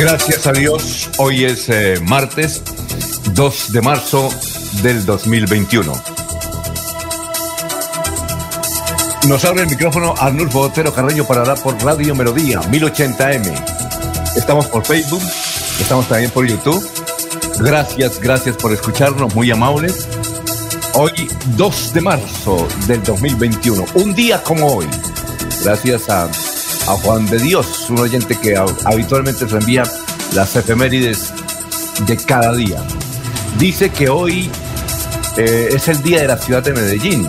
Gracias a Dios, hoy es eh, martes 2 de marzo del 2021. Nos abre el micrófono Arnulfo Otero Carreño para hablar por Radio Melodía 1080M. Estamos por Facebook, estamos también por YouTube. Gracias, gracias por escucharnos, muy amables. Hoy 2 de marzo del 2021, un día como hoy. Gracias a a Juan de Dios, un oyente que habitualmente se envía las efemérides de cada día. Dice que hoy eh, es el día de la ciudad de Medellín.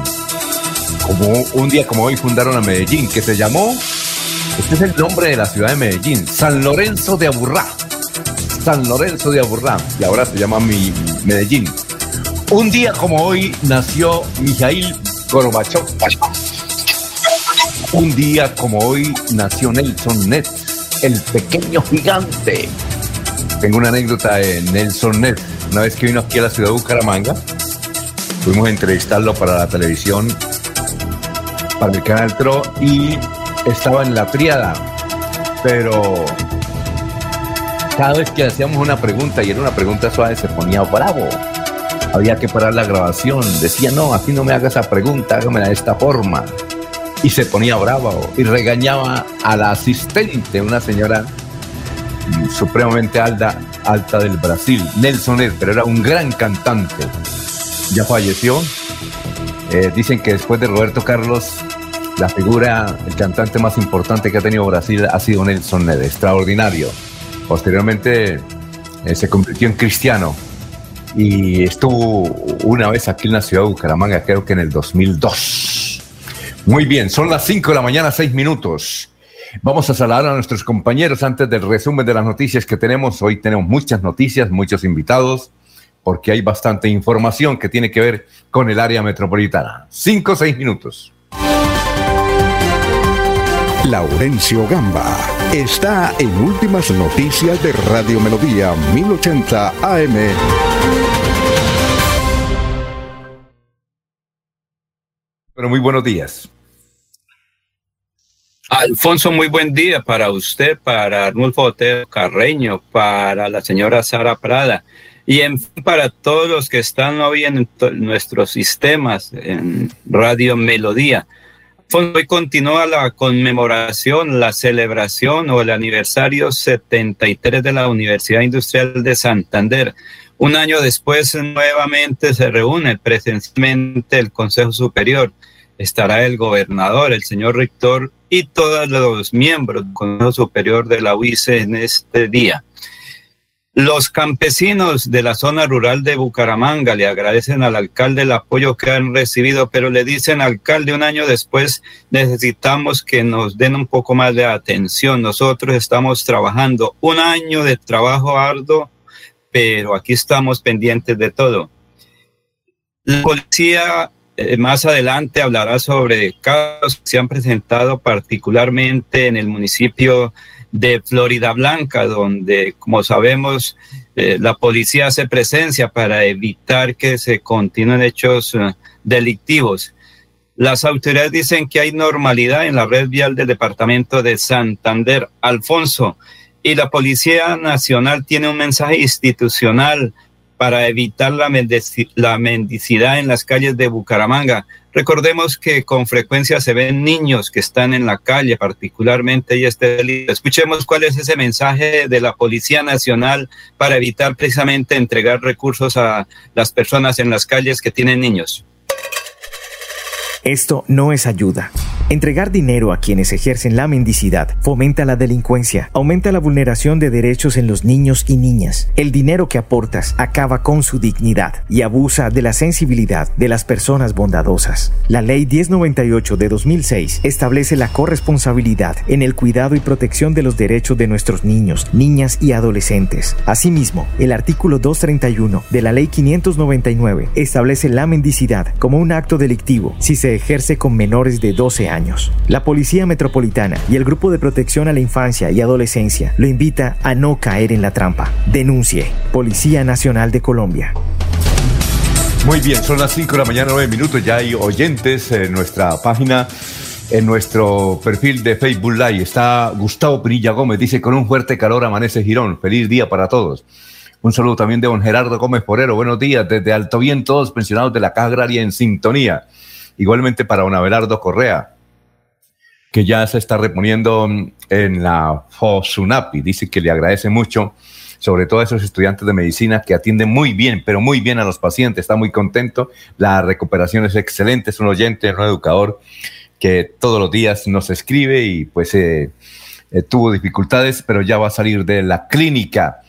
Como un día como hoy fundaron a Medellín, que se llamó, este es el nombre de la ciudad de Medellín, San Lorenzo de Aburrá. San Lorenzo de Aburrá, y ahora se llama mi Medellín. Un día como hoy nació Mijail Gorbachev un día como hoy nació Nelson Ned, el pequeño gigante. Tengo una anécdota de Nelson Ned. Una vez que vino aquí a la ciudad de Bucaramanga, fuimos a entrevistarlo para la televisión, para el canal TRO, y estaba en la triada. Pero cada vez que hacíamos una pregunta, y era una pregunta suave, se ponía bravo. Había que parar la grabación. Decía, no, aquí no me haga esa pregunta, hágamela de esta forma y se ponía bravo y regañaba a la asistente, una señora supremamente alta, alta del Brasil, Nelson Ed, pero era un gran cantante. Ya falleció. Eh, dicen que después de Roberto Carlos, la figura, el cantante más importante que ha tenido Brasil ha sido Nelson Ned, extraordinario. Posteriormente eh, se convirtió en cristiano y estuvo una vez aquí en la ciudad de Bucaramanga, creo que en el 2002 muy bien, son las 5 de la mañana, 6 minutos. Vamos a saludar a nuestros compañeros antes del resumen de las noticias que tenemos. Hoy tenemos muchas noticias, muchos invitados, porque hay bastante información que tiene que ver con el área metropolitana. 5 o 6 minutos. Laurencio Gamba está en Últimas Noticias de Radio Melodía 1080 AM. Muy buenos días. Alfonso, muy buen día para usted, para Arnulfo Otero Carreño, para la señora Sara Prada y en para todos los que están hoy en nuestros sistemas en Radio Melodía. Hoy continúa la conmemoración, la celebración o el aniversario 73 de la Universidad Industrial de Santander. Un año después nuevamente se reúne presencialmente el Consejo Superior estará el gobernador, el señor rector y todos los miembros del Consejo Superior de la UICE en este día. Los campesinos de la zona rural de Bucaramanga le agradecen al alcalde el apoyo que han recibido, pero le dicen, alcalde, un año después necesitamos que nos den un poco más de atención. Nosotros estamos trabajando un año de trabajo arduo, pero aquí estamos pendientes de todo. La policía eh, más adelante hablará sobre casos que se han presentado particularmente en el municipio de Florida Blanca, donde, como sabemos, eh, la policía hace presencia para evitar que se continúen hechos eh, delictivos. Las autoridades dicen que hay normalidad en la red vial del departamento de Santander. Alfonso, y la Policía Nacional tiene un mensaje institucional para evitar la, mendicidad en las calles de Bucaramanga. Recordemos que con frecuencia se ven niños que están en la calle, particularmente y este delito. Escuchemos cuál es ese mensaje de la Policía Nacional para evitar precisamente entregar recursos a las personas en las calles que tienen niños. Esto no es ayuda. Entregar dinero a quienes ejercen la mendicidad fomenta la delincuencia, aumenta la vulneración de derechos en los niños y niñas. El dinero que aportas acaba con su dignidad y abusa de la sensibilidad de las personas bondadosas. La Ley 1098 de 2006 establece la corresponsabilidad en el cuidado y protección de los derechos de nuestros niños, niñas y adolescentes. Asimismo, el artículo 231 de la Ley 599 establece la mendicidad como un acto delictivo si se ejerce con menores de 12 años. La Policía Metropolitana y el Grupo de Protección a la Infancia y Adolescencia lo invita a no caer en la trampa. Denuncie. Policía Nacional de Colombia. Muy bien, son las 5 de la mañana, 9 minutos. Ya hay oyentes en nuestra página, en nuestro perfil de Facebook Live. Está Gustavo Pinilla Gómez, dice: Con un fuerte calor amanece Girón. Feliz día para todos. Un saludo también de don Gerardo Gómez Porero. Buenos días, desde Alto Bien, todos pensionados de la Caja Agraria en sintonía. Igualmente para don Abelardo Correa que ya se está reponiendo en la FOSUNAPI. Dice que le agradece mucho, sobre todo a esos estudiantes de medicina que atienden muy bien, pero muy bien a los pacientes. Está muy contento. La recuperación es excelente. Es un oyente, un educador que todos los días nos escribe y pues eh, eh, tuvo dificultades, pero ya va a salir de la clínica.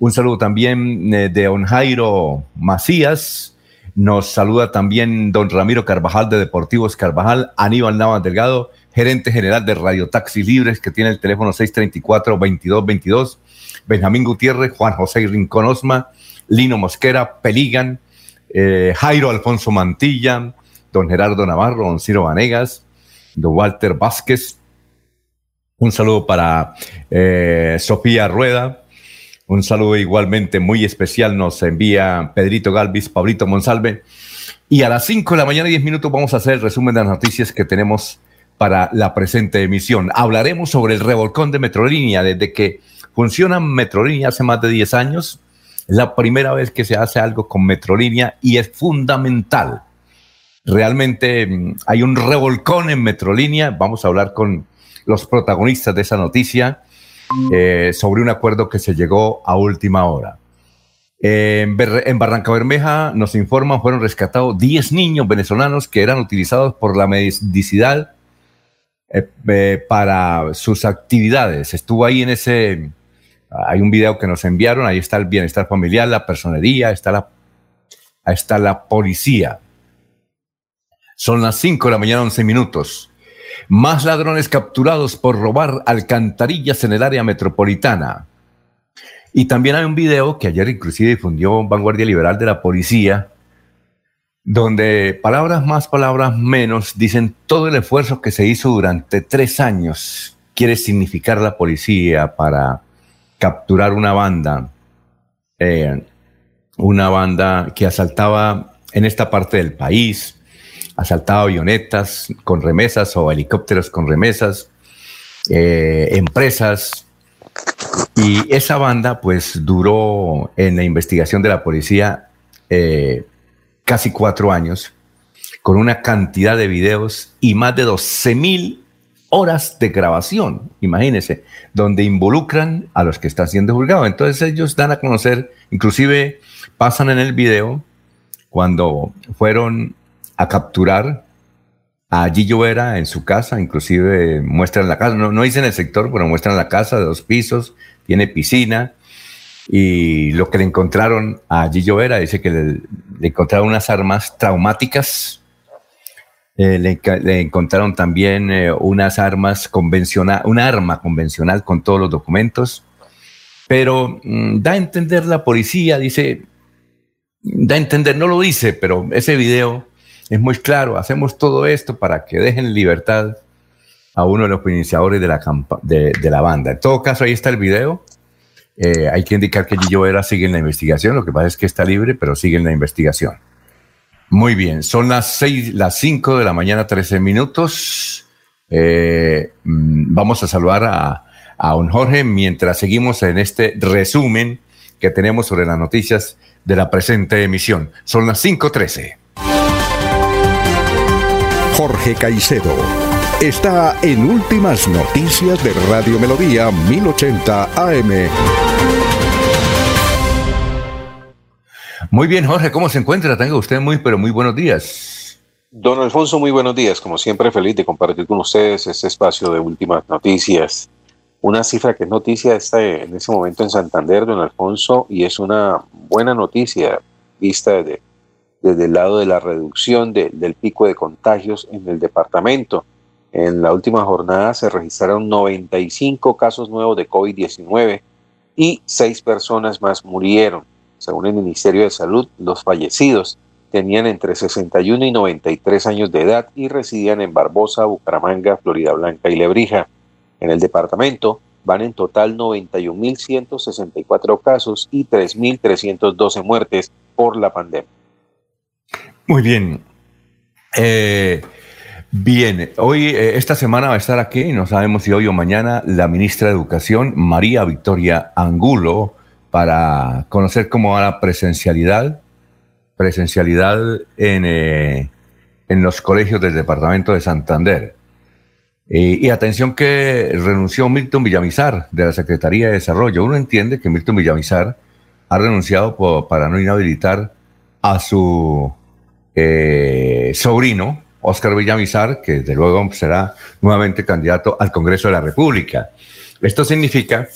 Un saludo también eh, de don Jairo Macías. Nos saluda también don Ramiro Carvajal de Deportivos Carvajal, Aníbal Navas Delgado, gerente general de Radio Taxi Libres, que tiene el teléfono 634-2222, Benjamín Gutiérrez, Juan José Rincón Osma, Lino Mosquera, Peligan, eh, Jairo Alfonso Mantilla, don Gerardo Navarro, don Ciro Vanegas, don Walter Vázquez. Un saludo para eh, Sofía Rueda. Un saludo igualmente muy especial nos envía Pedrito Galvis, Pablito Monsalve. Y a las 5 de la mañana, 10 minutos, vamos a hacer el resumen de las noticias que tenemos para la presente emisión. Hablaremos sobre el revolcón de Metrolínea. Desde que funciona Metrolínea hace más de 10 años, es la primera vez que se hace algo con Metrolínea y es fundamental. Realmente mm, hay un revolcón en Metrolínea. Vamos a hablar con los protagonistas de esa noticia eh, sobre un acuerdo que se llegó a última hora. En, Barranca Bermeja nos informan, fueron rescatados 10 niños venezolanos que eran utilizados por la medicidad eh, eh, para sus actividades. Estuvo ahí en ese, hay un video que nos enviaron, ahí está el bienestar familiar, la personería, está la, está la policía. Son las 5 de la mañana, 11 minutos. Más ladrones capturados por robar alcantarillas en el área metropolitana. Y también hay un video que ayer inclusive difundió Vanguardia Liberal de la Policía, donde palabras más, palabras menos dicen todo el esfuerzo que se hizo durante tres años quiere significar la policía para capturar una banda, eh, una banda que asaltaba en esta parte del país, asaltaba avionetas con remesas o helicópteros con remesas, eh, empresas. Y esa banda pues duró en la investigación de la policía eh, casi cuatro años, con una cantidad de videos y más de 12 mil horas de grabación, imagínense, donde involucran a los que están siendo juzgados. Entonces ellos dan a conocer, inclusive pasan en el video cuando fueron a capturar a Gillo Vera en su casa, inclusive muestran la casa, no, no dicen el sector, pero muestran la casa de dos pisos, tiene piscina, y lo que le encontraron a Gillo Vera, dice que le, encontraron unas armas traumáticas, eh, le, encontraron también eh, unas armas convencionales, una arma convencional con todos los documentos, pero mm, da a entender la policía, dice, da a entender, no lo dice, pero ese video es muy claro, hacemos todo esto para que dejen libertad a uno de los iniciadores de la, de, de la banda. En todo caso, ahí está el video eh, hay que indicar que Gillo Vera sigue en la investigación, lo que pasa es que está libre, pero sigue en la investigación. Muy bien, son las seis, las cinco de la mañana, 13 minutos. Eh, mm, vamos a saludar a, a don Jorge mientras seguimos en este resumen que tenemos sobre las noticias de la presente emisión. Son las 5.13. Jorge Caicedo está en Últimas Noticias de Radio Melodía 1080 AM. Muy bien, Jorge, ¿cómo se encuentra? Tenga usted muy, pero muy buenos días. Don Alfonso, muy buenos días. Como siempre, feliz de compartir con ustedes este espacio de últimas noticias. Una cifra que es noticia está en ese momento en Santander, don Alfonso, y es una buena noticia vista desde, desde el lado de la reducción del pico de contagios en el departamento. En la última jornada se registraron 95 casos nuevos de COVID-19 y seis personas más murieron. Según el Ministerio de Salud, los fallecidos tenían entre 61 y 93 años de edad y residían en Barbosa, Bucaramanga, Florida Blanca y Lebrija. En el departamento van en total 91.164 casos y 3.312 muertes por la pandemia. Muy bien. Eh, bien, hoy, eh, esta semana va a estar aquí, no sabemos si hoy o mañana, la ministra de Educación, María Victoria Angulo, para conocer cómo va la presencialidad, presencialidad en, eh, en los colegios del departamento de Santander. y atención que renunció Milton Villamizar de la Secretaría de Desarrollo. Uno entiende que Milton Villamizar ha renunciado para no inhabilitar a su eh, sobrino, Oscar Villamizar, que desde luego será nuevamente candidato al Congreso de la República. Esto significa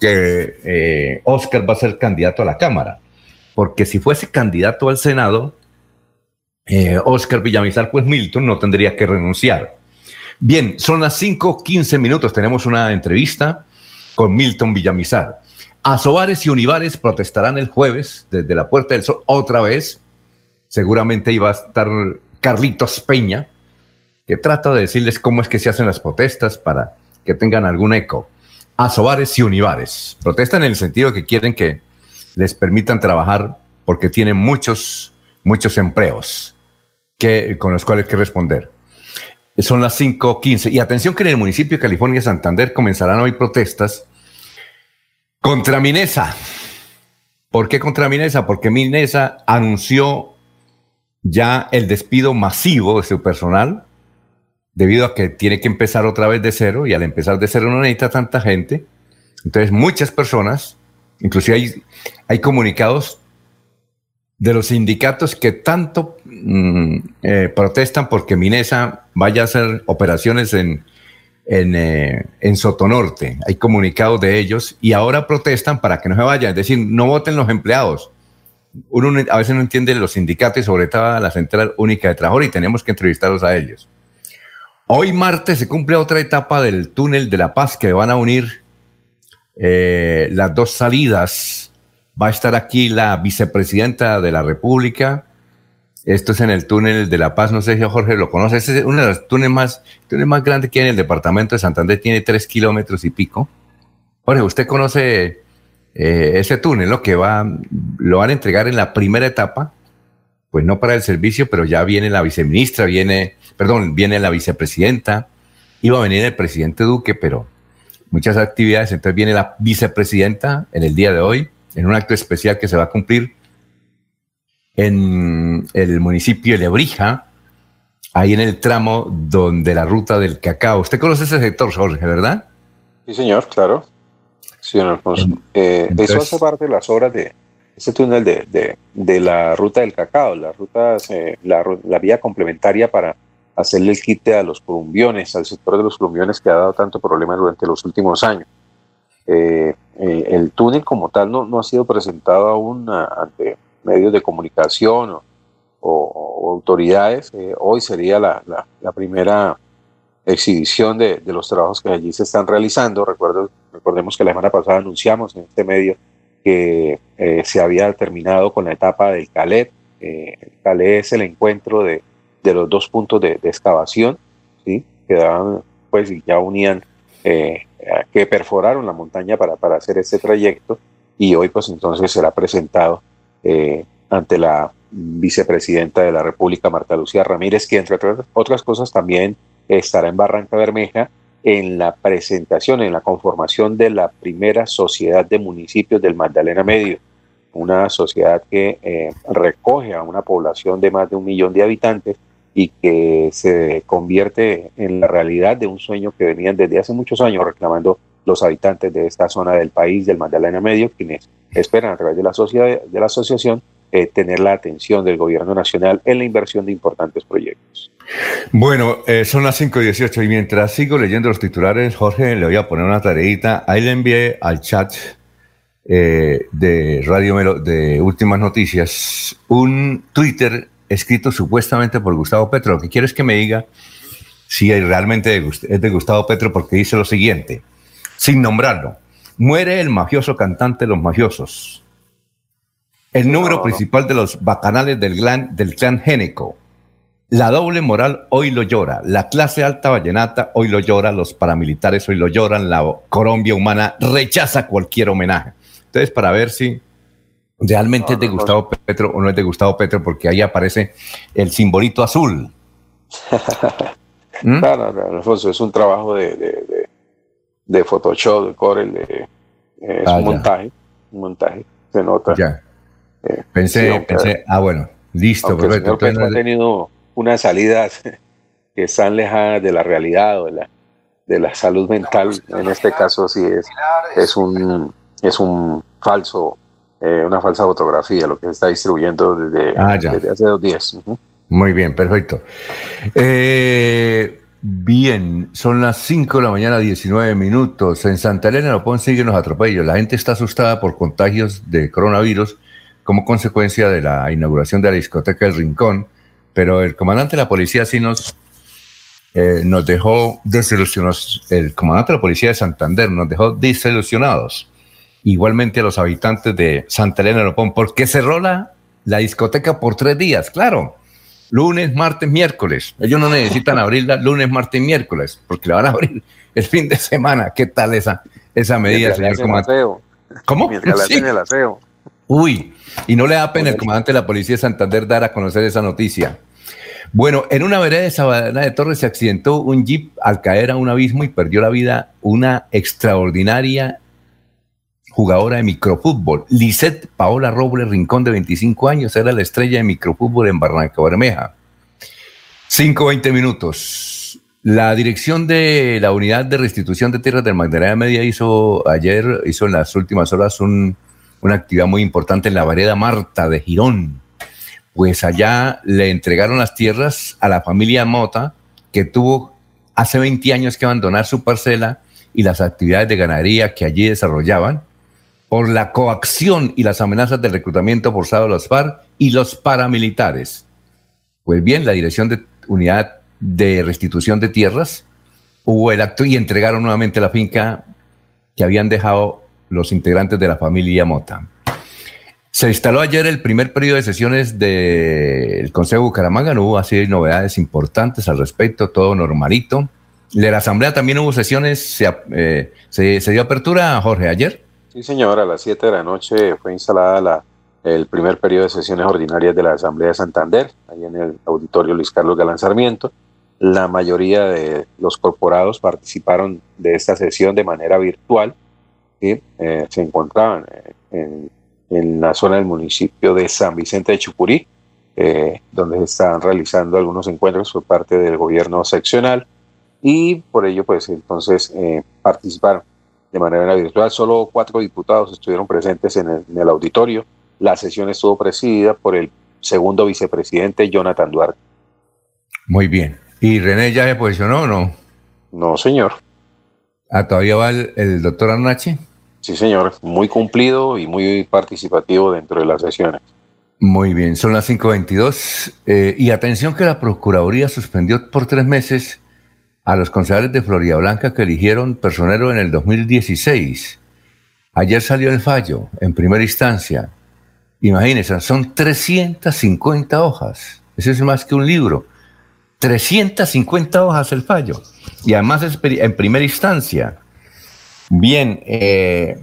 que eh, Oscar va a ser candidato a la Cámara, porque si fuese candidato al Senado, eh, Oscar Villamizar, pues Milton no tendría que renunciar. Bien, son las 5:15 minutos, tenemos una entrevista con Milton Villamizar. Asobares y Univares protestarán el jueves desde la Puerta del Sol otra vez. Seguramente iba a estar Carlitos Peña, que trata de decirles cómo es que se hacen las protestas para que tengan algún eco a Sobares y Univares. Protestan en el sentido que quieren que les permitan trabajar porque tienen muchos, muchos empleos que, con los cuales que responder. Son las 5.15. Y atención que en el municipio de California, Santander, comenzarán hoy protestas contra Minesa. ¿Por qué contra Minesa? Porque Minesa anunció ya el despido masivo de su personal debido a que tiene que empezar otra vez de cero y al empezar de cero no necesita tanta gente. Entonces muchas personas, inclusive hay, hay comunicados de los sindicatos que tanto mm, eh, protestan porque Minesa vaya a hacer operaciones en, en, eh, en, Sotonorte. Hay comunicados de ellos y ahora protestan para que no se vayan. Es decir, no voten los empleados. Uno a veces no entiende los sindicatos y sobre todo la Central Única de Trabajo y tenemos que entrevistarlos a ellos. Hoy martes se cumple otra etapa del túnel de la paz que van a unir eh, las dos salidas. Va a estar aquí la vicepresidenta de la República. Esto es en el túnel de la paz. No sé si Jorge lo conoce. es uno de los túneles más, túneles más grandes que hay en el departamento de Santander. Tiene tres kilómetros y pico. Jorge, ¿usted conoce eh, ese túnel? Lo que va, lo van a entregar en la primera etapa. Pues no para el servicio, pero ya viene la viceministra, viene perdón, viene la vicepresidenta, iba a venir el presidente Duque, pero muchas actividades, entonces viene la vicepresidenta en el día de hoy, en un acto especial que se va a cumplir en el municipio de Lebrija, ahí en el tramo donde la ruta del cacao. Usted conoce ese sector, Jorge, ¿verdad? Sí, señor, claro. Señor eh, eso hace parte de las obras de ese túnel de, de, la ruta del cacao, la ruta, la, la vía complementaria para hacerle el quite a los columbiones, al sector de los columbiones que ha dado tanto problema durante los últimos años. Eh, eh, el túnel como tal no, no ha sido presentado aún ante medios de comunicación o, autoridades. Eh, hoy sería la, la, primera exhibición de, de, los trabajos que allí se están realizando. Recuerdo, recordemos que la semana pasada anunciamos en este medio que se había terminado con la etapa del Caleb. el Caleb es el encuentro de de los dos puntos de, excavación, ¿sí? que daban, pues, ya unían, eh, que perforaron la montaña para, para hacer este trayecto y hoy pues entonces será presentado eh, ante la vicepresidenta de la República, Marta Lucía Ramírez, que entre otras cosas también estará en Barranca Bermeja en la presentación, en la conformación de la primera sociedad de municipios del Magdalena Medio. una sociedad que eh, recoge a una población de más de un millón de habitantes y que se convierte en la realidad de un sueño que venían desde hace muchos años reclamando los habitantes de esta zona del país, del Magdalena Medio, quienes esperan a través de la, sociedad, de la asociación eh, tener la atención del gobierno nacional en la inversión de importantes proyectos. Bueno, eh, son las 5.18 y mientras sigo leyendo los titulares, Jorge, le voy a poner una tareita. Ahí le envié al chat eh, de Radio Melo, de Últimas Noticias, un Twitter escrito supuestamente por Gustavo Petro. Lo que quiero es que me diga si realmente es de Gustavo Petro porque dice lo siguiente, sin nombrarlo. Muere el mafioso cantante de los mafiosos. El número principal de los bacanales del clan, del clan Géneco. La doble moral hoy lo llora. La clase alta vallenata hoy lo llora. Los paramilitares hoy lo lloran. La Colombia humana rechaza cualquier homenaje. Entonces, para ver si realmente es de Gustavo Petro o no es de Gustavo Petro, porque ahí aparece el simbolito azul. ¿Mm? No, no, Alfonso, es un trabajo de, de, de, Photoshop, de Corel, de, es ah, un montaje, un montaje, se nota. Ya. Eh, pensé, pensé, ah, bueno, listo, perfecto. Petro ha tenido unas salidas que están lejanas de la realidad o de la, de la salud mental. En este caso, sí es, es un, es un falso eh, una falsa fotografía, lo que se está distribuyendo desde, ah, hace dos días. Muy bien, perfecto. Eh, bien, son las 5 de la mañana, 19 minutos. En Santa Elena no pueden seguir los atropellos. La gente está asustada por contagios de coronavirus como consecuencia de la inauguración de la discoteca El Rincón, pero el comandante de la policía sí nos, eh, nos dejó desilusionados. El comandante de la policía de Santander nos dejó desilusionados igualmente a los habitantes de Santa Elena de Lopón, porque cerró la, la discoteca por tres días, claro. Lunes, martes, miércoles. Ellos no necesitan abrirla lunes, martes, miércoles, porque la van a abrir el fin de semana. ¿Qué tal esa, esa medida, señor comandante? ¿Cómo? Mientras sí. el aseo. Uy, y no le da pena el comandante de la policía de Santander dar a conocer esa noticia. Bueno, en una vereda de Sabana de Torres se accidentó un jeep al caer a un abismo y perdió la vida una extraordinaria jugadora de microfútbol. Lisette Paola Robles Rincón, de 25 años, era la estrella de microfútbol en Barranca Bermeja. 5-20 minutos. La dirección de la unidad de restitución de tierras del Magdalena Media hizo ayer, hizo en las últimas horas una actividad muy importante en la vereda Marta de Girón. Pues allá le entregaron las tierras a la familia Mota, que tuvo hace 20 años que abandonar su parcela y las actividades de ganadería que allí desarrollaban por la coacción y las amenazas del reclutamiento forzado de los FARC y los paramilitares. Pues bien, la Dirección de Unidad de Restitución de Tierras hubo el acto y entregaron nuevamente la finca que habían dejado los integrantes de la familia Mota. Se instaló ayer el primer periodo de sesiones del Consejo de Bucaramanga, no hubo así novedades importantes al respecto, todo normalito. De la Asamblea también hubo sesiones, se, eh, se dio apertura, Jorge, ayer. Sí, señor, a las 7 de la noche fue instalada la, el primer periodo de sesiones ordinarias de la Asamblea de Santander, ahí en el auditorio Luis Carlos Galán Sarmiento. La mayoría de los corporados participaron de esta sesión de manera virtual eh, se encontraban eh, en, la zona del municipio de San Vicente de Chucurí, eh, donde se están realizando algunos encuentros por parte del gobierno seccional y por ello pues entonces participaron de manera virtual. Solo cuatro diputados estuvieron presentes en el, auditorio. La sesión estuvo presidida por el segundo vicepresidente Jonathan Duarte. Muy bien. ¿Y René ya se posicionó o no? No, señor. ¿Ah, todavía va el, doctor Arnachi? Sí, señor. Muy cumplido y muy participativo dentro de las sesiones. Muy bien, son las 5.22. Eh, y atención que la Procuraduría suspendió por tres meses a los concejales de Florida Blanca que eligieron personero en el 2016. Ayer salió el fallo en primera instancia. Imagínense, son 350 hojas. Eso es más que un libro. 350 hojas el fallo. Y además es en primera instancia. Bien, eh,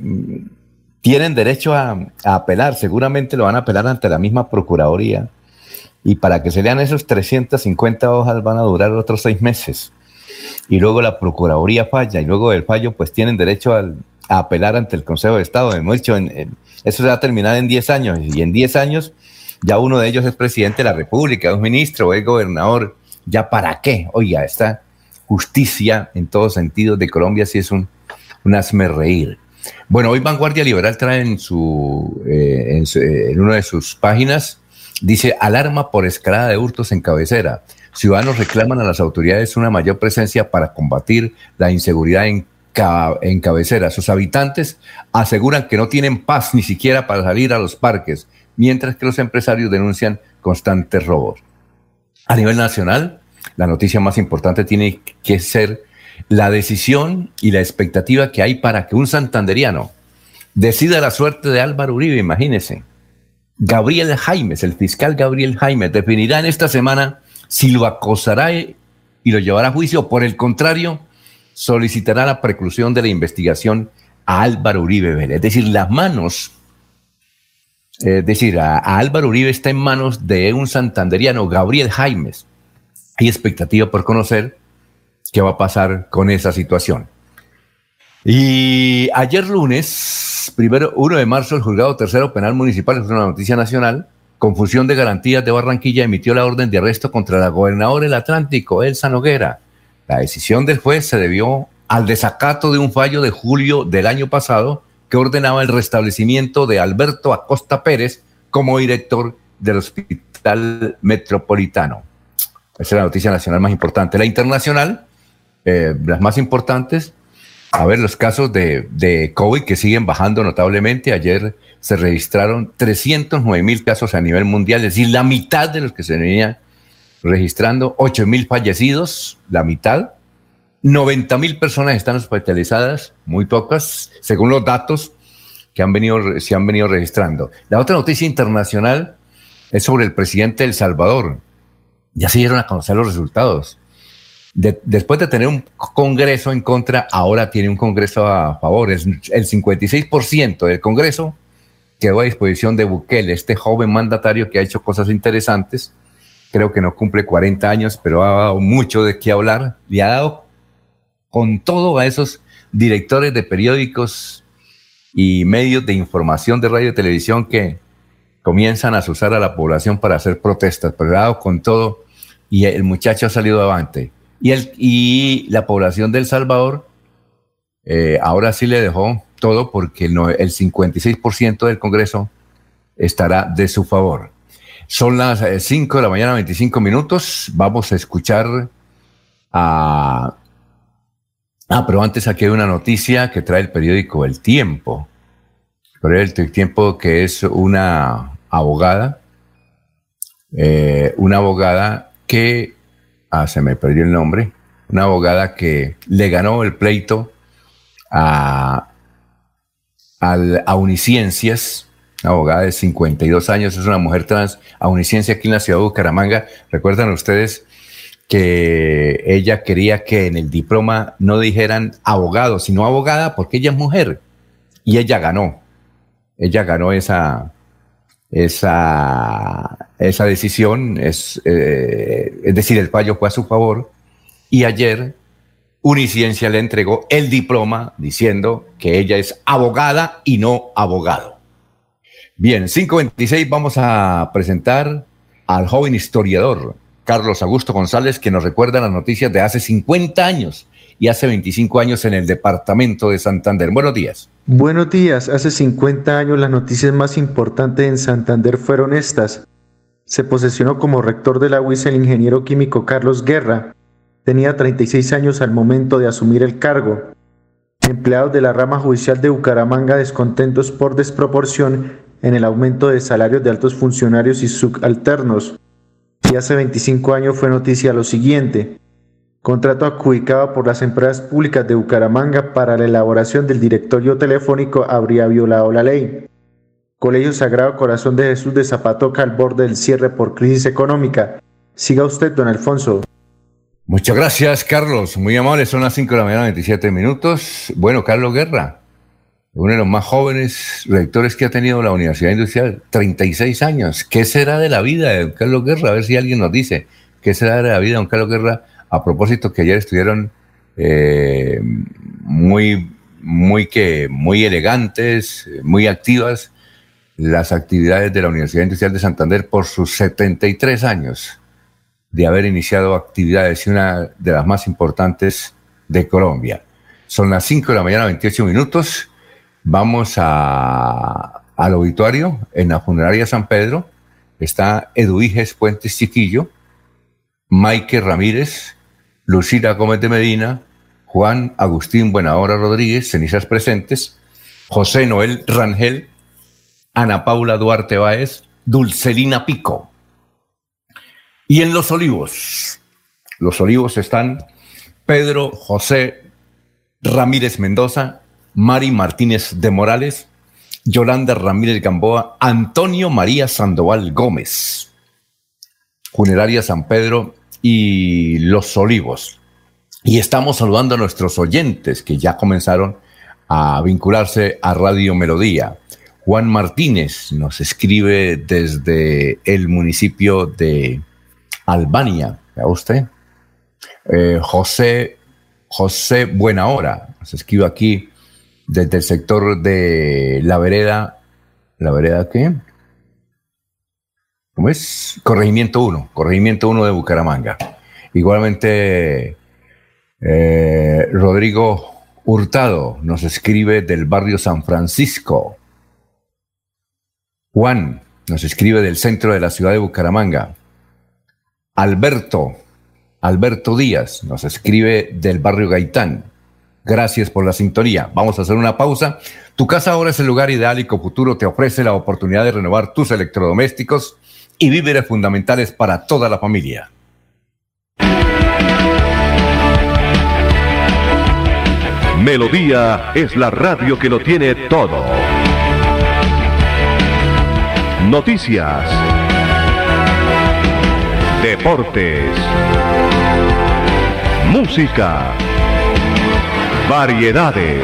tienen derecho a, apelar. Seguramente lo van a apelar ante la misma Procuraduría. Y para que se lean esos 350 hojas van a durar otros seis meses y luego la Procuraduría falla y luego del fallo pues tienen derecho al, a apelar ante el Consejo de Estado. Hemos dicho, en, eso se va a terminar en 10 años y en 10 años ya uno de ellos es presidente de la República, es ministro es gobernador. ¿Ya para qué? Oiga, esta justicia en todos sentidos de Colombia sí es un, un asme reír. Bueno, hoy Vanguardia Liberal trae en, su, eh, en, en una de sus páginas, dice, alarma por escalada de hurtos en cabecera. Ciudadanos reclaman a las autoridades una mayor presencia para combatir la inseguridad en en cabecera. Sus habitantes aseguran que no tienen paz ni siquiera para salir a los parques, mientras que los empresarios denuncian constantes robos. A nivel nacional, la noticia más importante tiene que ser la decisión y la expectativa que hay para que un santanderiano decida la suerte de Álvaro Uribe, imagínense. Gabriel Jaimes, el fiscal Gabriel Jaimes, definirá en esta semana si lo acosará y lo llevará a juicio, por el contrario, solicitará la preclusión de la investigación a Álvaro Uribe Vélez. Es decir, las manos, es decir, a, Álvaro Uribe está en manos de un santanderiano, Gabriel Jaimes. Hay expectativa por conocer qué va a pasar con esa situación. Y ayer lunes, primero, 1 de marzo, el juzgado tercero penal municipal, es una noticia nacional, confusión de garantías de Barranquilla, emitió la orden de arresto contra la gobernadora del Atlántico, Elsa Noguera la decisión del juez se debió al desacato de un fallo de julio del año pasado que ordenaba el restablecimiento de Alberto Acosta Pérez como director del Hospital Metropolitano. Esa es la noticia nacional más importante. La internacional, eh, las más importantes, a ver, los casos de, COVID que siguen bajando notablemente. Ayer se registraron 309 mil casos a nivel mundial, es decir, la mitad de los que se venían registrando 8 mil fallecidos, la mitad. 90 mil personas están hospitalizadas, muy pocas, según los datos que han venido, se han venido registrando. La otra noticia internacional es sobre el presidente de El Salvador. Ya se dieron a conocer los resultados. Después de tener un Congreso en contra, ahora tiene un Congreso a favor. el 56% del Congreso quedó a disposición de Bukele, este joven mandatario que ha hecho cosas interesantes creo que no cumple 40 años, pero ha dado mucho de qué hablar. Le ha dado con todo a esos directores de periódicos y medios de información de radio y televisión que comienzan a usar a la población para hacer protestas, pero ha dado con todo y el muchacho ha salido adelante. Y, el, y la población del Salvador eh, ahora sí le dejó todo porque el 56% del Congreso estará de su favor. Son las 5 eh, de la mañana, 25 minutos. Vamos a escuchar a... Ah, pero antes aquí hay una noticia que trae el periódico El Tiempo. El Tiempo que es una abogada, eh, una abogada que, ah, se me perdió el nombre, una abogada que le ganó el pleito a, a Uniciencias, abogada de 52 años, es una mujer trans, uniciencia aquí en la ciudad de Bucaramanga. Recuerdan ustedes que ella quería que en el diploma no dijeran abogado, sino abogada, porque ella es mujer. Y ella ganó. Ella ganó esa, esa, esa decisión, es, eh, es decir, el fallo fue a su favor. Y ayer Uniciencia le entregó el diploma diciendo que ella es abogada y no abogado. Bien, 526 vamos a presentar al joven historiador Carlos Augusto González que nos recuerda las noticias de hace 50 años y hace 25 años en el departamento de Santander. Buenos días. Buenos días. Hace 50 años las noticias más importantes en Santander fueron estas. Se posesionó como rector de la UIS el ingeniero químico Carlos Guerra. Tenía 36 años al momento de asumir el cargo. Empleados de la rama judicial de Bucaramanga descontentos por desproporción en el aumento de salarios de altos funcionarios y subalternos. Y hace 25 años fue noticia lo siguiente. Contrato adjudicado por las empresas públicas de Bucaramanga para la elaboración del directorio telefónico habría violado la ley. Colegio Sagrado Corazón de Jesús de Zapatoca al borde del cierre por crisis económica. Siga usted, don Alfonso. Muchas gracias, Carlos. Muy amable. Son las 5 de la mañana, 27 minutos. Bueno, Carlos Guerra, uno de los más jóvenes rectores que ha tenido la Universidad Industrial, 36 años. ¿Qué será de la vida de don Carlos Guerra? A ver si alguien nos dice, ¿qué será de la vida de don Carlos Guerra? A propósito que ayer estuvieron eh, muy muy, que, muy elegantes, muy activas las actividades de la Universidad Industrial de Santander por sus 73 años de haber iniciado actividades y una de las más importantes de Colombia. Son las 5 de la mañana, 28 minutos. Vamos a, al obituario en la funeraria San Pedro. Está Eduiges Puentes Chiquillo, Maike Ramírez, Lucila de Medina, Juan Agustín Buenahora Rodríguez, cenizas presentes, José Noel Rangel, Ana Paula Duarte Báez, Dulcelina Pico. Y en Los Olivos, Los Olivos están Pedro José Ramírez Mendoza, Mari Martínez de Morales, Yolanda Ramírez Gamboa, Antonio María Sandoval Gómez, Funeraria San Pedro y Los Olivos. Y estamos saludando a nuestros oyentes que ya comenzaron a vincularse a Radio Melodía. Juan Martínez nos escribe desde el municipio de Albania, ¿ve usted? Eh, José, José Buenahora nos escribe aquí desde el sector de la vereda, ¿la vereda qué? ¿Cómo es? Corregimiento 1, Corregimiento 1 de Bucaramanga. Igualmente, eh, Rodrigo Hurtado nos escribe del barrio San Francisco. Juan nos escribe del centro de la ciudad de Bucaramanga. Alberto, Alberto Díaz nos escribe del barrio Gaitán. Gracias por la sintonía. Vamos a hacer una pausa. Tu casa ahora es el lugar ideal y Cofuturo te ofrece la oportunidad de renovar tus electrodomésticos y víveres fundamentales para toda la familia. Melodía es la radio que lo tiene todo. Noticias. Deportes. Música. Variedades.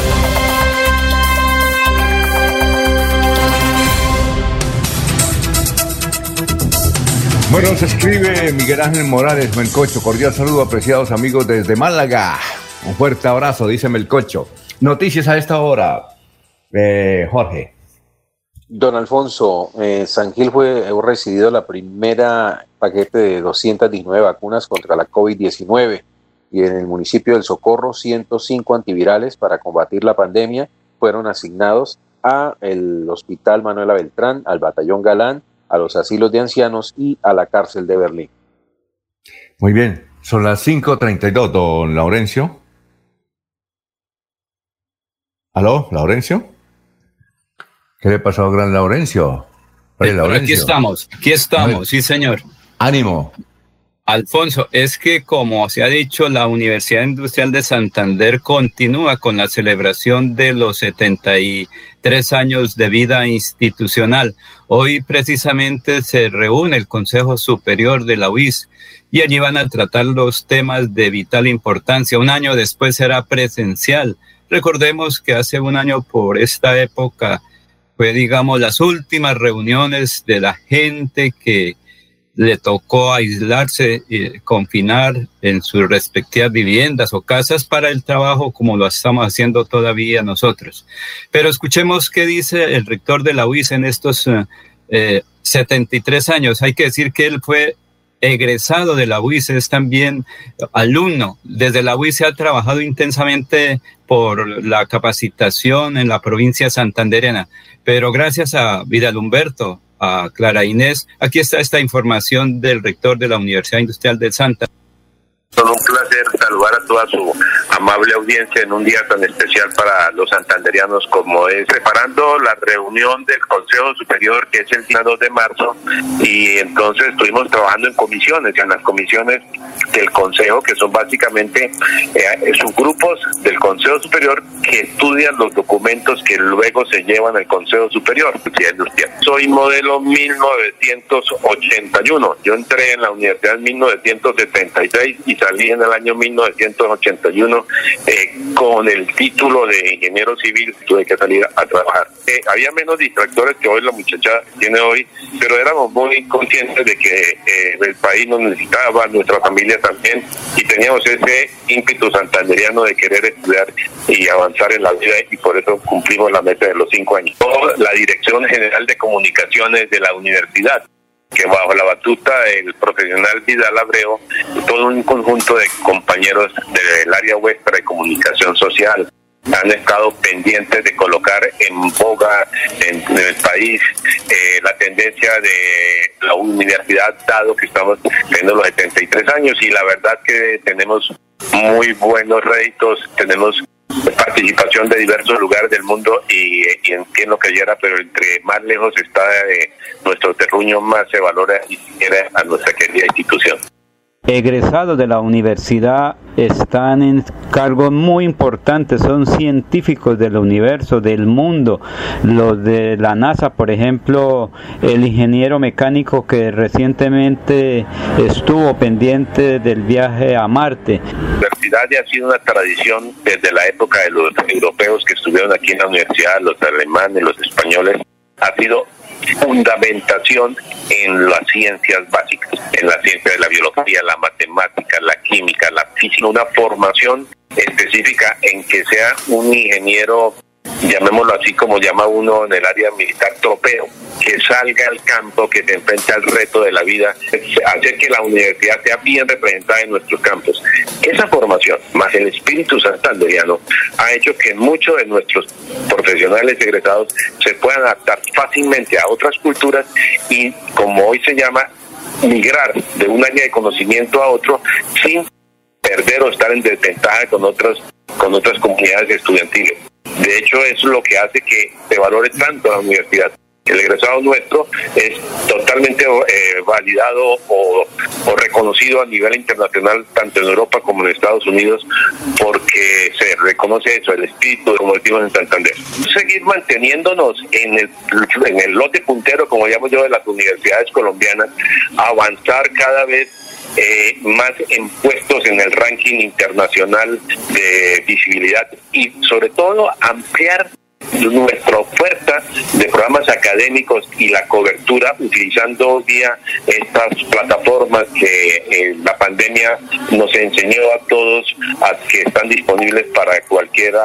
Bueno, se escribe Miguel Ángel Morales Melcocho. Cordial saludo, apreciados amigos desde Málaga. Un fuerte abrazo, dice Melcocho. Noticias a esta hora, eh, Jorge. Don Alfonso, eh, San Gil fue recibido la primera paquete de 219 vacunas contra la COVID-19 y en el municipio del Socorro 105 antivirales para combatir la pandemia fueron asignados a el Hospital Manuela Beltrán, al Batallón Galán, a los asilos de ancianos y a la cárcel de Berlín. Muy bien, son las 5.32, don Laurencio. ¿Aló, Laurencio? ¿Qué le pasó al gran Laurencio? Oye, Laurencio. Aquí estamos, aquí estamos, sí, señor. Ánimo. Alfonso, es que como se ha dicho, la Universidad Industrial de Santander continúa con la celebración de los 73 años de vida institucional. Hoy precisamente se reúne el Consejo Superior de la UIS y allí van a tratar los temas de vital importancia. Un año después será presencial Recordemos que hace un año por esta época fue, digamos, las últimas reuniones de la gente que le tocó aislarse y confinar en sus respectivas viviendas o casas para el trabajo como lo estamos haciendo todavía nosotros. Pero escuchemos qué dice el rector de la UIS en estos 73 eh, años. Hay que decir que él fue egresado de la UIS, es también alumno. Desde la UIS se ha trabajado intensamente por la capacitación en la provincia santanderena, pero gracias a Vidal Humberto, a Clara Inés, aquí está esta información del rector de la Universidad Industrial de Santa. Son un placer saludar a toda su amable audiencia en un día tan especial para los santanderianos como es preparando la reunión del Consejo Superior que es el día 2 de marzo y entonces estuvimos trabajando en comisiones, en las comisiones del Consejo que son básicamente eh, subgrupos del Consejo Superior que estudian los documentos que luego se llevan al Consejo Superior. Soy modelo 1981, yo entré en la universidad en 1976 y salí en el año 1981 eh, con el título de ingeniero civil, tuve que salir a trabajar. Eh, había menos distractores que hoy la muchacha tiene hoy, pero éramos muy conscientes de que eh, el país nos necesitaba, nuestra familia también, y teníamos ese ímpetu santanderiano de querer estudiar y avanzar en la vida, y por eso cumplimos la meta de los cinco años. La Dirección General de Comunicaciones de la universidad que bajo la batuta del profesional Vidal Abreu, todo un conjunto de compañeros del área vuestra de comunicación social han estado pendientes de colocar en boga en, el país eh, la tendencia de la universidad, dado que estamos teniendo los 73 años y la verdad que tenemos muy buenos réditos, tenemos participación de diversos lugares del mundo y, y entiendo que era, pero entre más lejos está de nuestro terruño, más se valora y quiere a nuestra querida institución egresados de la universidad están en cargos muy importantes, son científicos del universo, del mundo. Los de la NASA, por ejemplo, el ingeniero mecánico que recientemente estuvo pendiente del viaje a Marte. La universidad ha sido una tradición desde la época de los europeos que estuvieron aquí en la universidad, los alemanes, los españoles. Ha sido fundamentación en las ciencias básicas, en la ciencia de la biología, la matemática, la química, la física, una formación específica en que sea un ingeniero llamémoslo así como llama uno en el área militar, tropeo, que salga al campo, que se enfrente al reto de la vida, hacer que la universidad sea bien representada en nuestros campos. Esa formación, más el espíritu santanderiano, ha hecho que muchos de nuestros profesionales egresados se puedan adaptar fácilmente a otras culturas y, como hoy se llama, migrar de un área de conocimiento a otro sin perder o estar en desventaja con otras con otras comunidades estudiantiles. De hecho, es lo que hace que se valore tanto la universidad. El egresado nuestro es totalmente eh, validado o, reconocido a nivel internacional, tanto en Europa como en Estados Unidos, porque se reconoce eso, el espíritu, como decimos en Santander. Seguir manteniéndonos en el, en el lote puntero, como llamo yo, de las universidades colombianas, avanzar cada vez eh, más en puestos en el ranking internacional de visibilidad y sobre todo ampliar nuestra oferta de programas académicos y la cobertura utilizando día estas plataformas que eh, la pandemia nos enseñó a todos que están disponibles para cualquier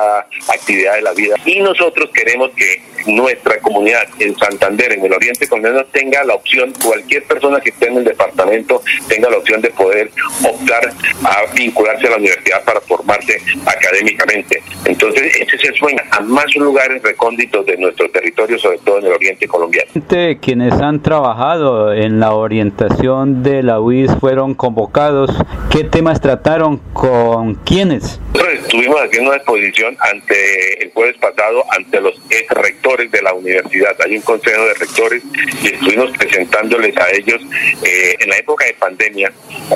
actividad de la vida y nosotros queremos que nuestra comunidad en Santander, en el Oriente Colombiano, tenga la opción, cualquier persona que esté en el departamento tenga la opción de poder optar a vincularse a la universidad para formarse académicamente. Entonces, ese es el sueño, a más lugares recónditos de nuestro territorio, sobre todo en el Oriente Colombiano. Quienes han trabajado en la orientación de la UIS fueron convocados. ¿Qué temas trataron con quiénes? estuvimos haciendo una exposición ante el jueves pasado ante los ex rectores de la universidad. Hay un consejo de rectores y estuvimos presentándoles a ellos eh, en la época de pandemia.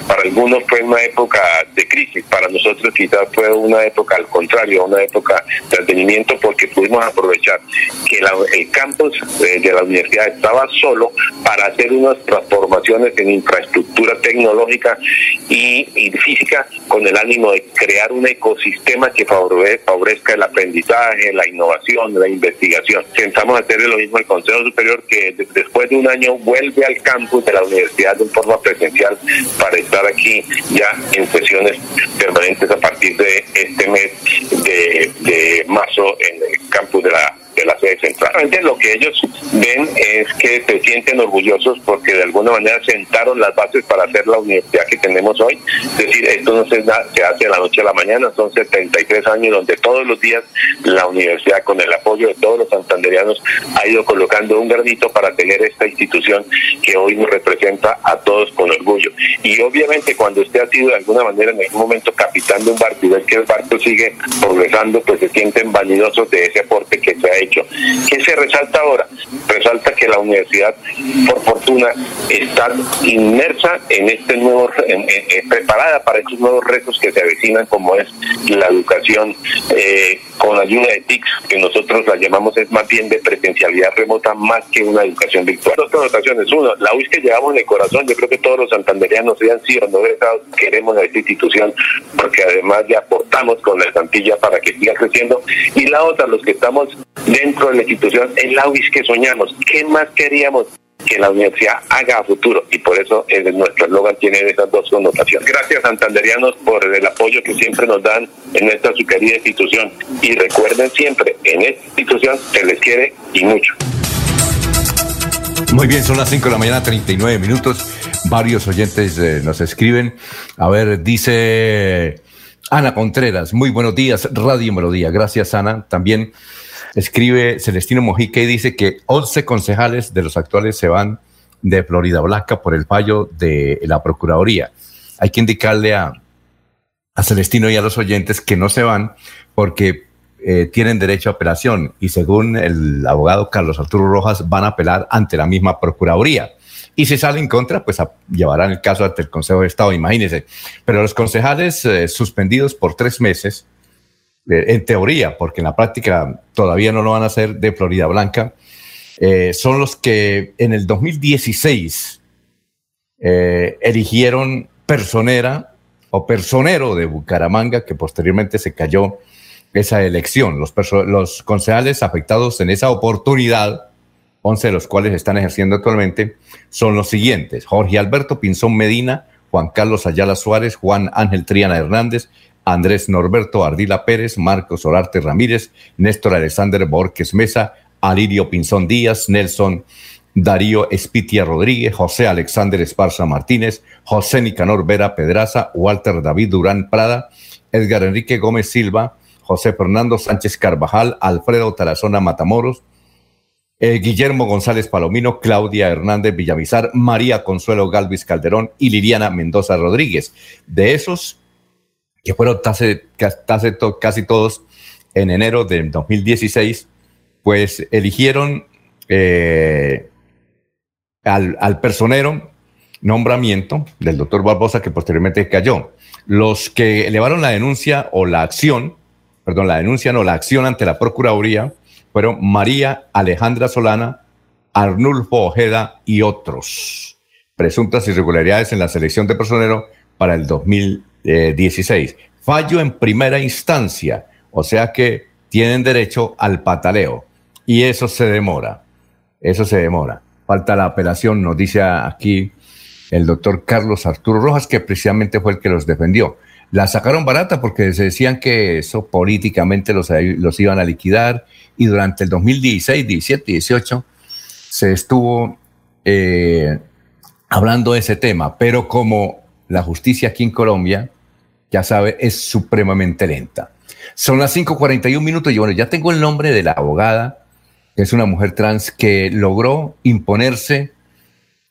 Para algunos fue una época de crisis, para nosotros quizás fue una época al contrario, una época de advenimiento porque pudimos aprovechar que el campus eh, de la universidad estaba solo para hacer unas transformaciones en infraestructura tecnológica y, física con el ánimo de crear un ecosistema que favorezca el aprendizaje, la innovación, la investigación. Intentamos hacer lo mismo el Consejo Superior que después de un año vuelve al campus de la universidad de forma presencial para estar aquí ya en sesiones permanentes a partir de este mes de marzo en el campus de la de la sede central. Realmente lo que ellos ven es que se sienten orgullosos porque de alguna manera sentaron las bases para hacer la universidad que tenemos hoy. Es decir, esto no se, se hace de la noche a la mañana, son 73 años donde todos los días la universidad con el apoyo de todos los santanderianos ha ido colocando un granito para tener esta institución que hoy nos representa a todos con orgullo. Y obviamente cuando usted ha sido de alguna manera en algún momento capitán de un barco y ve que el barco sigue progresando, pues se sienten vanidosos de ese aporte que se ha hecho. ¿Qué se resalta ahora? Resalta que la universidad, por fortuna, está inmersa en este nuevo, preparada para estos nuevos retos que se avecinan, como es la educación eh, con ayuda de TICS, que nosotros la llamamos es más bien de presencialidad remota más que una educación virtual. Dos connotaciones. Uno, la UIS que llevamos en el corazón, yo creo que todos los santanderianos, sean sí o no queremos a esta institución, porque además ya aportamos con la Santilla para que siga creciendo. Y la otra, los que estamos dentro de la institución, es la UIS que soñamos. ¿Qué más queríamos? que la universidad haga a futuro y por eso nuestro eslogan tiene esas dos connotaciones. Gracias santanderianos por el apoyo que siempre nos dan en esta su querida institución y recuerden siempre, en esta institución se les quiere y mucho. Muy bien, son las 5 de la mañana, 39 minutos. Varios oyentes eh, nos escriben. A ver, dice Ana Contreras, muy buenos días, Radio Melodía. Gracias, Ana. También escribe Celestino Mojica y dice que 11 concejales de los actuales se van de Florida Blanca por el fallo de la Procuraduría. Hay que indicarle a, a Celestino y a los oyentes que no se van porque eh, tienen derecho a apelación y según el abogado Carlos Arturo Rojas van a apelar ante la misma Procuraduría. Y si sale en contra, pues llevarán el caso ante el Consejo de Estado, imagínense. Pero los concejales eh, suspendidos por tres meses en teoría, porque en la práctica todavía no lo van a hacer de Florida Blanca, eh, son los que en el 2016 eh, eligieron personera o personero de Bucaramanga, que posteriormente se cayó esa elección. Los, los concejales afectados en esa oportunidad, 11 de los cuales están ejerciendo actualmente, son los siguientes. Jorge Alberto Pinzón Medina, Juan Carlos Ayala Suárez, Juan Ángel Triana Hernández, Andrés Norberto Ardila Pérez, Marcos Orarte Ramírez, Néstor Alexander Borges Mesa, Alirio Pinzón Díaz, Nelson Darío Espitia Rodríguez, José Alexander Esparza Martínez, José Nicanor Vera Pedraza, Walter David Durán Prada, Edgar Enrique Gómez Silva, José Fernando Sánchez Carvajal, Alfredo Tarazona Matamoros, eh, Guillermo González Palomino, Claudia Hernández Villamizar, María Consuelo Galvis Calderón y Liliana Mendoza Rodríguez. De esos, que fueron casi, todos en enero del 2016, pues eligieron eh, al, personero nombramiento del doctor Barbosa que posteriormente cayó. Los que elevaron la denuncia o la acción, perdón, la denuncia no, la acción ante la Procuraduría fueron María Alejandra Solana, Arnulfo Ojeda y otros. Presuntas irregularidades en la selección de personero para el 2016. 16. Fallo en primera instancia, o sea que tienen derecho al pataleo y eso se demora, eso se demora. Falta la apelación, nos dice aquí el doctor Carlos Arturo Rojas, que precisamente fue el que los defendió. La sacaron barata porque se decían que eso políticamente los, los iban a liquidar y durante el 2016, 17 y 18 se estuvo eh, hablando de ese tema, pero como la justicia aquí en Colombia, ya sabe, es supremamente lenta. Son las 5:41 minutos y bueno, ya tengo el nombre de la abogada, que es una mujer trans que logró imponerse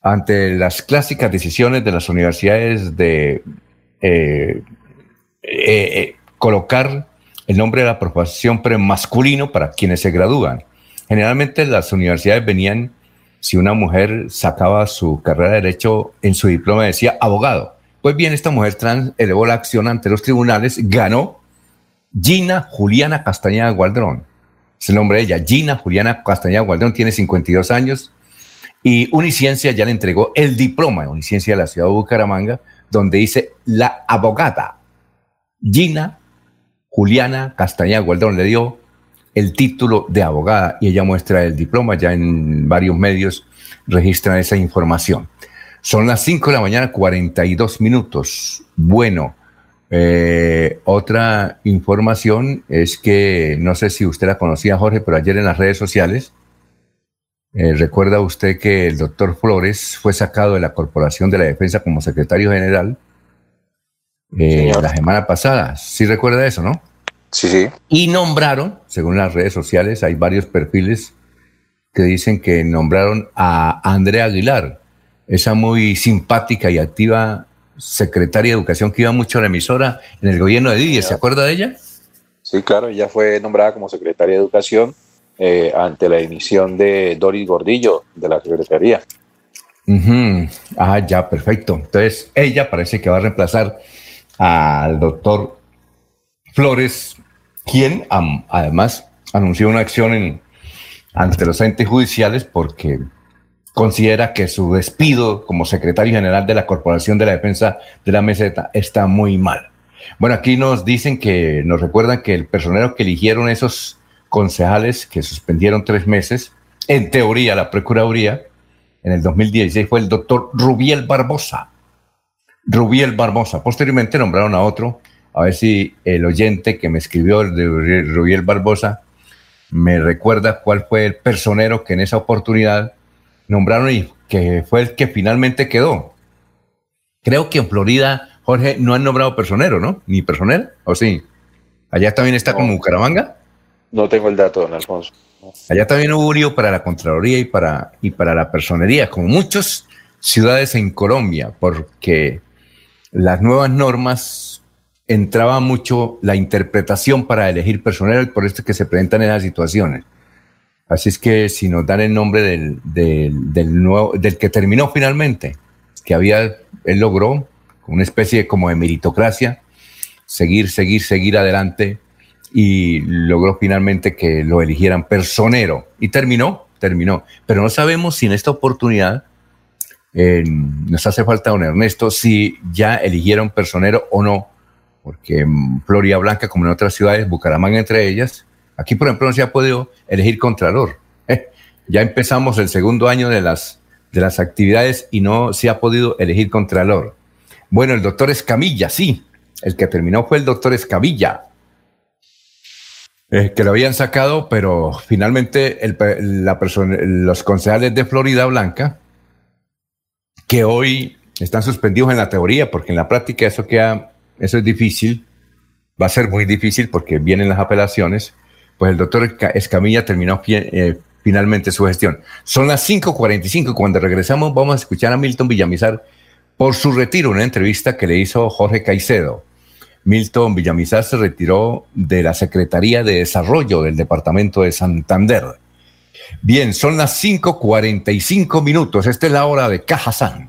ante las clásicas decisiones de las universidades de eh, eh, eh, colocar el nombre de la profesión premasculino para quienes se gradúan. Generalmente las universidades venían, si una mujer sacaba su carrera de derecho en su diploma decía abogado, pues bien, esta mujer trans elevó la acción ante los tribunales, ganó Gina Juliana Castañeda Gualdrón. Es el nombre de ella, Gina Juliana Castañeda Gualdrón, tiene 52 años y Uniciencia ya le entregó el diploma de Uniciencia de la ciudad de Bucaramanga, donde dice la abogada Gina Juliana Castañeda Gualdrón le dio el título de abogada y ella muestra el diploma, ya en varios medios registran esa información. Son las 5 de la mañana, 42 minutos. Bueno, Eh, otra información es que, no sé si usted la conocía, Jorge, pero ayer en las redes sociales, eh, recuerda usted que el doctor Flores fue sacado de la Corporación de la Defensa como secretario general eh, la semana pasada. ¿Sí recuerda eso, no? Sí, sí. Y nombraron, según las redes sociales, hay varios perfiles que dicen que nombraron a Andrea Aguilar, esa muy simpática y activa secretaria de Educación que iba mucho a la emisora en el gobierno de Didier. ¿Se acuerda de ella? Sí, claro, ella fue nombrada como secretaria de Educación eh, ante la emisión de Doris Gordillo de la Secretaría. Ah, ya, perfecto. Entonces, ella parece que va a reemplazar al doctor Flores, quien además anunció una acción en, ante los entes judiciales porque considera que su despido como secretario general de la Corporación de la Defensa de la Meseta está muy mal. Bueno, aquí nos dicen que, nos recuerdan que el personero que eligieron esos concejales que suspendieron tres meses, en teoría la Procuraduría, en el 2016 fue el doctor Rubiel Barbosa. Rubiel Barbosa. Posteriormente nombraron a otro, a ver si el oyente que me escribió de Rubiel Barbosa me recuerda cuál fue el personero que en esa oportunidad nombraron y que fue el que finalmente quedó. Creo que en Florida, Jorge, no han nombrado personero, ¿no? Ni personero, ¿o sí? Allá también está como Bucaramanga. No tengo el dato, don Alfonso. Allá también hubo un para la Contraloría y para, y para la personería, como muchas ciudades en Colombia, porque las nuevas normas entraba mucho la interpretación para elegir personero y por esto es que se presentan esas situaciones. Así es que si nos dan el nombre del, del, nuevo, del que terminó finalmente, que había, él logró, una especie como de meritocracia, seguir, seguir, seguir adelante y logró finalmente que lo eligieran personero. Y terminó, terminó. Pero no sabemos si en esta oportunidad nos hace falta, don Ernesto, si ya eligieron personero o no, porque en Blanca, como en otras ciudades, Bucaramanga entre ellas, Aquí, por ejemplo, no se ha podido elegir contralor. Eh, ya empezamos el segundo año de las, de las actividades y no se ha podido elegir contralor. Bueno, el doctor Escamilla, sí. El que terminó fue el doctor Escamilla, eh, que lo habían sacado, pero finalmente la los concejales de Florida Blanca, que hoy están suspendidos en la teoría, porque en la práctica eso queda, eso es difícil, va a ser muy difícil porque vienen las apelaciones pues el doctor Escamilla terminó eh, finalmente su gestión. Son las 5.45 cuando regresamos vamos a escuchar a Milton Villamizar por su retiro, una entrevista que le hizo Jorge Caicedo. Milton Villamizar se retiró de la Secretaría de Desarrollo del Departamento de Santander. Bien, son las 5.45 minutos. Esta es la hora de Cajazán.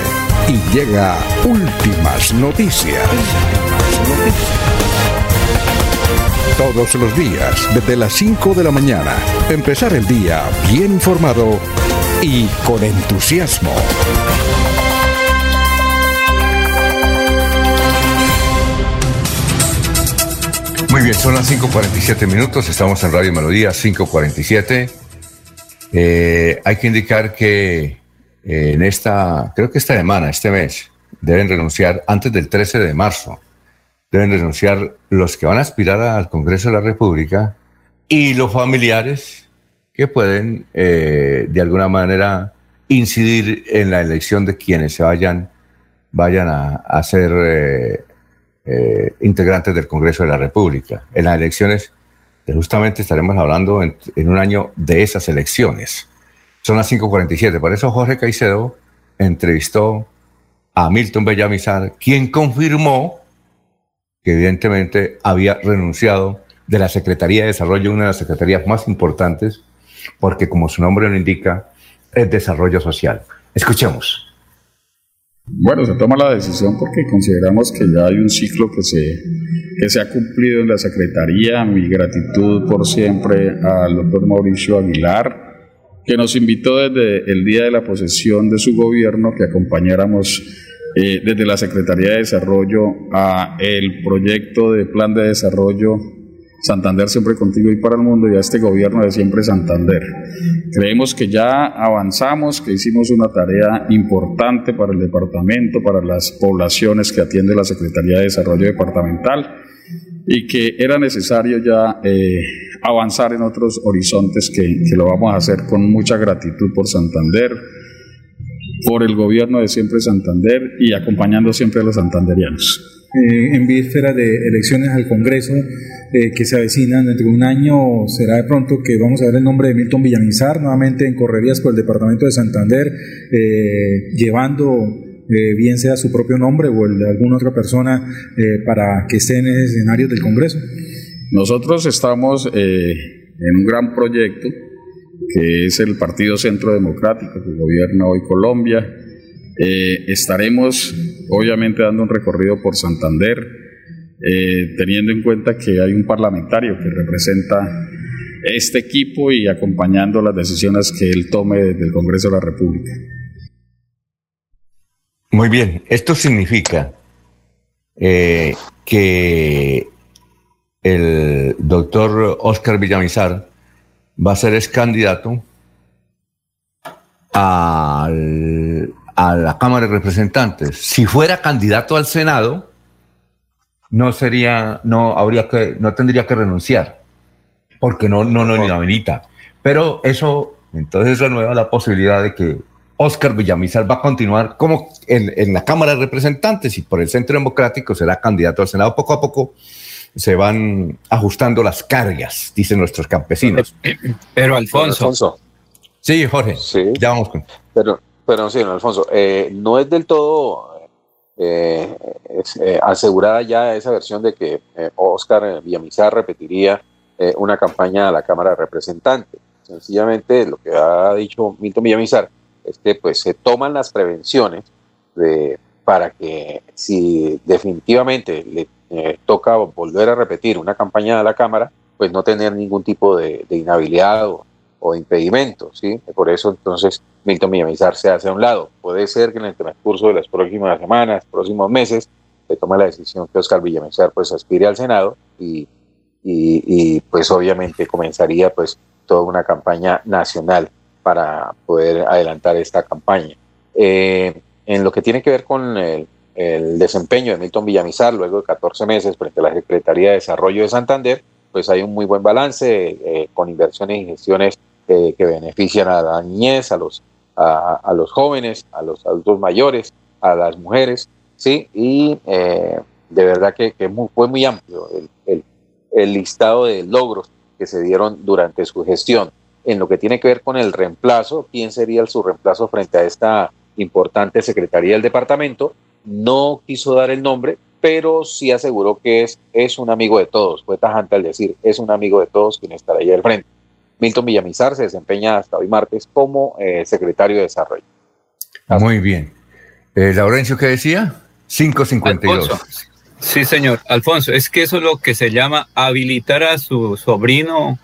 y llega Últimas Noticias. Todos los días, desde las 5 de la mañana, empezar el día bien informado y con entusiasmo. Muy bien, son las 5.47 minutos, estamos en Radio Melodía 5.47. Eh, hay que indicar que en esta, creo que esta semana, este mes, deben renunciar antes del 13 de marzo. Deben renunciar los que van a aspirar al Congreso de la República y los familiares que pueden eh, de alguna manera incidir en la elección de quienes se vayan, vayan a, ser eh, integrantes del Congreso de la República. En las elecciones, justamente estaremos hablando en un año de esas elecciones. Son las 5.47. Por eso Jorge Caicedo entrevistó a Milton Bellamizar, quien confirmó que evidentemente había renunciado de la Secretaría de Desarrollo, una de las secretarías más importantes, porque como su nombre lo indica, es desarrollo social. Escuchemos. Bueno, se toma la decisión porque consideramos que ya hay un ciclo que se, que se ha cumplido en la Secretaría. Mi gratitud por siempre al doctor Mauricio Aguilar, que nos invitó desde el día de la posesión de su gobierno que acompañáramos eh, desde la Secretaría de Desarrollo a el proyecto de plan de desarrollo Santander siempre contigo y para el mundo y a este gobierno de siempre Santander. Creemos que ya avanzamos, que hicimos una tarea importante para el departamento, para las poblaciones que atiende la Secretaría de Desarrollo Departamental y que era necesario ya eh, avanzar en otros horizontes que, que lo vamos a hacer con mucha gratitud por Santander, por el gobierno de siempre Santander y acompañando siempre a los santanderianos. Eh, en víspera de elecciones al Congreso eh, que se avecinan dentro de un año, será de pronto que vamos a ver el nombre de Milton Villamizar nuevamente en correrías por el departamento de Santander, eh, bien sea su propio nombre o el de alguna otra persona para que esté en ese escenario del Congreso. Nosotros estamos en un gran proyecto que es el Partido Centro Democrático que gobierna hoy Colombia eh, estaremos obviamente dando un recorrido por Santander, eh, teniendo en cuenta que hay un parlamentario que representa este equipo y acompañando las decisiones que él tome desde el Congreso de la República. Muy bien, esto significa eh, que el doctor Oscar Villamizar va a ser ex candidato al a la Cámara de Representantes, si fuera candidato al Senado, no sería, no habría que, no tendría que renunciar, porque no, no, no, lo habilita. Pero eso, entonces renueva la posibilidad de que Oscar Villamizar va a continuar como en, en, la Cámara de Representantes y por el Centro Democrático será candidato al Senado. Poco a poco se van ajustando las cargas, dicen nuestros campesinos. Pero Alfonso. Alfonso. Sí, Jorge. Sí. Ya vamos con. Pero pero sí, Alfonso, eh, no es del todo eh, eh, asegurada ya esa versión de que Oscar Villamizar repetiría una campaña a la Cámara de Representantes. Sencillamente lo que ha dicho Milton Villamizar es que pues se toman las prevenciones de, para que si definitivamente le toca volver a repetir una campaña a la Cámara, pues no tener ningún tipo de, de inhabilidad o, o impedimento, ¿sí? Por eso entonces Milton Villamizar se hace a un lado. Puede ser que en el transcurso de las próximas semanas, próximos meses, se tome la decisión que Oscar Villamizar pues aspire al Senado y, y, pues obviamente comenzaría pues toda una campaña nacional para poder adelantar esta campaña. Eh, en lo que tiene que ver con el, desempeño de Milton Villamizar luego de 14 meses frente a la Secretaría de Desarrollo de Santander, pues hay un muy buen balance eh, con inversiones y gestiones que benefician a la niñez, a los, a, los jóvenes, a los adultos mayores, a las mujeres, ¿sí? Y eh, de verdad que, fue muy amplio el, el, listado de logros que se dieron durante su gestión. En lo que tiene que ver con el reemplazo, quién sería su reemplazo frente a esta importante Secretaría del Departamento, no quiso dar el nombre, pero sí aseguró que es, es un amigo de todos. Fue tajante al decir, es un amigo de todos quien estará ahí al frente. Milton Villamizar se desempeña hasta hoy martes como eh, secretario de Desarrollo. Muy bien. Eh, Laurencio, ¿qué decía? 552. Sí, señor. Alfonso, es que eso es lo que se llama habilitar a su sobrino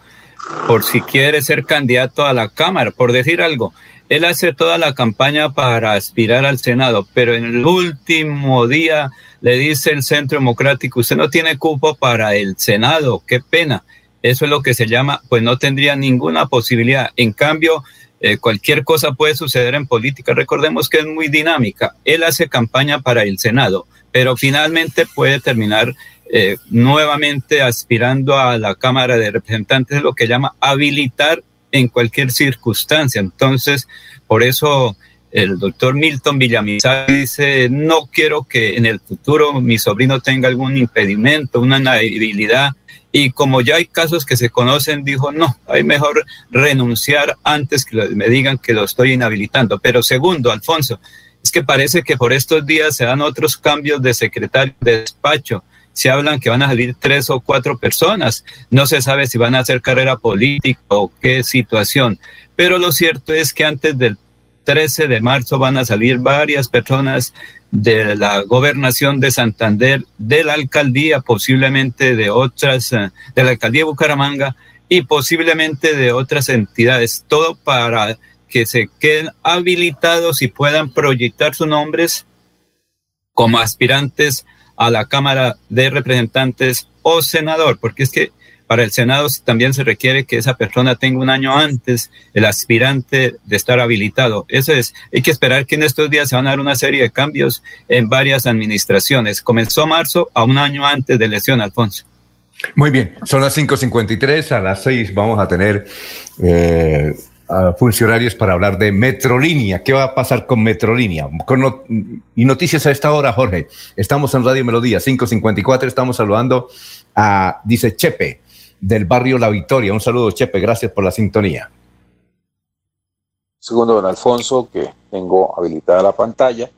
por si quiere ser candidato a la Cámara, por decir algo. Él hace toda la campaña para aspirar al Senado, pero en el último día le dice el Centro Democrático, usted no tiene cupo para el Senado, qué pena. Eso es lo que se llama, pues no tendría ninguna posibilidad. En cambio, eh, cualquier cosa puede suceder en política. Recordemos que es muy dinámica. Él hace campaña para el Senado, pero finalmente puede terminar eh, nuevamente aspirando a la Cámara de Representantes, lo que llama habilitar en cualquier circunstancia. Entonces, por eso el doctor Milton Villamizar dice, no quiero que en el futuro mi sobrino tenga algún impedimento, una inhabilidad. Y como ya hay casos que se conocen, dijo, no, hay mejor renunciar antes que me digan que lo estoy inhabilitando. Pero segundo, Alfonso, es que parece que por estos días se dan otros cambios de secretario de despacho. Se hablan que van a salir tres o cuatro personas. No se sabe si van a hacer carrera política o qué situación. Pero lo cierto es que antes del 13 de marzo van a salir varias personas de la gobernación de Santander, de la alcaldía, posiblemente de otras, eh, de la alcaldía de Bucaramanga y posiblemente de otras entidades. Todo para que se queden habilitados y puedan proyectar sus nombres como aspirantes a la Cámara de Representantes o senador, porque es que para el Senado también se requiere que esa persona tenga un año antes el aspirante de estar habilitado. Eso es, hay que esperar que en estos días se van a dar una serie de cambios en varias administraciones. Comenzó marzo a un año antes de elección, Alfonso. Muy bien, son las 5.53, a las 6 vamos a tener eh, funcionarios para hablar de Metrolínea. ¿Qué va a pasar con Metrolínea? y noticias a esta hora, Jorge. Estamos en Radio Melodía, 554, estamos saludando a, dice Chepe, del barrio La Victoria. Un saludo, Chepe, gracias por la sintonía. Segundo, don Alfonso, que tengo habilitada la pantalla,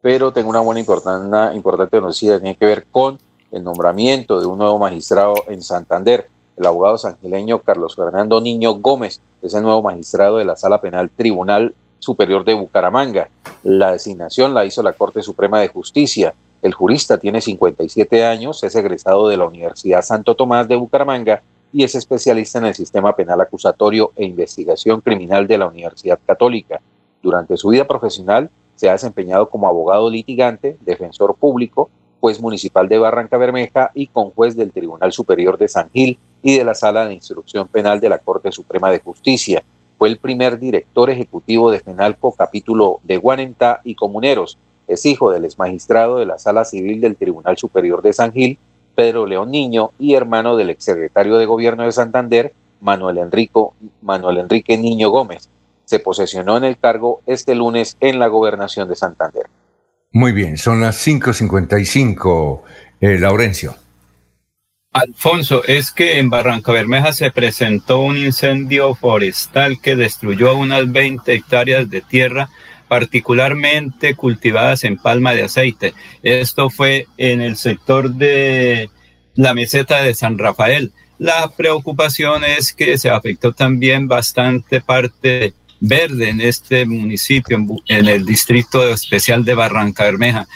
pero tengo una buena importante, importante noticia, tiene que ver con el nombramiento de un nuevo magistrado en Santander el abogado sangileño Carlos Fernando Niño Gómez, es el nuevo magistrado de la Sala Penal Tribunal Superior de Bucaramanga. La designación la hizo la Corte Suprema de Justicia. El jurista tiene 57 años, es egresado de la Universidad Santo Tomás de Bucaramanga y es especialista en el sistema penal acusatorio e investigación criminal de la Universidad Católica. Durante su vida profesional se ha desempeñado como abogado litigante, defensor público, juez municipal de Barranca Bermeja y con juez del Tribunal Superior de San Gil y de la Sala de Instrucción Penal de la Corte Suprema de Justicia. Fue el primer director ejecutivo de FENALCO capítulo de Guanentá y Comuneros. Es hijo del exmagistrado de la Sala Civil del Tribunal Superior de San Gil, Pedro León Niño, y hermano del exsecretario de Gobierno de Santander, Manuel, Enrico, Manuel Enrique Niño Gómez. Se posesionó en el cargo este lunes en la gobernación de Santander. Muy bien, son las 5.55, eh, Laurencio. Alfonso, es que en Barranca Bermeja se presentó un incendio forestal que destruyó unas 20 hectáreas de tierra, particularmente cultivadas en palma de aceite. Esto fue en el sector de la meseta de San Rafael. La preocupación es que se afectó también bastante parte verde en este municipio, en el distrito especial de Barranca Bermeja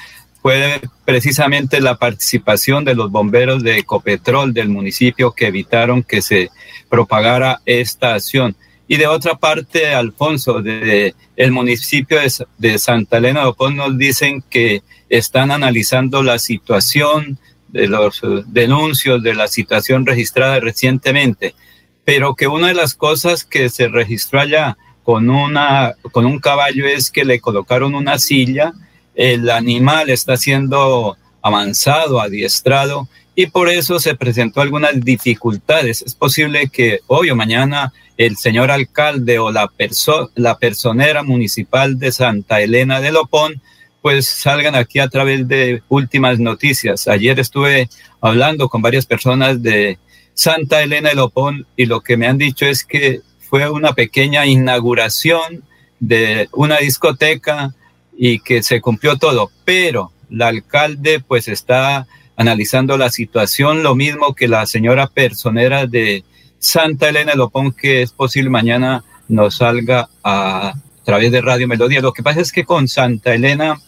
fue precisamente la participación de los bomberos de Ecopetrol del municipio que evitaron que se propagara esta acción. Y de otra parte, Alfonso, de el municipio de, Santa Elena de Opón nos dicen que están analizando la situación de los denuncios de la situación registrada recientemente, pero que una de las cosas que se registró allá con, una, con un caballo es que le colocaron una silla el animal está siendo avanzado, adiestrado, y por eso se presentó algunas dificultades. Es posible que hoy o mañana el señor alcalde o la, la personera municipal de Santa Elena de Lopón pues salgan aquí a través de últimas noticias. Ayer estuve hablando con varias personas de Santa Elena de Lopón y lo que me han dicho es que fue una pequeña inauguración de una discoteca y que se cumplió todo, pero la alcalde pues está analizando la situación, lo mismo que la señora personera de Santa Elena Lopón, que es posible mañana nos salga a, través de Radio Melodía. Lo que pasa es que con Santa Elena,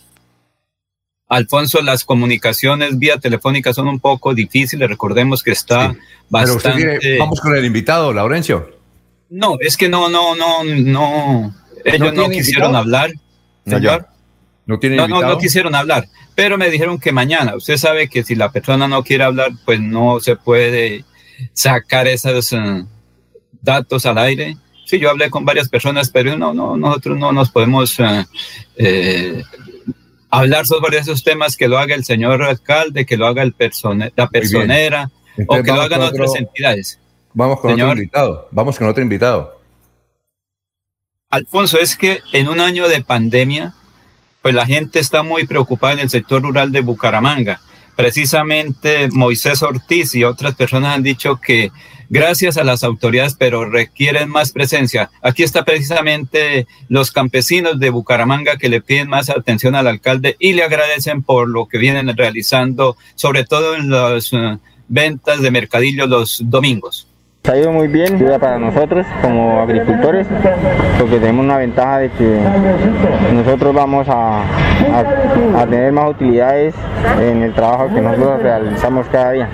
Alfonso, las comunicaciones vía telefónica son un poco difíciles. Recordemos que está bastante. vamos con el invitado, Laurencio. No, es que no, no, no, no. Ellos no, quisieron hablar. Señor. ¿No, no, no, quisieron hablar, pero me dijeron que mañana. Usted sabe que si la persona no quiere hablar, pues no se puede sacar esos eh, datos al aire. Sí, yo hablé con varias personas, pero no, no, nosotros no nos podemos eh, eh, hablar sobre esos temas que lo haga el señor alcalde, que lo haga el la personera o que lo hagan otras entidades. Vamos con otro invitado. Vamos con otro invitado. Alfonso, es que en un año de pandemia, pues la gente está muy preocupada en el sector rural de Bucaramanga. Precisamente Moisés Ortiz y otras personas han dicho que gracias a las autoridades, pero requieren más presencia. Aquí está precisamente los campesinos de Bucaramanga que le piden más atención al alcalde y le agradecen por lo que vienen realizando, sobre todo en las uh, ventas de mercadillo los domingos. Ha ido muy bien, ayuda para nosotros como agricultores, porque tenemos una ventaja de que nosotros vamos a, a, tener más utilidades en el trabajo que nosotros realizamos cada día.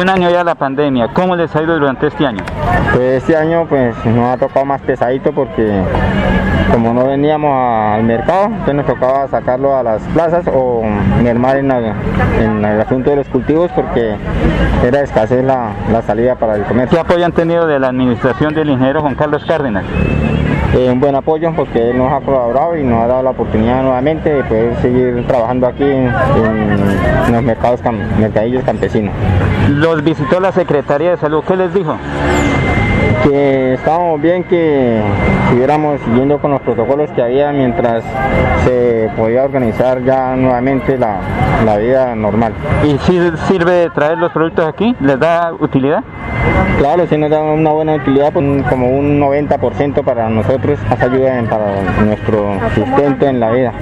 Un año ya la pandemia, ¿cómo les ha ido durante este año? Pues este año pues nos ha tocado más pesadito porque como no veníamos al mercado, entonces nos tocaba sacarlo a las plazas o mermar en, en el asunto de los cultivos porque era escasez la, la salida para el comercio han tenido de la administración del ingeniero Juan Carlos Cárdenas? Eh, un buen apoyo porque él nos ha colaborado y nos ha dado la oportunidad nuevamente de poder seguir trabajando aquí en, los mercados mercadillos campesinos. Los visitó la Secretaría de Salud, ¿qué les dijo? que estábamos bien que siguiéramos siguiendo con los protocolos que había mientras se podía organizar ya nuevamente la, la vida normal. ¿Y si sirve traer los productos aquí? ¿Les da utilidad? Claro, sí nos da una buena utilidad, pues, como un 90% para nosotros, más ayuda para nuestro sustento en la vida.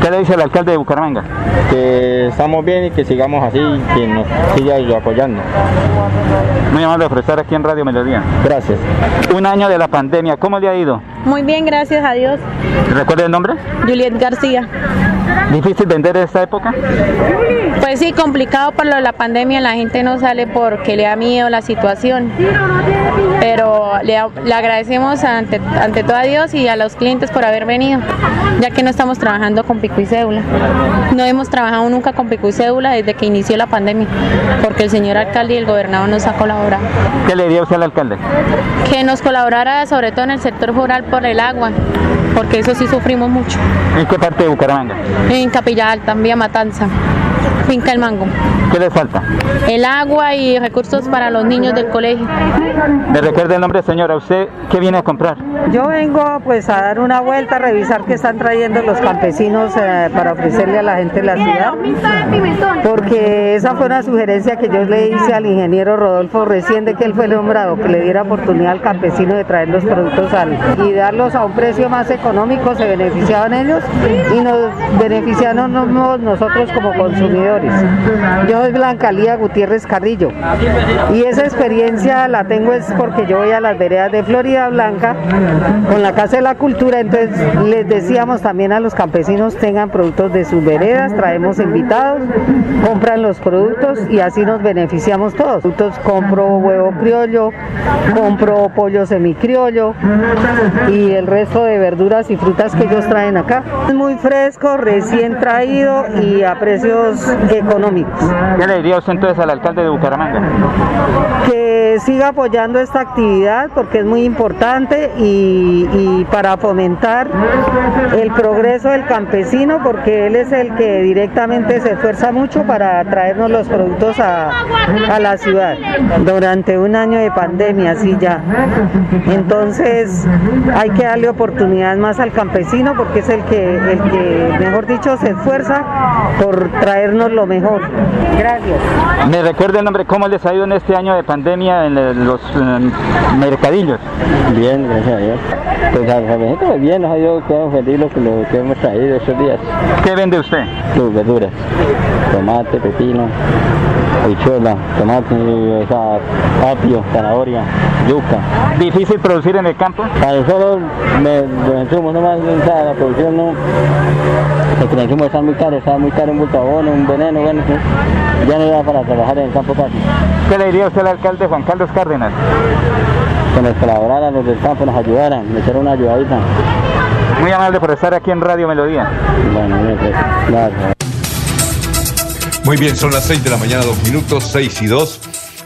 ¿Qué le dice el alcalde de Bucaramanga? Que estamos bien y que sigamos así, que nos siga apoyando. Muy amable por estar aquí en Radio Melodía. Gracias. Un año de la pandemia, ¿cómo le ha ido? Muy bien, gracias a Dios. ¿Recuerda el nombre? Juliet García. ¿Difícil vender en esta época? Pues sí, complicado por lo de la pandemia, la gente no sale porque le da miedo la situación. Pero le, agradecemos ante, ante todo a Dios y a los clientes por haber venido, ya que no estamos trabajando con pico y cédula. No hemos trabajado nunca con pico y cédula desde que inició la pandemia, porque el señor alcalde y el gobernador nos ha colaborado. ¿Qué le dio usted al alcalde? Que nos colaborara sobre todo en el sector rural por el agua, porque eso sí sufrimos mucho. ¿En qué parte de Bucaramanga? En Capilla Alta, Vía Matanza. Finca El Mango. ¿Qué le falta? El agua y recursos para los niños del colegio. ¿Me recuerda el nombre, señora? ¿Usted qué viene a comprar? Yo vengo pues a dar una vuelta, a revisar qué están trayendo los campesinos eh, para ofrecerle a la gente de la ciudad. Porque esa fue una sugerencia que yo le hice al ingeniero Rodolfo recién de que él fue nombrado, que le diera oportunidad al campesino de traer los productos al, y darlos a un precio más económico, se beneficiaban ellos y nos beneficiamos nosotros como consumidores. Yo soy Blanca Lía Gutiérrez Carrillo y esa experiencia la tengo es porque yo voy a las veredas de Florida Blanca con la Casa de la Cultura, entonces les decíamos también a los campesinos tengan productos de sus veredas, traemos invitados, compran los productos y así nos beneficiamos todos. Compro huevo criollo, compro pollo semicriollo y el resto de verduras y frutas que ellos traen acá. Es muy fresco, recién traído y a precios económicos. ¿Qué le diría usted entonces al alcalde de Bucaramanga? Que siga apoyando esta actividad porque es muy importante y, para fomentar el progreso del campesino porque él es el que directamente se esfuerza mucho para traernos los productos a, a la ciudad durante un año de pandemia, así ya. Entonces hay que darle oportunidad más al campesino porque es el que, el que mejor dicho, se esfuerza por traernos lo mejor. Gracias. ¿Me recuerda el nombre? ¿Cómo les ha ido en este año de pandemia en los mercadillos? Bien, gracias a Dios. Pues a pues bien, nos ha ido feliz lo que, lo que hemos traído estos días. ¿Qué vende usted? Sus verduras, tomate, pepino, habichuela, tomate, o sea, apio, zanahoria, yuca. ¿Difícil producir en el campo? Para nosotros los insumos nomás, o sea, la producción no, porque los insumos están muy caros, está muy caro un bulto un veneno, bueno, ya no da para trabajar en el campo casi. ¿Qué le diría usted al alcalde Juan Carlos Cárdenas? Que nos colaboraran los del campo, nos ayudaran, me hicieron una ayudadita. Muy amable por estar aquí en Radio Melodía. Bueno, gracias. Muy bien, son las 6 de la mañana, dos minutos, 6 y 2.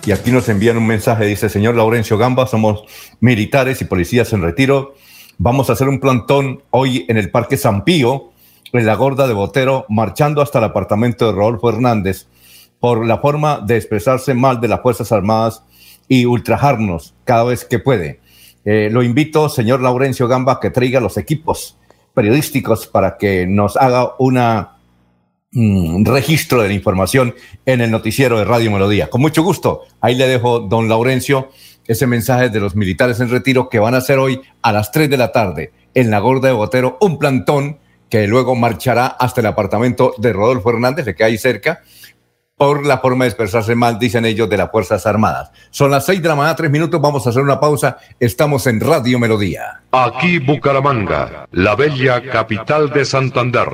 Y aquí nos envían un mensaje, dice, señor Laurencio Gamba, somos militares y policías en retiro. Vamos a hacer un plantón hoy en el Parque San Pío, en la Gorda de Botero, marchando hasta el apartamento de Rodolfo Hernández por la forma de expresarse mal de las Fuerzas Armadas y ultrajarnos cada vez que puede. Eh, lo invito, señor Laurencio Gamba, que traiga los equipos periodísticos para que nos haga una un registro de la información en el noticiero de Radio Melodía. Con mucho gusto, ahí le dejo, don Laurencio, ese mensaje de los militares en retiro que van a hacer hoy a las 3 de la tarde en la Gorda de Botero, un plantón que luego marchará hasta el apartamento de Rodolfo Hernández, de que hay cerca, por la forma de expresarse mal, dicen ellos, de las Fuerzas Armadas. Son las 6 de la mañana, tres minutos, vamos a hacer una pausa. Estamos en Radio Melodía. Aquí Bucaramanga, la bella capital de Santander.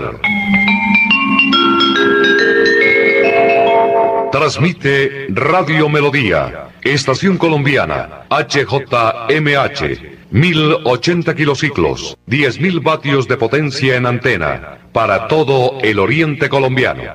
Transmite Radio Melodía, Estación Colombiana, HJMH, 1080 kilociclos, 10.000 vatios de potencia en antena, para todo el oriente colombiano.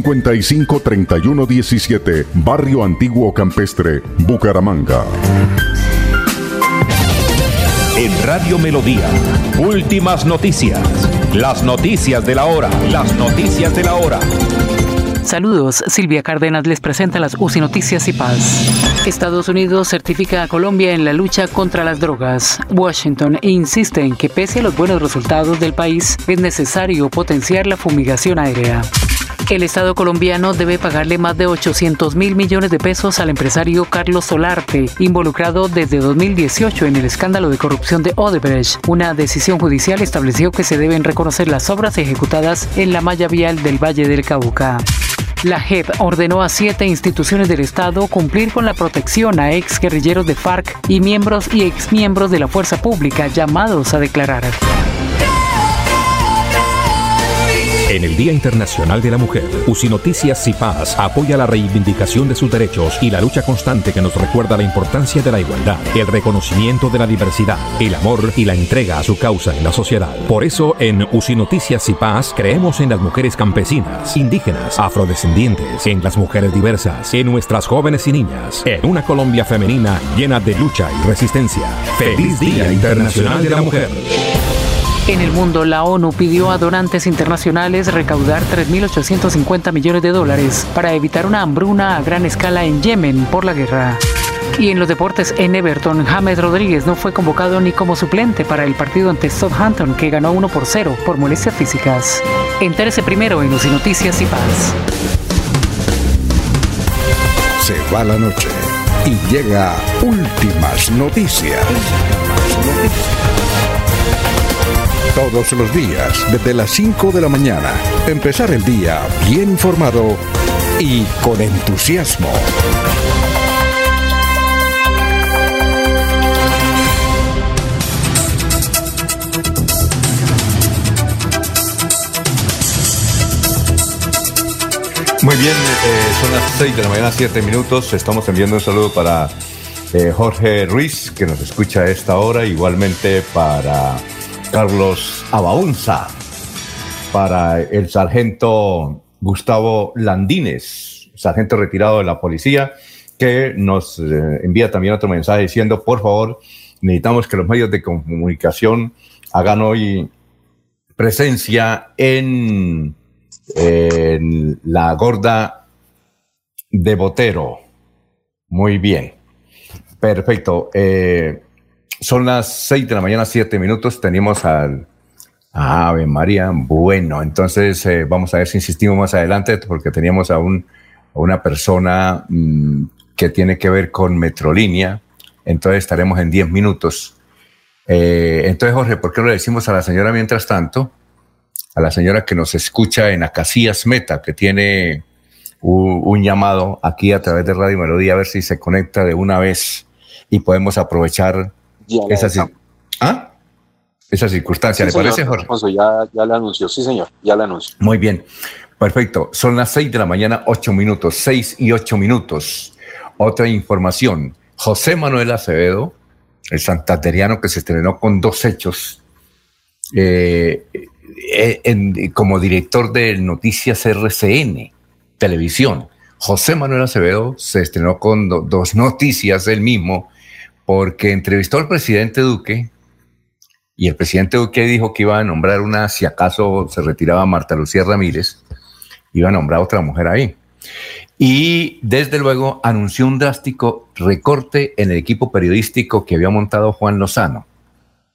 55 31 17, Barrio Antiguo Campestre, Bucaramanga. En Radio Melodía, últimas noticias. Las noticias de la hora. Las noticias de la hora. Saludos, Silvia Cárdenas les presenta las UCI Noticias y Paz. Estados Unidos certifica a Colombia en la lucha contra las drogas. Washington insiste en que pese a los buenos resultados del país, es necesario potenciar la fumigación aérea. El Estado colombiano debe pagarle más de 800 mil millones de pesos al empresario Carlos Solarte, involucrado desde 2018 en el escándalo de corrupción de Odebrecht. Una decisión judicial estableció que se deben reconocer las obras ejecutadas en la malla vial del Valle del Cauca. La JEP ordenó a siete instituciones del Estado cumplir con la protección a ex guerrilleros de FARC y miembros y exmiembros de la fuerza pública llamados a declarar. En el Día Internacional de la Mujer, UCI Noticias y Paz apoya la reivindicación de sus derechos y la lucha constante que nos recuerda la importancia de la igualdad, el reconocimiento de la diversidad, el amor y la entrega a su causa en la sociedad. Por eso, en UCI Noticias y Paz creemos en las mujeres campesinas, indígenas, afrodescendientes, en las mujeres diversas, en nuestras jóvenes y niñas, en una Colombia femenina llena de lucha y resistencia. ¡Feliz Día Internacional de la Mujer! En el mundo, la ONU pidió a donantes internacionales recaudar 3.850 millones de dólares para evitar una hambruna a gran escala en Yemen por la guerra. Y en los deportes, en Everton, James Rodríguez no fue convocado ni como suplente para el partido ante Southampton, que ganó 1 por 0 por molestias físicas. Entérese primero en UCI Noticias y Paz. Se va la noche y llega últimas noticias. Todos los días, desde las 5 de la mañana, empezar el día bien informado y con entusiasmo. Muy bien, eh, son las 6 de la mañana, 7 minutos. Estamos enviando un saludo para eh, Jorge Ruiz, que nos escucha a esta hora, igualmente para Carlos Abaunza, para el sargento Gustavo Landines, sargento retirado de la policía, que nos eh, envía también otro mensaje diciendo, por favor, necesitamos que los medios de comunicación hagan hoy presencia en la gorda de Botero. Muy bien. Perfecto. Eh, son las 6 de la mañana, 7 minutos. Tenemos al Ave María. Bueno, entonces eh, vamos a ver si insistimos más adelante, porque teníamos a, un, a una persona mm, que tiene que ver con Metrolínea. Entonces estaremos en 10 minutos. Eh, entonces, Jorge, ¿por qué no le decimos a la señora mientras tanto? A la señora que nos escucha en Acacias Meta, que tiene un, un llamado aquí a través de Radio Melodía, a ver si se conecta de una vez y podemos aprovechar esa, ¿Ah? esa circunstancia. ¿Le señor, parece, Jorge? Alfonso, ya, ya le anunció, sí, señor, ya le anunció. Muy bien, perfecto. Son las 6 de la mañana, 8 minutos, 6 y 8 minutos. Otra información. José Manuel Acevedo, el santanderiano que se estrenó con dos hechos eh, eh, en- como director de Noticias RCN, televisión. José Manuel Acevedo se estrenó con do- dos noticias él mismo porque entrevistó al presidente Duque y el presidente Duque dijo que iba a nombrar una, si acaso se retiraba Marta Lucía Ramírez, iba a nombrar otra mujer ahí. Y desde luego anunció un drástico recorte en el equipo periodístico que había montado Juan Lozano.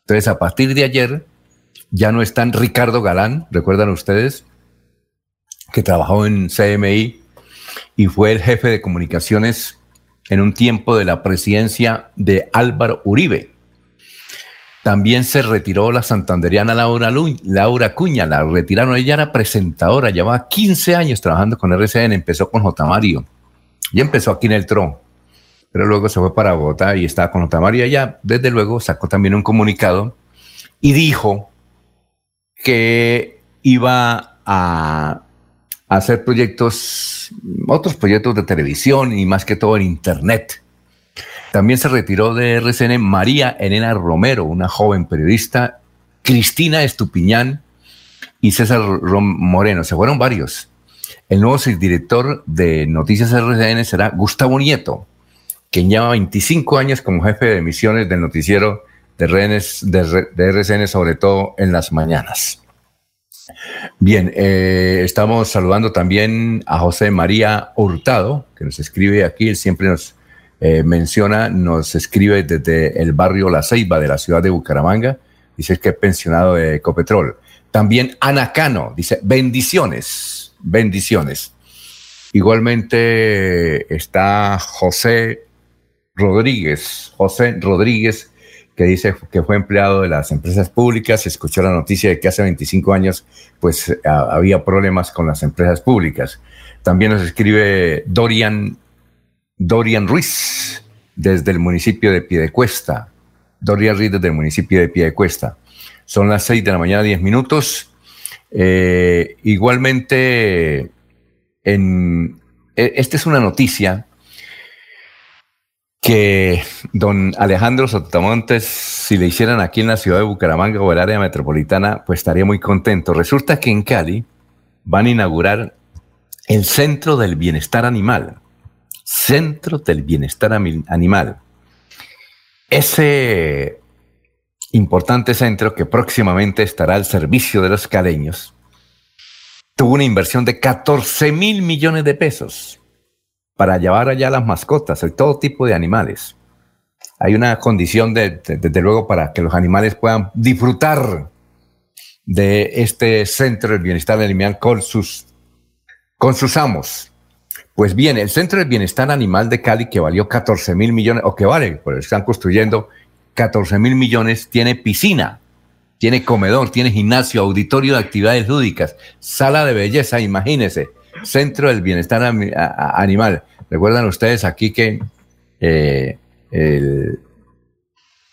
Entonces, a partir de ayer, ya no están Ricardo Galán, recuerdan ustedes, que trabajó en CMI y fue el jefe de comunicaciones en un tiempo de la presidencia de Álvaro Uribe. También se retiró la santanderiana Laura, Lu- Cuña, la retiraron, ella era presentadora, llevaba 15 años trabajando con RCN, empezó con J. Mario y empezó aquí en el TRO, pero luego se fue para Bogotá y estaba con J. Mario allá, desde luego sacó también un comunicado y dijo que iba a hacer proyectos, otros proyectos de televisión y más que todo en Internet. También se retiró de RCN María Elena Romero, una joven periodista, Cristina Estupiñán y César Moreno. Se fueron varios. El nuevo subdirector de Noticias RCN será Gustavo Nieto, quien lleva 25 años como jefe de emisiones del noticiero de RCN, sobre todo en las mañanas. Bien, eh, estamos saludando también a José María Hurtado, que nos escribe aquí, él siempre nos eh, menciona, nos escribe desde el barrio La Ceiba de la ciudad de Bucaramanga, dice que es pensionado de Ecopetrol. También Ana Cano, dice, bendiciones, bendiciones. Igualmente está José Rodríguez, José Rodríguez, que dice que fue empleado de las empresas públicas, escuchó la noticia de que hace 25 años pues había problemas con las empresas públicas. También nos escribe Dorian, Dorian Ruiz desde el municipio de Piedecuesta. Dorian Ruiz desde el municipio de Piedecuesta. Son las 6 de la mañana, 10 minutos. Eh, igualmente, en, e- esta es una noticia que don Alejandro Sotomontes, si le hicieran aquí en la ciudad de Bucaramanga o el área metropolitana, pues estaría muy contento. Resulta que en Cali van a inaugurar el Centro del Bienestar Animal. Centro del Bienestar Animal. Ese importante centro que próximamente estará al servicio de los caleños tuvo una inversión de 14 mil millones de pesos para llevar allá las mascotas, de todo tipo de animales. Hay una condición, de, de- desde luego, para que los animales puedan disfrutar de este centro del bienestar animal con sus, con sus amos. Pues bien, el Centro del Bienestar Animal de Cali, que valió 14 mil millones, o que vale, pues están construyendo 14 mil millones, tiene piscina, tiene comedor, tiene gimnasio, auditorio de actividades lúdicas, sala de belleza, imagínense, Centro del Bienestar Animal. Recuerdan ustedes aquí que eh, el,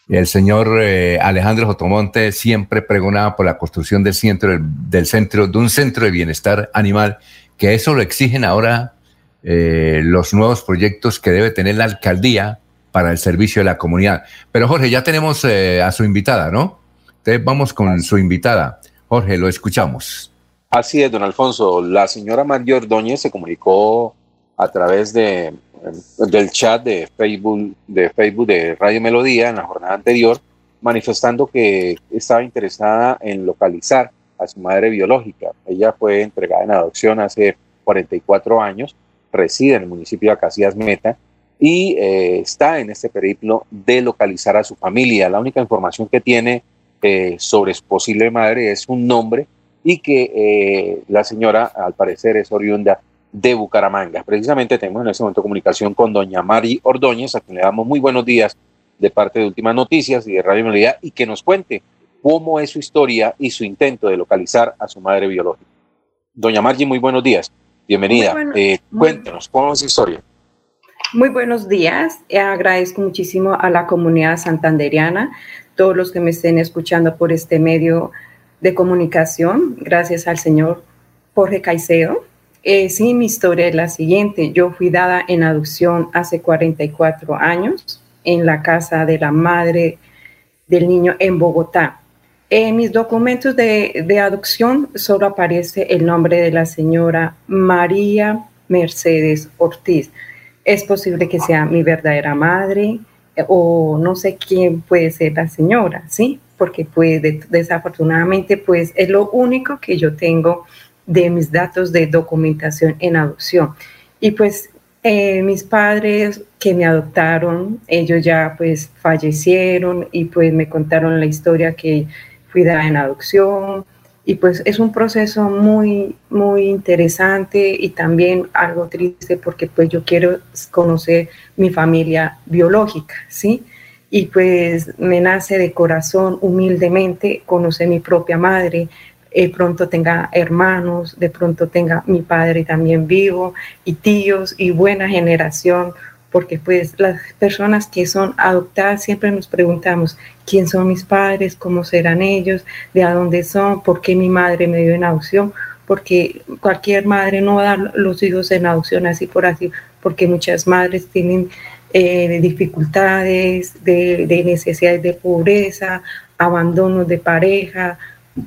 el señor eh, Alejandro Jotomonte siempre pregonaba por la construcción del centro, del, del centro, de un centro de bienestar animal, que eso lo exigen ahora eh, los nuevos proyectos que debe tener la alcaldía para el servicio de la comunidad. Pero Jorge, ya tenemos eh, a su invitada, ¿no? Entonces vamos con su invitada. Jorge, lo escuchamos. Así es, don Alfonso. La señora María Ordóñez se comunicó a través de, eh, del chat de Facebook, de Facebook de Radio Melodía en la jornada anterior, manifestando que estaba interesada en localizar a su madre biológica. Ella fue entregada en adopción hace 44 años, reside en el municipio de Acacias Meta y eh, está en este periplo de localizar a su familia. La única información que tiene eh, sobre su posible madre es un nombre y que eh, la señora al parecer es oriunda de Bucaramanga. Precisamente tenemos en este momento comunicación con doña Mari Ordóñez, a quien le damos muy buenos días de parte de Últimas Noticias y de Radio Melodía, y que nos cuente cómo es su historia y su intento de localizar a su madre biológica. Doña Margie, muy buenos días. Bienvenida. Eh, cuéntenos, ¿cómo es su historia? Muy buenos días. Eh, agradezco muchísimo a la comunidad santanderiana, todos los que me estén escuchando por este medio de comunicación. Gracias al señor Jorge Caicedo. Eh, sí, mi historia es la siguiente. Yo fui dada en adopción hace 44 años en la casa de la madre del niño en Bogotá. En mis documentos de, de adopción solo aparece el nombre de la señora María Mercedes Ortiz. Es posible que sea mi verdadera madre eh, o no sé quién puede ser la señora, ¿sí? Porque pues desafortunadamente pues es lo único que yo tengo de mis datos de documentación en adopción. Y pues eh, mis padres que me adoptaron, ellos ya pues fallecieron y pues me contaron la historia que fui dada en adopción y pues es un proceso muy, muy interesante y también algo triste porque pues yo quiero conocer mi familia biológica, ¿sí? Y pues me nace de corazón humildemente conocer mi propia madre, de pronto tenga hermanos, de pronto tenga mi padre también vivo y tíos y buena generación, porque pues las personas que son adoptadas siempre nos preguntamos quién son mis padres, cómo serán ellos, de a dónde son, por qué mi madre me dio en adopción, porque cualquier madre no va a dar los hijos en adopción así por así, porque muchas madres tienen eh, dificultades, de, de necesidades de pobreza, abandonos de pareja,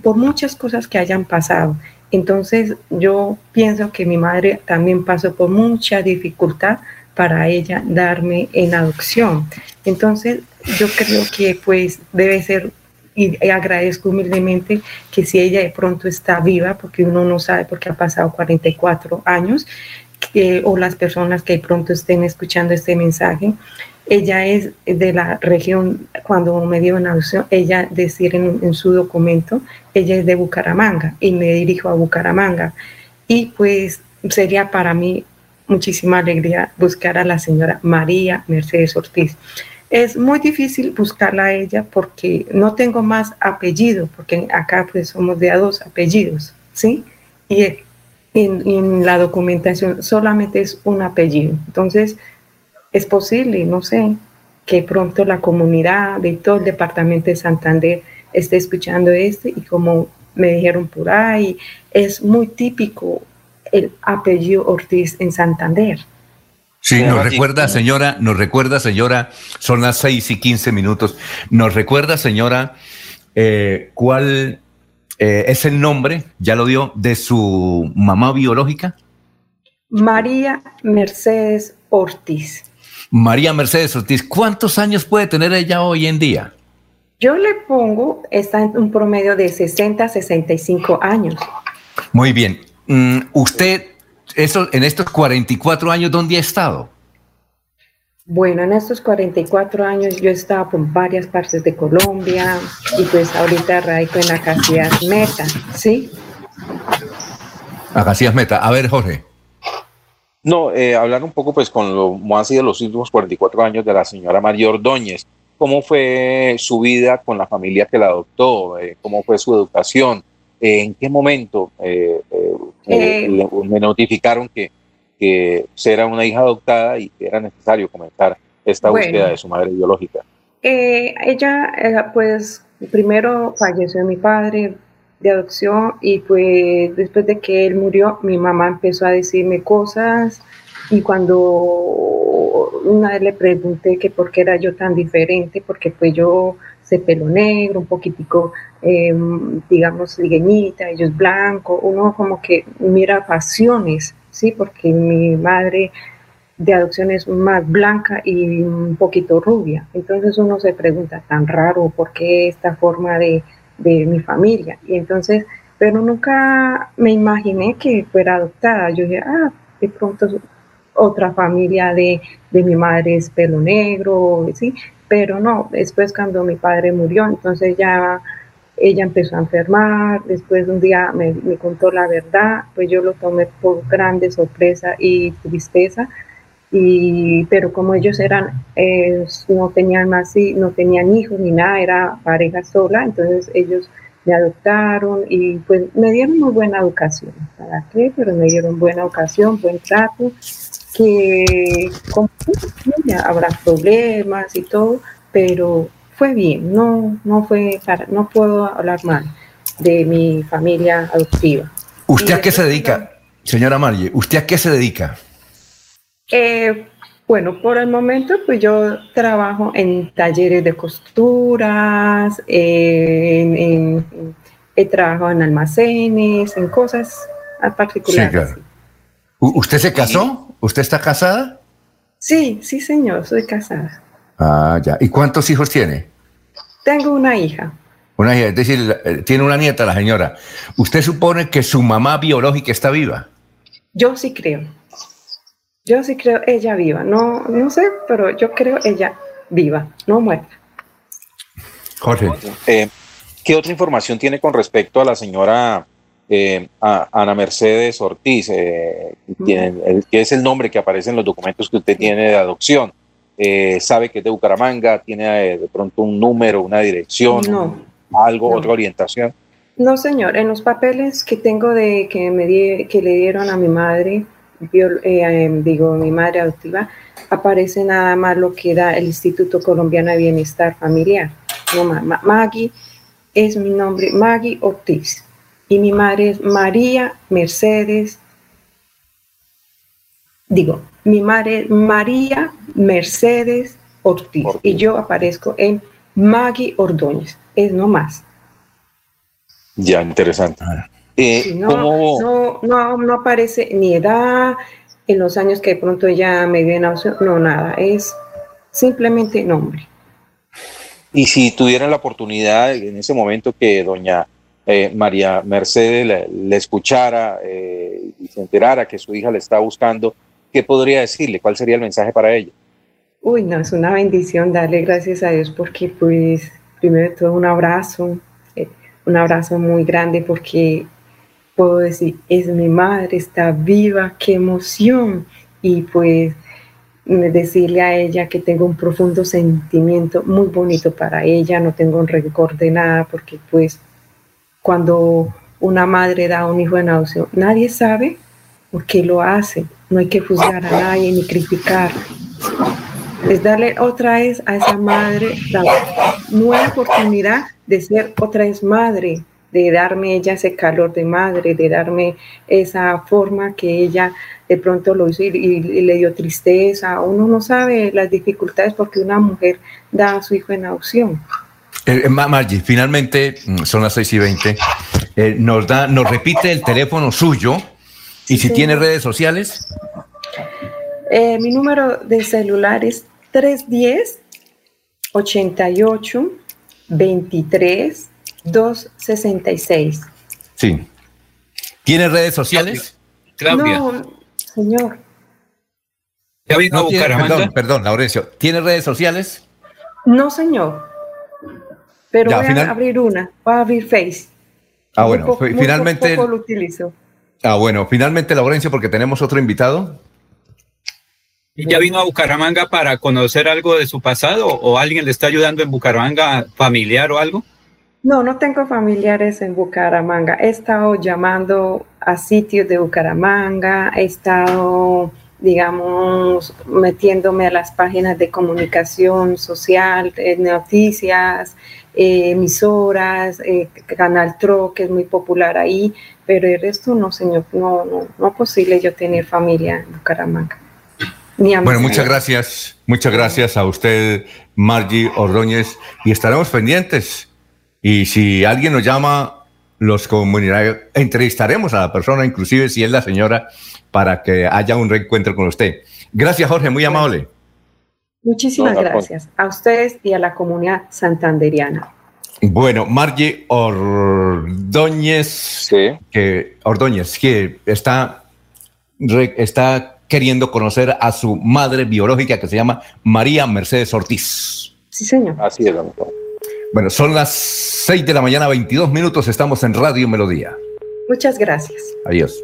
por muchas cosas que hayan pasado. Entonces yo pienso que mi madre también pasó por mucha dificultad para ella darme en adopción. Entonces yo creo que pues debe ser y agradezco humildemente que si ella de pronto está viva, porque uno no sabe porque ha pasado 44 años, que, o las personas que pronto estén escuchando este mensaje, ella es de la región, cuando me dio una adopción, ella decir en, su documento, ella es de Bucaramanga y me dirijo a Bucaramanga. Y pues sería para mí muchísima alegría buscar a la señora María Mercedes Ortiz. Es muy difícil buscarla a ella porque no tengo más apellido, porque acá pues somos de a dos apellidos, ¿sí? Y en, en la documentación solamente es un apellido. Entonces, es posible, no sé, que pronto la comunidad de todo el departamento de Santander esté escuchando esto y como me dijeron por ahí, es muy típico el apellido Ortiz en Santander. Sí, nos recuerda, señora, nos recuerda, señora, son las seis y quince minutos. Nos recuerda, señora, eh, cuál eh, es el nombre, ya lo dio, de su mamá biológica. María Mercedes Ortiz. María Mercedes Ortiz, ¿cuántos años puede tener ella hoy en día? Yo le pongo, está en un promedio de 60 65 años. Muy bien. Mm, usted, eso, en estos 44 años, ¿dónde ha estado? Bueno, en estos 44 años yo he estado por varias partes de Colombia y pues ahorita radico en Acacias Meta, ¿sí? Acacias Meta. A ver, Jorge. No, eh, hablar un poco pues con lo cómo han sido los últimos 44 años de la señora María Ordóñez. ¿Cómo fue su vida con la familia que la adoptó? Eh, ¿Cómo fue su educación? Eh, ¿En qué momento me notificaron que, que era una hija adoptada y que era necesario comenzar esta búsqueda de su madre biológica? ella, pues, primero falleció mi padre, de adopción y pues después de que él murió, mi mamá empezó a decirme cosas y cuando una vez le pregunté que por qué era yo tan diferente, porque pues yo se pelo negro, un poquitico, em, digamos, ligueñita, ellos blanco, uno como que mira pasiones, ¿sí? Porque mi madre de adopción es más blanca y un poquito rubia. Entonces uno se pregunta, tan raro, ¿por qué esta forma de, de mi familia. Y entonces, pero nunca me imaginé que fuera adoptada. Yo dije, ah, de pronto otra familia de, de mi madre es pelo negro, ¿sí? Pero no, después cuando mi padre murió, entonces ya ella empezó a enfermar, después un día me, me, contó la verdad, pues yo lo tomé por grande sorpresa y tristeza, y, pero como ellos eran, eh, no tenían más, no tenían hijos ni nada, era pareja sola, entonces ellos me adoptaron y pues me dieron muy buena educación, ¿para qué? Pero me dieron buena educación, buen trato, que con habrá problemas y todo, pero fue bien, no, no fue para, no puedo hablar mal de mi familia adoptiva. ¿Usted a qué se dedica, señora Margie? ¿Usted a qué se dedica? Eh, bueno, por el momento, pues yo trabajo en talleres de costuras, en, en, he trabajado en almacenes, en cosas particulares. Sí, claro. ¿Usted se casó? ¿Usted está casada? Sí, sí, señor, soy casada. Ah, ya. ¿Y cuántos hijos tiene? Tengo una hija. Una hija, es decir, eh, tiene una nieta la señora. ¿Usted supone que su mamá biológica está viva? Yo sí creo. Yo sí creo ella viva. No, no sé, pero yo creo ella viva, no muerta. Jorge. Eh, ¿Qué otra información tiene con respecto a la señora eh, Ana Mercedes Ortiz, eh, que es el nombre que aparece en los documentos que usted tiene de adopción? Eh, ¿Sabe que es de Bucaramanga? ¿Tiene eh, de pronto un número, una dirección, algo, otra orientación? No, señor. En los papeles que tengo de que, me que le dieron a mi madre, eh, digo, mi madre adoptiva, aparece nada más lo que da el Instituto Colombiano de Bienestar Familiar. No más. Maggie es mi nombre, Maggie Ortiz. Y mi madre es María Mercedes. Digo, mi madre es María Mercedes Ortiz. Y yo aparezco en Maggie Ordóñez. Es no más. Ya, interesante. Eh, no, no, no, aparece ni edad, en los años que de pronto ella me dio en no, nada, es simplemente nombre. Y si tuvieran la oportunidad en ese momento que doña eh, María Mercedes le, escuchara eh, y se enterara que su hija le está buscando, ¿qué podría decirle? ¿Cuál sería el mensaje para ella? Uy, no, es una bendición darle gracias a Dios porque pues primero de todo un abrazo, un abrazo muy grande porque puedo decir, es mi madre, está viva, qué emoción. Y pues decirle a ella que tengo un profundo sentimiento muy bonito para ella, no tengo un rencor de nada, porque pues cuando una madre da un hijo en adopción, nadie sabe por qué lo hace, no hay que juzgar a nadie ni criticar. Es darle otra vez a esa madre la nueva oportunidad de ser otra vez madre, de darme ella ese calor de madre, de darme esa forma que ella de pronto lo hizo y, le dio tristeza. Uno no sabe las dificultades porque una mujer da a su hijo en adopción. Eh, eh Margie, finalmente mm, son las 6 y 20. Eh, nos, da, nos repite el teléfono suyo y si tiene redes sociales. Eh, mi número de celular es 310 88 23 266. Sí. ¿Tiene redes sociales? Claudia. No, señor. ¿Ya no, perdón, perdón, Laurencio. ¿Tiene redes sociales? No, señor. Pero voy a abrir una. Voy a abrir Face. Ah, bueno, finalmente. Poco lo utilizo. Ah, bueno, finalmente, Laurencio, porque tenemos otro invitado. ¿Y ya vino a Bucaramanga para conocer algo de su pasado o alguien le está ayudando en Bucaramanga, familiar o algo? No, no tengo familiares en Bucaramanga. He estado llamando a sitios de Bucaramanga, he estado, digamos, metiéndome a las páginas de comunicación social, noticias, eh, emisoras, eh, Canal Tro, que es muy popular ahí, pero el resto no, señor, no, no, no es posible yo tener familia en Bucaramanga. Bueno, muchas gracias, muchas gracias a usted, Margie Ordóñez, y estaremos pendientes y si alguien nos llama, los entrevistaremos a la persona, inclusive si es la señora, para que haya un reencuentro con usted. Gracias, Jorge, muy amable. Muchísimas gracias a ustedes y a la comunidad santanderiana. Bueno, Margie Ordóñez, que, Ordóñez, que está, está queriendo conocer a su madre biológica que se llama María Mercedes Ortiz. Sí, señor. Así es, doctor. Bueno, son las 6 de la mañana, 22 minutos, estamos en Radio Melodía. Muchas gracias. Adiós.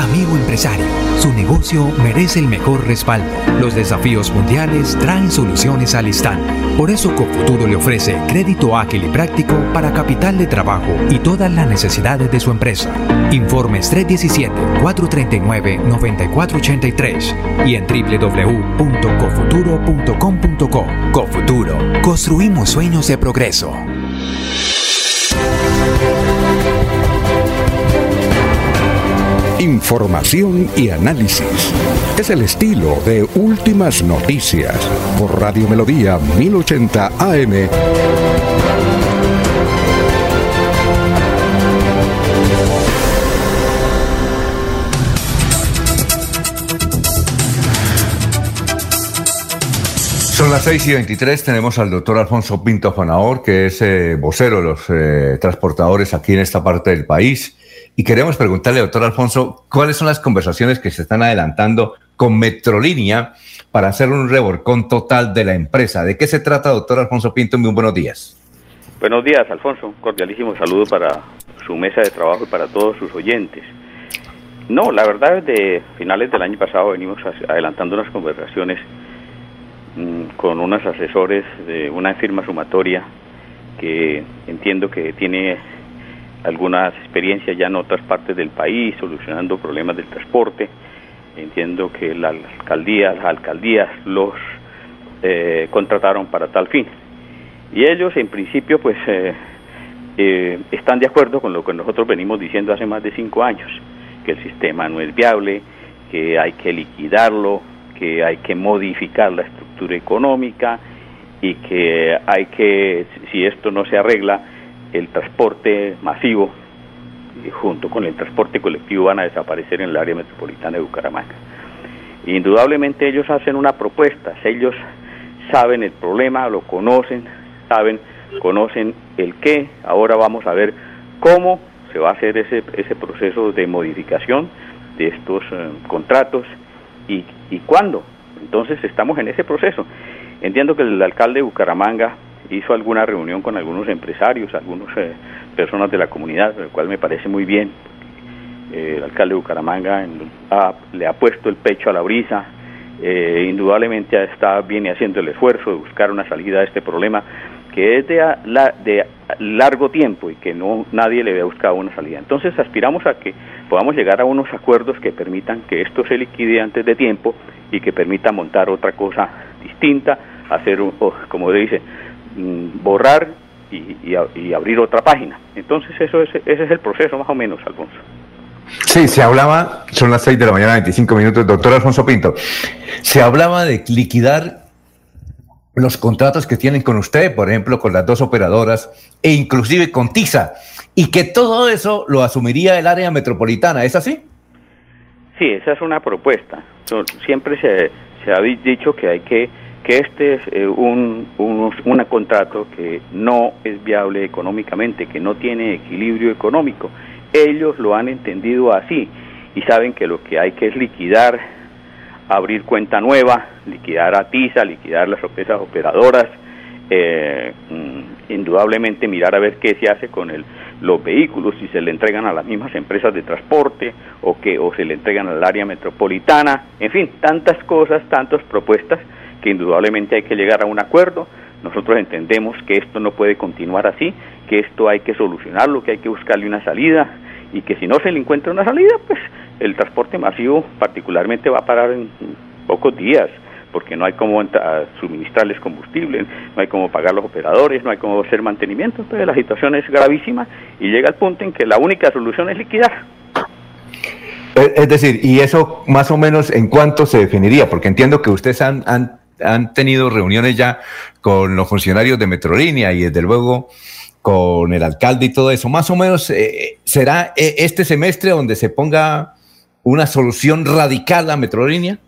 Amigo empresario, su negocio merece el mejor respaldo. Los desafíos mundiales traen soluciones al instante. Por eso Cofuturo le ofrece crédito ágil y práctico para capital de trabajo y todas las necesidades de su empresa. Informes 317-439-9483 y en www.cofuturo.com.co. Cofuturo, construimos sueños de progreso. Información y análisis. Es el estilo de Últimas Noticias por Radio Melodía 1080 AM. Son las 6 y 23, tenemos al doctor Alfonso Pinto Fanaor, que es eh, vocero de los eh, transportadores aquí en esta parte del país. Y queremos preguntarle, doctor Alfonso, cuáles son las conversaciones que se están adelantando con Metrolínea para hacer un reborcón total de la empresa. ¿De qué se trata, doctor Alfonso Pinto? Muy buenos días. Buenos días, Alfonso. Cordialísimo saludo para su mesa de trabajo y para todos sus oyentes. No, la verdad, desde finales del año pasado venimos adelantando unas conversaciones con unos asesores de una firma sumatoria que entiendo que tiene algunas experiencias ya en otras partes del país, solucionando problemas del transporte. Entiendo que la alcaldía, las alcaldías los eh, contrataron para tal fin. Y ellos, en principio, pues eh, eh, están de acuerdo con lo que nosotros venimos diciendo hace más de cinco años, que el sistema no es viable, que hay que liquidarlo, que hay que modificar la estructura económica y que hay que, si esto no se arregla, el transporte masivo y junto con el transporte colectivo van a desaparecer en el área metropolitana de Bucaramanga. Indudablemente ellos hacen una propuesta, ellos saben el problema, lo conocen, saben, conocen el qué, ahora vamos a ver cómo se va a hacer ese, ese proceso de modificación de estos eh, contratos y, y cuándo. Entonces estamos en ese proceso. Entiendo que el alcalde de Bucaramanga hizo alguna reunión con algunos empresarios, algunas eh, personas de la comunidad, lo cual me parece muy bien. Eh, el alcalde de Bucaramanga le ha puesto el pecho a la brisa, eh, indudablemente está, viene haciendo el esfuerzo de buscar una salida a este problema que es de, de largo tiempo y que no nadie le había buscado una salida. Entonces aspiramos a que podamos llegar a unos acuerdos que permitan que esto se liquide antes de tiempo y que permita montar otra cosa distinta, hacer, un, como dice, Mm, borrar y, abrir otra página. Entonces eso es, ese es el proceso más o menos, Alfonso. Sí, se hablaba, son las 6 de la mañana, 25 minutos, doctor Alfonso Pinto, se hablaba de liquidar los contratos que tienen con usted, por ejemplo, con las dos operadoras, e inclusive con TISA, y que todo eso lo asumiría el área metropolitana, ¿es así? Sí, esa es una propuesta. Siempre se, se ha dicho que hay que que este es eh, un, un, contrato que no es viable económicamente, que no tiene equilibrio económico. Ellos lo han entendido así y saben que lo que hay que es liquidar, abrir cuenta nueva, liquidar a TISA, liquidar las empresas operadoras, eh, mm, indudablemente mirar a ver qué se hace con el, los vehículos, si se le entregan a las mismas empresas de transporte o que o se le entregan al área metropolitana, en fin, tantas cosas, tantas propuestas que indudablemente hay que llegar a un acuerdo. Nosotros entendemos que esto no puede continuar así, que esto hay que solucionarlo, que hay que buscarle una salida y que si no se le encuentra una salida, pues el transporte masivo particularmente va a parar en pocos días porque no hay cómo suministrarles combustible, no hay cómo pagar los operadores, no hay cómo hacer mantenimiento, entonces la situación es gravísima y llega al punto en que la única solución es liquidar. Es decir, ¿y eso más o menos en cuánto se definiría? Porque entiendo que ustedes han, han han tenido reuniones ya con los funcionarios de Metrolínea y desde luego con el alcalde y todo eso. Más o menos eh, será eh, este semestre donde se ponga una solución radical a Metrolínea.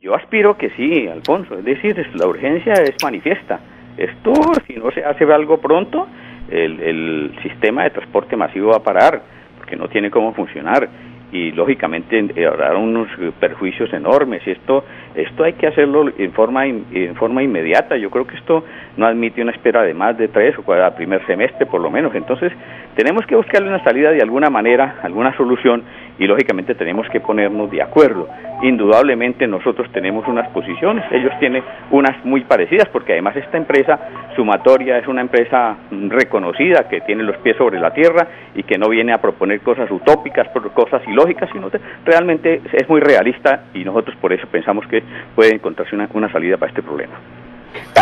Yo aspiro que sí, Alfonso. Es decir, la urgencia es manifiesta. Esto, si no se hace algo pronto, el, el sistema de transporte masivo va a parar porque no tiene cómo funcionar y lógicamente eh, habrá unos perjuicios enormes y esto esto hay que hacerlo en forma en forma inmediata. Yo creo que esto no admite una espera de más de tres o cuatro primer semestre por lo menos. Entonces tenemos que buscarle una salida de alguna manera alguna solución y lógicamente tenemos que ponernos de acuerdo. Indudablemente nosotros tenemos unas posiciones, ellos tienen unas muy parecidas porque además esta empresa sumatoria es una empresa reconocida que tiene los pies sobre la tierra y que no viene a proponer cosas utópicas, cosas ilógicas, sino realmente es muy realista y nosotros por eso pensamos que puede encontrarse una, una salida para este problema.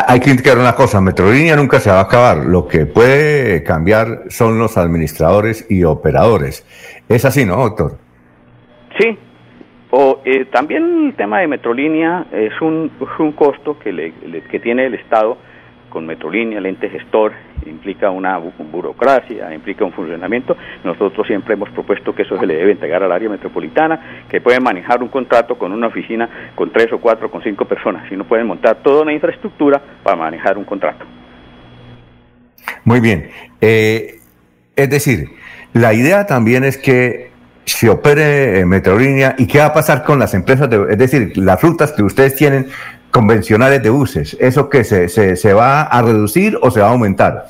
Hay que indicar una cosa, Metrolínea nunca se va a acabar, lo que puede cambiar son los administradores y operadores. Es así, ¿no, doctor? Sí, o eh, también el tema de Metrolínea es un, un costo que, le, que tiene el Estado con Metrolínea, el ente gestor, implica una burocracia, implica un funcionamiento. Nosotros siempre hemos propuesto que eso se le debe entregar al área metropolitana, que pueden manejar un contrato con una oficina con tres o cuatro, con cinco personas, y no pueden montar toda una infraestructura para manejar un contrato. Muy bien. Eh, es decir, la idea también es que se opere Metrolínea y qué va a pasar con las empresas, de, es decir, las rutas que ustedes tienen convencionales de buses, ¿eso que se, se, se, va a reducir o se va a aumentar?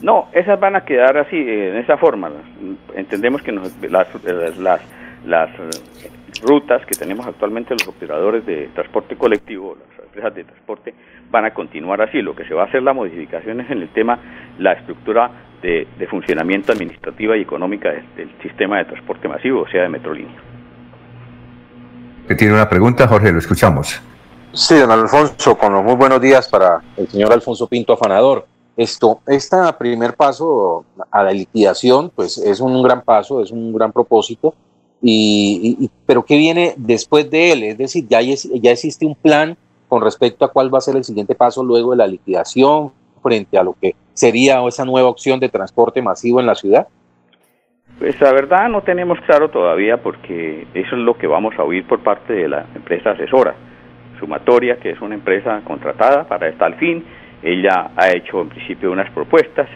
No, esas van a quedar así, en esa forma. Entendemos que las, las, las rutas que tenemos actualmente los operadores de transporte colectivo, las empresas de transporte, van a continuar así. Lo que se va a hacer la modificación es en el tema, la estructura de, funcionamiento administrativa y económica del, sistema de transporte masivo, o sea, de Metrolínea. Tiene una pregunta, Jorge, lo escuchamos. Sí, don Alfonso, con los muy buenos días para el señor Alfonso Pinto Afanador. Esto, este primer paso a la liquidación, pues es un gran paso, es un gran propósito, y, pero ¿qué viene después de él? Es decir, ya, ya existe un plan con respecto a cuál va a ser el siguiente paso luego de la liquidación frente a lo que sería esa nueva opción de transporte masivo en la ciudad? Pues la verdad no tenemos claro todavía porque eso es lo que vamos a oír por parte de la empresa asesora, Sumatoria, que es una empresa contratada para tal fin. Ella ha hecho en principio unas propuestas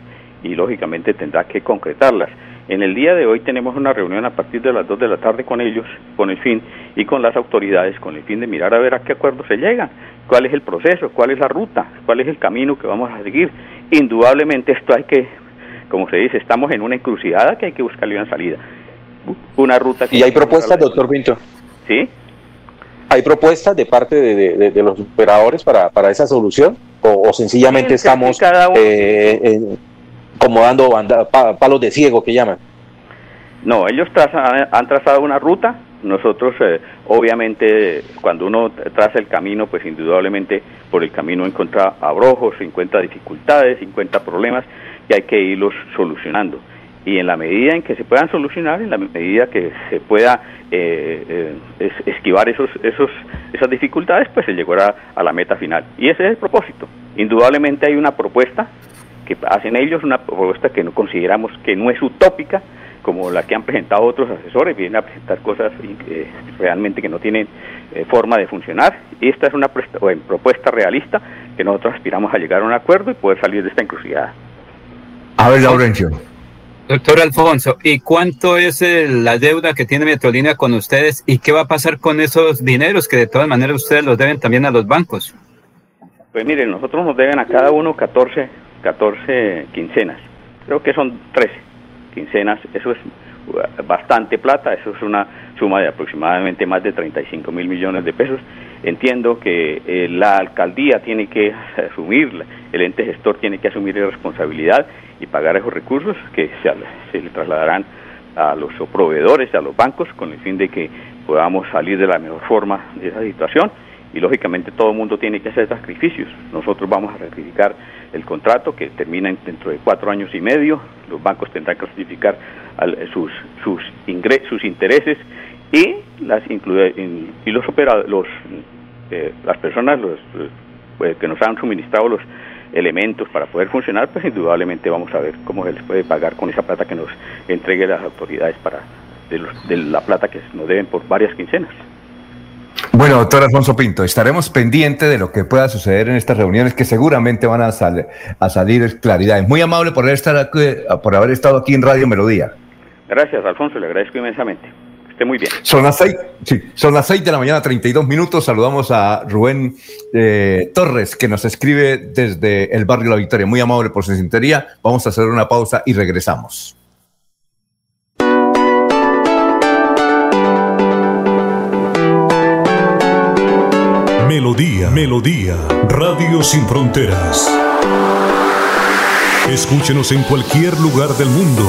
y lógicamente tendrá que concretarlas. En el día de hoy tenemos una reunión a partir de las 2 de la tarde con ellos, con el fin, y con las autoridades, con el fin de mirar a ver a qué acuerdo se llega, cuál es el proceso, cuál es la ruta, cuál es el camino que vamos a seguir. Indudablemente esto hay que, como se dice, estamos en una encrucijada que hay que buscarle una salida. Una ruta ¿Y hay propuestas, doctor Pinto? Sí. ¿Hay propuestas de parte de, los operadores para, para esa solución? ¿O, sencillamente estamos... Eh, como dando palos de ciego que llaman. No, ellos han trazado una ruta. Nosotros, eh, obviamente, cuando uno traza el camino, pues indudablemente por el camino encuentra abrojos, encuentra dificultades, encuentra problemas y hay que irlos solucionando. Y en la medida en que se puedan solucionar, en la medida que se pueda eh, eh, esquivar esos, esos, esas dificultades, pues se llegará a la meta final. Y ese es el propósito. Indudablemente hay una propuesta que hacen ellos, una propuesta que no consideramos que no es utópica, como la que han presentado otros asesores, vienen a presentar cosas eh, realmente que no tienen eh, forma de funcionar. Y esta es una propuesta realista que nosotros aspiramos a llegar a un acuerdo y poder salir de esta encrucijada. A ver, Laurencio. Doctor Alfonso, ¿y cuánto es la deuda que tiene Metrolínea con ustedes y qué va a pasar con esos dineros que de todas maneras ustedes los deben también a los bancos? Pues miren, nosotros nos deben a cada uno 14 14 quincenas. Creo que son 13 quincenas. Eso es bastante plata. Eso es una suma de aproximadamente más de 35 mil millones de pesos. Entiendo que eh, la alcaldía tiene que asumir, el ente gestor tiene que asumir la responsabilidad y pagar esos recursos que se, se le trasladarán a los proveedores, a los bancos, con el fin de que podamos salir de la mejor forma de esa situación y lógicamente todo el mundo tiene que hacer sacrificios. Nosotros vamos a ratificar el contrato que termina dentro de cuatro años y medio, los bancos tendrán que ratificar sus, sus, sus intereses y las y los los eh, las personas los, eh, que nos han suministrado los elementos para poder funcionar, pues indudablemente vamos a ver cómo se les puede pagar con esa plata que nos entregue las autoridades para de, de la plata que nos deben por varias quincenas. Bueno, doctor Alfonso Pinto, estaremos pendientes de lo que pueda suceder en estas reuniones que seguramente van a, a salir claridades. Muy amable por estar por haber estado aquí en Radio Melodía. Gracias, Alfonso, le agradezco inmensamente. Esté muy bien. Son las seis, sí, son las seis de la mañana, 32 minutos. Saludamos a Rubén eh, Torres, que nos escribe desde el barrio La Victoria. Muy amable por su sinceridad. Vamos a hacer una pausa y regresamos. Melodía, Melodía, Radio Sin Fronteras. Escúchenos en cualquier lugar del mundo.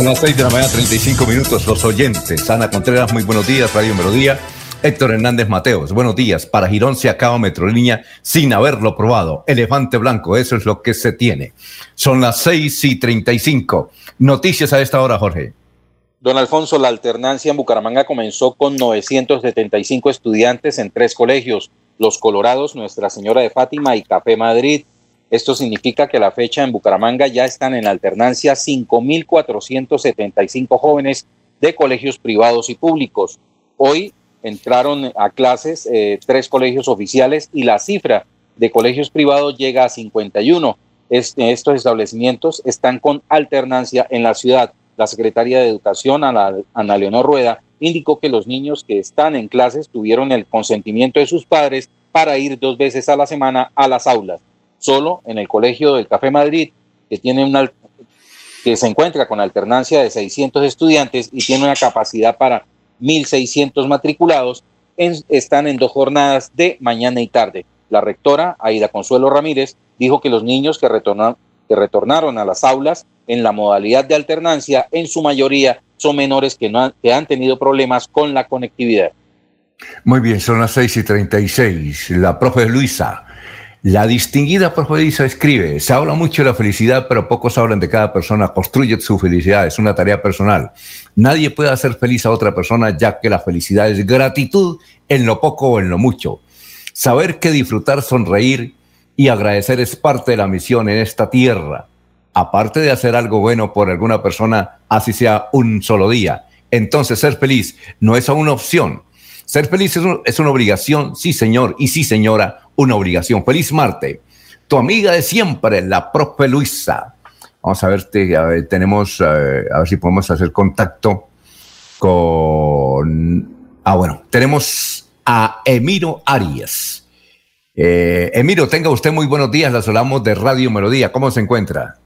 Son las 6 de la mañana, 35 minutos. Los oyentes. Ana Contreras, muy buenos días. Radio Melodía. Héctor Hernández Mateos, buenos días. Para Girón se acaba Metrolínea sin haberlo probado. Elefante blanco, eso es lo que se tiene. Son las 6 y 35. Noticias a esta hora, Jorge. Don Alfonso, la alternancia en Bucaramanga comenzó con 975 estudiantes en tres colegios, Los Colorados, Nuestra Señora de Fátima y Café Madrid. Esto significa que la fecha en Bucaramanga ya están en alternancia 5.475 jóvenes de colegios privados y públicos. Hoy entraron a clases eh, tres colegios oficiales y la cifra de colegios privados llega a 51. Este, estos establecimientos están con alternancia en la ciudad. La Secretaría de Educación, Ana Leonor Rueda, indicó que los niños que están en clases tuvieron el consentimiento de sus padres para ir dos veces a la semana a las aulas. Solo en el Colegio del Café Madrid, que tiene una que se encuentra con alternancia de 600 estudiantes y tiene una capacidad para 1.600 matriculados, están en dos jornadas de mañana y tarde. La rectora, Aida Consuelo Ramírez, dijo que los niños que, que retornaron a las aulas en la modalidad de alternancia, en su mayoría, son menores que, no han, que han tenido problemas con la conectividad. Muy bien, son las 6 y 36. La profe Luisa. La distinguida profe Luisa escribe, se habla mucho de la felicidad, pero pocos hablan de cada persona. Construye su felicidad, es una tarea personal. Nadie puede hacer feliz a otra persona, ya que la felicidad es gratitud en lo poco o en lo mucho. Saber que disfrutar, sonreír y agradecer es parte de la misión en esta tierra. Aparte de hacer algo bueno por alguna persona, así sea un solo día. Entonces, ser feliz no es una opción. Ser feliz es una obligación, sí señor, y sí señora, una obligación. Feliz Marte. Tu amiga de siempre, la profe Luisa. Vamos a ver, te- a ver, tenemos, eh, a ver si podemos hacer contacto con... Ah, bueno, tenemos a Emiro Arias. Eh, Emiro, tenga usted muy buenos días. Las hablamos de Radio Melodía. ¿Cómo se encuentra?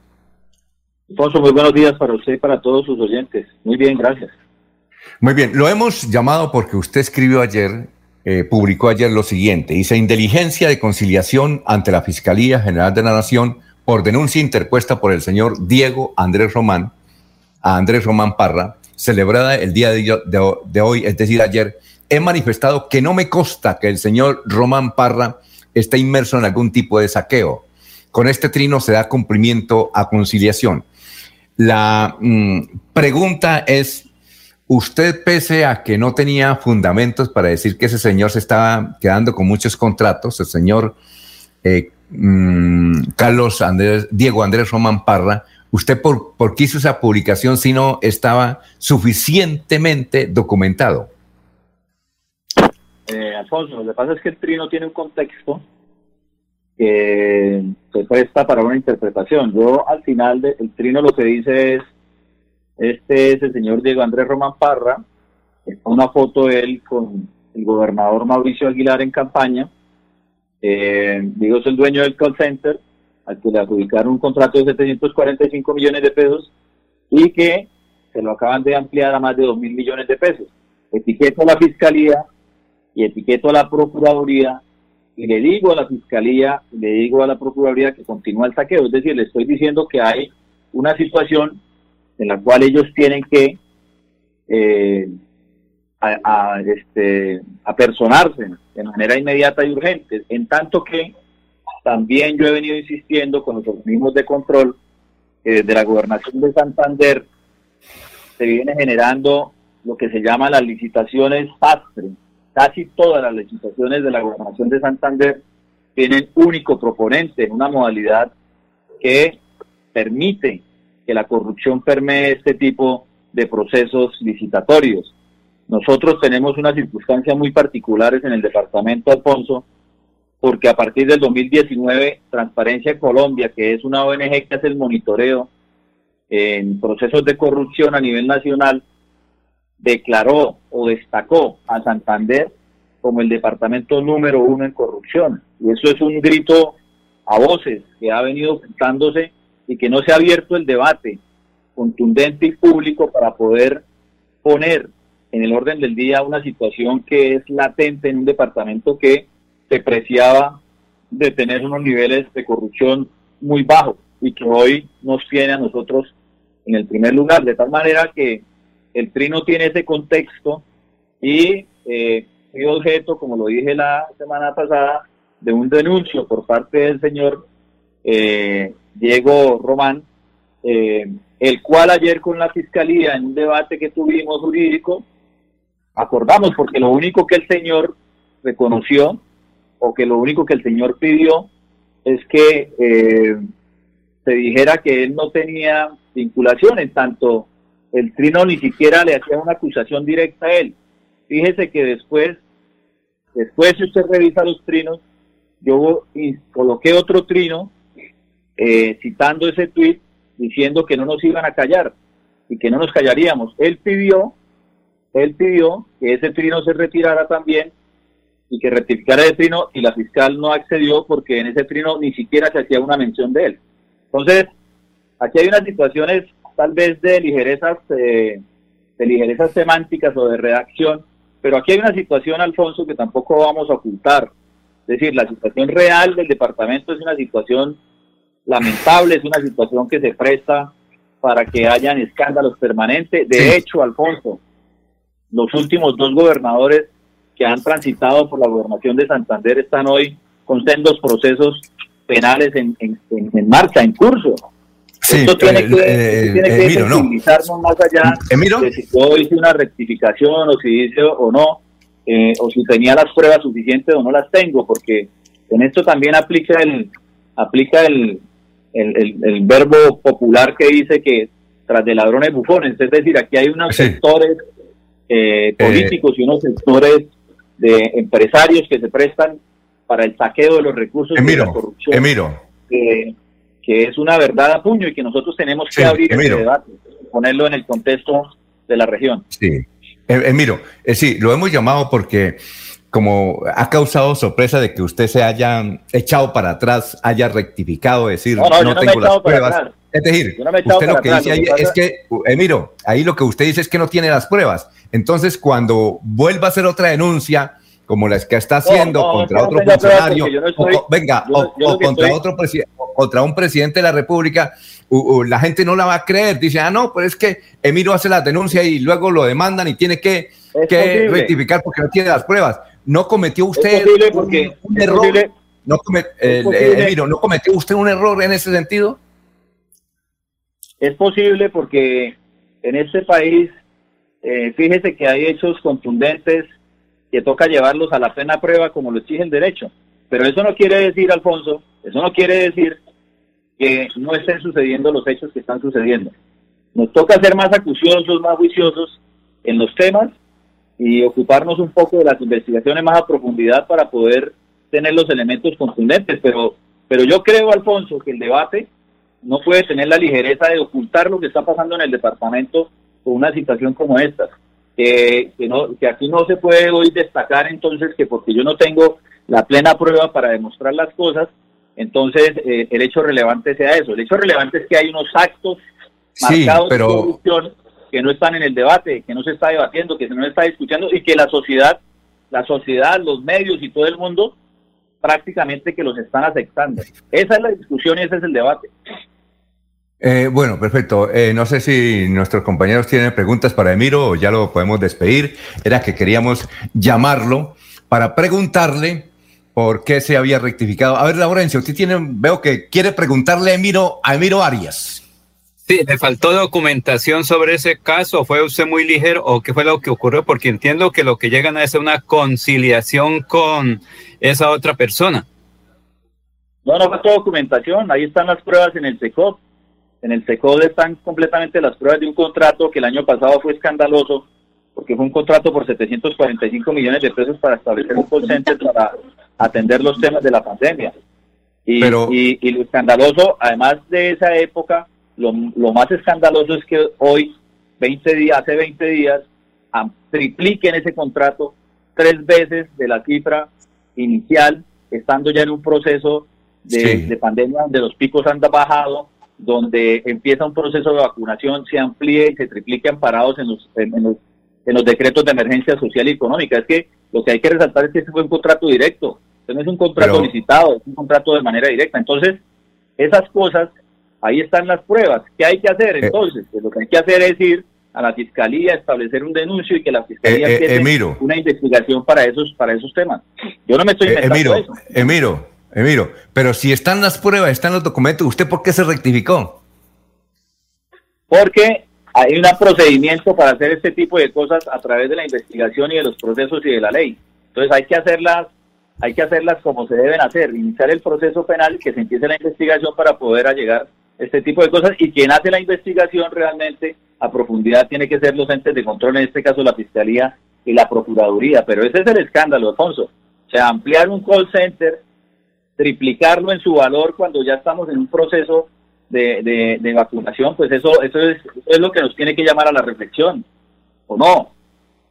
Alfonso, muy buenos días para usted y para todos sus oyentes. Muy bien, gracias. Muy bien, lo hemos llamado porque usted escribió ayer, eh, publicó ayer lo siguiente. Dice, inteligencia de conciliación ante la Fiscalía General de la Nación por denuncia interpuesta por el señor Diego Andrés Román, a Andrés Román Parra, celebrada el día de, hoy, es decir, ayer, he manifestado que no me consta que el señor Román Parra esté inmerso en algún tipo de saqueo. Con este trino se da cumplimiento a conciliación. La mm, pregunta es, usted pese a que no tenía fundamentos para decir que ese señor se estaba quedando con muchos contratos, el señor eh, mm, Carlos Andrés, Diego Andrés Román Parra, ¿Usted por, qué hizo esa publicación si no estaba suficientemente documentado? Eh, Alfonso, lo que pasa es que el trino tiene un contexto que se presta para una interpretación. Yo al final del trino lo que dice es, este es el señor Diego Andrés Román Parra, está una foto de él con el gobernador Mauricio Aguilar en campaña, eh, Diego es el dueño del call center, al que le adjudicaron un contrato de 745 millones de pesos y que se lo acaban de ampliar a más de 2 mil millones de pesos. Etiqueto a la Fiscalía y etiqueto a la Procuraduría y le digo a la Fiscalía, le digo a la Procuraduría que continúa el saqueo. Es decir, le estoy diciendo que hay una situación en la cual ellos tienen que eh, a, este, apersonarse de manera inmediata y urgente, en tanto que también yo he venido insistiendo con los organismos de control eh, de la gobernación de Santander, se viene generando lo que se llama las licitaciones pastre. Casi todas las licitaciones de la gobernación de Santander tienen único proponente, en una modalidad que permite que la corrupción permee este tipo de procesos licitatorios. Nosotros tenemos unas circunstancias muy particulares en el departamento Alfonso, porque a partir del 2019 Transparencia Colombia, que es una ONG que hace el monitoreo en procesos de corrupción a nivel nacional, declaró o destacó a Santander como el departamento número uno en corrupción. Y eso es un grito a voces que ha venido ocultándose y que no se ha abierto el debate contundente y público para poder poner en el orden del día una situación que es latente en un departamento que se preciaba de tener unos niveles de corrupción muy bajos y que hoy nos tiene a nosotros en el primer lugar, de tal manera que el trino tiene ese contexto y eh, objeto, como lo dije la semana pasada, de un denuncio por parte del señor eh, Diego Román, eh, el cual ayer con la fiscalía en un debate que tuvimos jurídico, acordamos, porque lo único que el señor reconoció o que lo único que el señor pidió es que eh, se dijera que él no tenía vinculación, en tanto el trino ni siquiera le hacía una acusación directa a él. Fíjese que después, después si usted revisa los trinos, yo coloqué otro trino eh, citando ese tweet diciendo que no nos iban a callar y que no nos callaríamos. Él pidió, él pidió que ese trino se retirara también y que rectificara el trino y la fiscal no accedió porque en ese trino ni siquiera se hacía una mención de él. Entonces, aquí hay unas situaciones tal vez de ligerezas, eh, de ligerezas semánticas o de redacción, pero aquí hay una situación, Alfonso, que tampoco vamos a ocultar. Es decir, la situación real del departamento es una situación lamentable, es una situación que se presta para que hayan escándalos permanentes. De hecho, Alfonso, los últimos dos gobernadores que han transitado por la gobernación de Santander están hoy con sendos procesos penales en, en, marcha, en curso. Sí, Esto tiene eh, que, eh, tiene que sensibilizarnos más allá de si yo hice una rectificación o si hice o no, eh, o si tenía las pruebas suficientes o no las tengo, porque en esto también aplica el aplica el, el, el, verbo popular que dice que tras de ladrones bufones, es decir, aquí hay unos sectores políticos y unos sectores de empresarios que se prestan para el saqueo de los recursos de la corrupción. Emiro. Que, es una verdad a puño y que nosotros tenemos que abrir ese debate, ponerlo en el contexto de la región. Sí. eh, Emiro, eh, sí, lo hemos llamado porque como ha causado sorpresa de que usted se haya echado para atrás, haya rectificado, decir, no, no, tengo las pruebas. Es decir, usted lo que dice ahí es que, Emiro, ahí lo que usted dice es que no tiene las pruebas. Entonces, cuando vuelva a hacer otra denuncia, como la que está haciendo contra otro funcionario, venga, o, contra otro presidente, contra un presidente de la República, la gente no la va a creer. Dice, ah, no, pero es que Emiro hace la denuncia y luego lo demandan y tiene que, que rectificar porque no tiene las pruebas. ¿No cometió usted un, error? ¿No, ¿No cometió usted un error en ese sentido? Es posible porque en este país, eh, fíjese que hay hechos contundentes que toca llevarlos a la plena prueba como lo exige el derecho. Pero eso no quiere decir, Alfonso, eso no quiere decir que no estén sucediendo los hechos que están sucediendo. Nos toca ser más acuciosos, más juiciosos en los temas y ocuparnos un poco de las investigaciones más a profundidad para poder tener los elementos contundentes. Pero, pero yo creo, Alfonso, que el debate no puede tener la ligereza de ocultar lo que está pasando en el departamento con una situación como esta. Que, no, que aquí no se puede hoy destacar entonces que porque yo no tengo la plena prueba para demostrar las cosas, entonces eh, el hecho relevante sea eso. El hecho relevante es que hay unos actos marcados de corrupción que no están en el debate, que no se está debatiendo, que no se está discutiendo y que la sociedad, la sociedad, los medios y todo el mundo prácticamente que los están aceptando. Esa es la discusión y ese es el debate. Eh, bueno, perfecto. Eh, no sé si nuestros compañeros tienen preguntas para Emiro o ya lo podemos despedir. Era que queríamos llamarlo para preguntarle por qué se había rectificado. A ver, Laurencio, usted tiene, veo que quiere preguntarle a Emiro, a Emiro Arias. Sí, le faltó documentación sobre ese caso, fue usted muy ligero o qué fue lo que ocurrió, porque entiendo que lo que llegan a es una conciliación con esa otra persona. No, no faltó documentación, ahí están las pruebas en el SECOP en el SECOD están completamente las pruebas de un contrato que el año pasado fue escandaloso, porque fue un contrato por 745 millones de pesos para establecer un call center para atender los temas de la pandemia. Y, y, lo escandaloso, además de esa época, lo, más escandaloso es que hoy, 20 días, hace 20 días, tripliquen ese contrato tres veces de la cifra inicial, estando ya en un proceso de, de pandemia donde los picos han bajado, donde empieza un proceso de vacunación, se amplíe y se triplique amparados en los, en, los, en los decretos de emergencia social y económica. Es que lo que hay que resaltar es que este fue un contrato directo, no es un contrato licitado, es un contrato de manera directa. Entonces, esas cosas, ahí están las pruebas. ¿Qué hay que hacer eh. entonces? Pues lo que hay que hacer es ir a la fiscalía, establecer un denuncio y que la fiscalía eh, eh una investigación para esos para esos temas. Yo no me estoy eh, inventando eso. Emiro, Emiro, pero si están las pruebas, están los documentos, ¿usted por qué se rectificó? Porque hay un procedimiento para hacer este tipo de cosas a través de la investigación y de los procesos y de la ley. Entonces hay que hacerlas, hay que hacerlas como se deben hacer, iniciar el proceso penal, que se empiece la investigación para poder llegar este tipo de cosas y quien hace la investigación realmente a profundidad tiene que ser los entes de control, en este caso la Fiscalía y la Procuraduría. Pero ese es el escándalo, Alfonso. O sea, ampliar un call center triplicarlo en su valor cuando ya estamos en un proceso de, de, vacunación, pues eso, eso es, es, lo que nos tiene que llamar a la reflexión, ¿o no?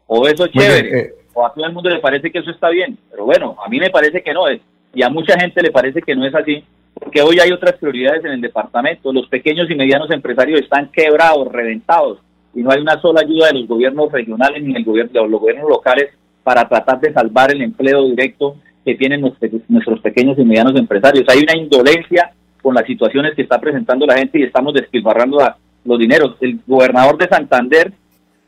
O eso es chévere, eh, o a todo el mundo le parece que eso está bien, pero bueno, a mí me parece que no es, y a mucha gente le parece que no es así, porque hoy hay otras prioridades en el departamento, los pequeños y medianos empresarios están quebrados, reventados, y no hay una sola ayuda de los gobiernos regionales ni del gobierno, de los gobiernos locales para tratar de salvar el empleo directo que tienen nuestros pequeños y medianos empresarios. Hay una indolencia con las situaciones que está presentando la gente y estamos despilfarrando los dineros. El gobernador de Santander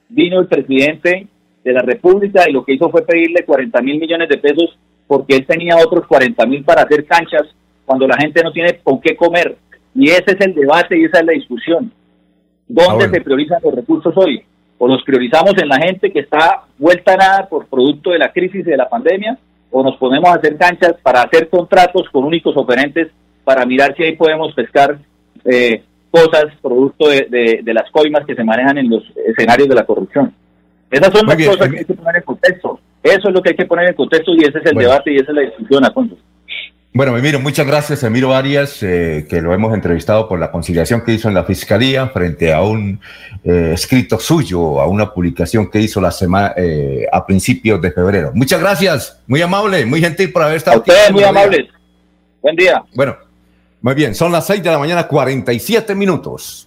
vino el presidente de la República y lo que hizo fue pedirle 40 mil millones de pesos porque él tenía otros 40 mil para hacer canchas cuando la gente no tiene con qué comer. Y ese es el debate y esa es la discusión. ¿Dónde ah, se priorizan los recursos hoy? ¿O los priorizamos en la gente que está vuelta a nada por producto de la crisis y de la pandemia? o nos ponemos a hacer canchas para hacer contratos con únicos oferentes para mirar si ahí podemos pescar eh, cosas producto de, las coimas que se manejan en los escenarios de la corrupción. Esas son las cosas que hay que poner en contexto. Eso es lo que hay que poner en contexto y ese es el debate y esa es la discusión, Alfonso. Bueno, Emiro, muchas gracias, Emiro Arias, eh, que lo hemos entrevistado por la conciliación que hizo en la Fiscalía frente a un eh, escrito suyo, a una publicación que hizo la semana eh, a principios de febrero. Muchas gracias, muy amable, muy gentil por haber estado aquí. muy amables. Buen día. Bueno, muy bien, son las 6 de la mañana, 47 minutos.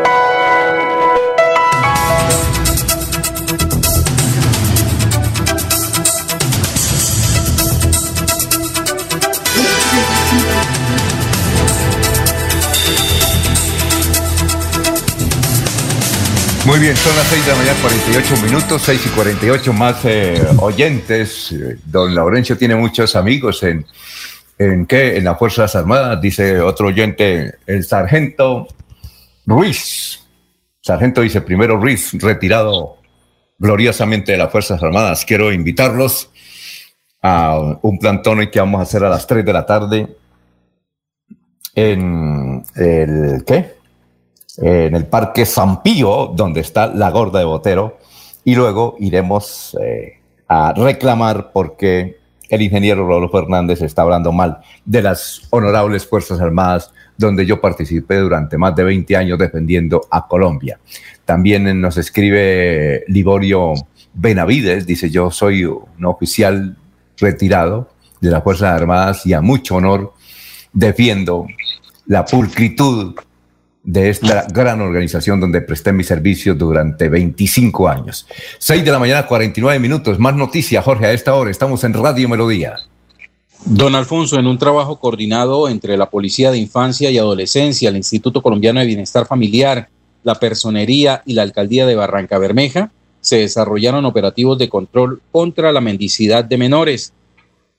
Muy bien, son las 6 de la mañana, 48 minutos, 6 y 48 más eh, oyentes. Don Laurencio tiene muchos amigos en, en qué, en las Fuerzas Armadas, dice otro oyente, el sargento Ruiz. Sargento dice primero Ruiz, retirado gloriosamente de las Fuerzas Armadas. Quiero invitarlos a un plantón que vamos a hacer a las 3 de la tarde en el, ¿qué? En el Parque San Pío, donde está la Gorda de Botero, y luego iremos eh, a reclamar porque el ingeniero Rodolfo Fernández está hablando mal de las honorables Fuerzas Armadas, donde yo participé durante más de 20 años defendiendo a Colombia. También nos escribe Liborio Benavides, dice yo soy un oficial retirado de las Fuerzas Armadas y a mucho honor defiendo la pulcritud de esta gran organización donde presté mis servicios durante 25 años. 6 de la mañana, 49 minutos. Más noticias, Jorge, a esta hora. Estamos en Radio Melodía. Don Alfonso, en un trabajo coordinado entre la Policía de Infancia y Adolescencia, el Instituto Colombiano de Bienestar Familiar, la Personería y la Alcaldía de Barranca Bermeja, se desarrollaron operativos de control contra la mendicidad de menores.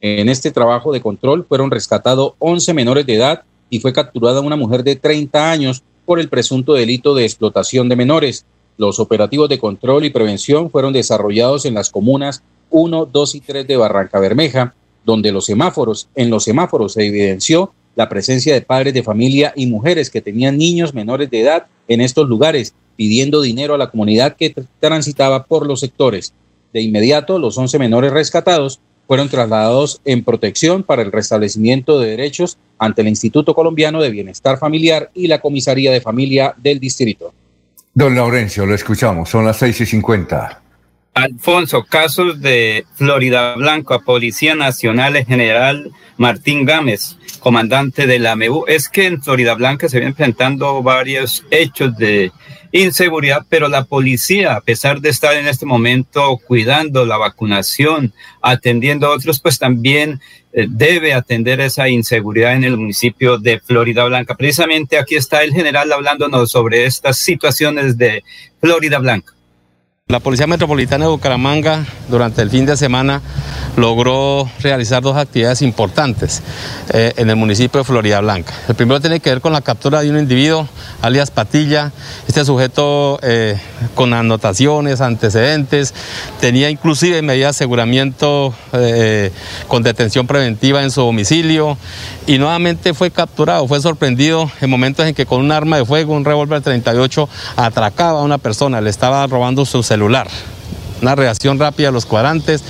En este trabajo de control fueron rescatados 11 menores de edad y fue capturada una mujer de 30 años por el presunto delito de explotación de menores. Los operativos de control y prevención fueron desarrollados en las comunas 1, 2 y 3 de Barranca Bermeja, donde los semáforos, en los semáforos se evidenció la presencia de padres de familia y mujeres que tenían niños menores de edad en estos lugares, pidiendo dinero a la comunidad que transitaba por los sectores. De inmediato, los 11 menores rescatados fueron trasladados en protección para el restablecimiento de derechos ante el Instituto Colombiano de Bienestar Familiar y la Comisaría de Familia del Distrito. Don Laurencio, lo escuchamos, son las seis y cincuenta. Alfonso, casos de Florida Blanco a Policía Nacional en General Martín Gámez, comandante de la MEU. Es que en Florida Blanca se vienen enfrentando varios hechos de inseguridad, pero la policía, a pesar de estar en este momento cuidando la vacunación, atendiendo a otros, pues también eh, debe atender esa inseguridad en el municipio de Florida Blanca. Precisamente aquí está el general hablándonos sobre estas situaciones de Florida Blanca. La Policía Metropolitana de Bucaramanga durante el fin de semana logró realizar dos actividades importantes eh, en el municipio de Florida Blanca. El primero tiene que ver con la captura de un individuo, alias Patilla. Este sujeto eh, con anotaciones, antecedentes, tenía inclusive medidas de aseguramiento eh, con detención preventiva en su domicilio y nuevamente fue capturado, fue sorprendido en momentos en que con un arma de fuego, un revólver 38, atracaba a una persona, le estaba robando su celular una reacción rápida a los cuadrantes.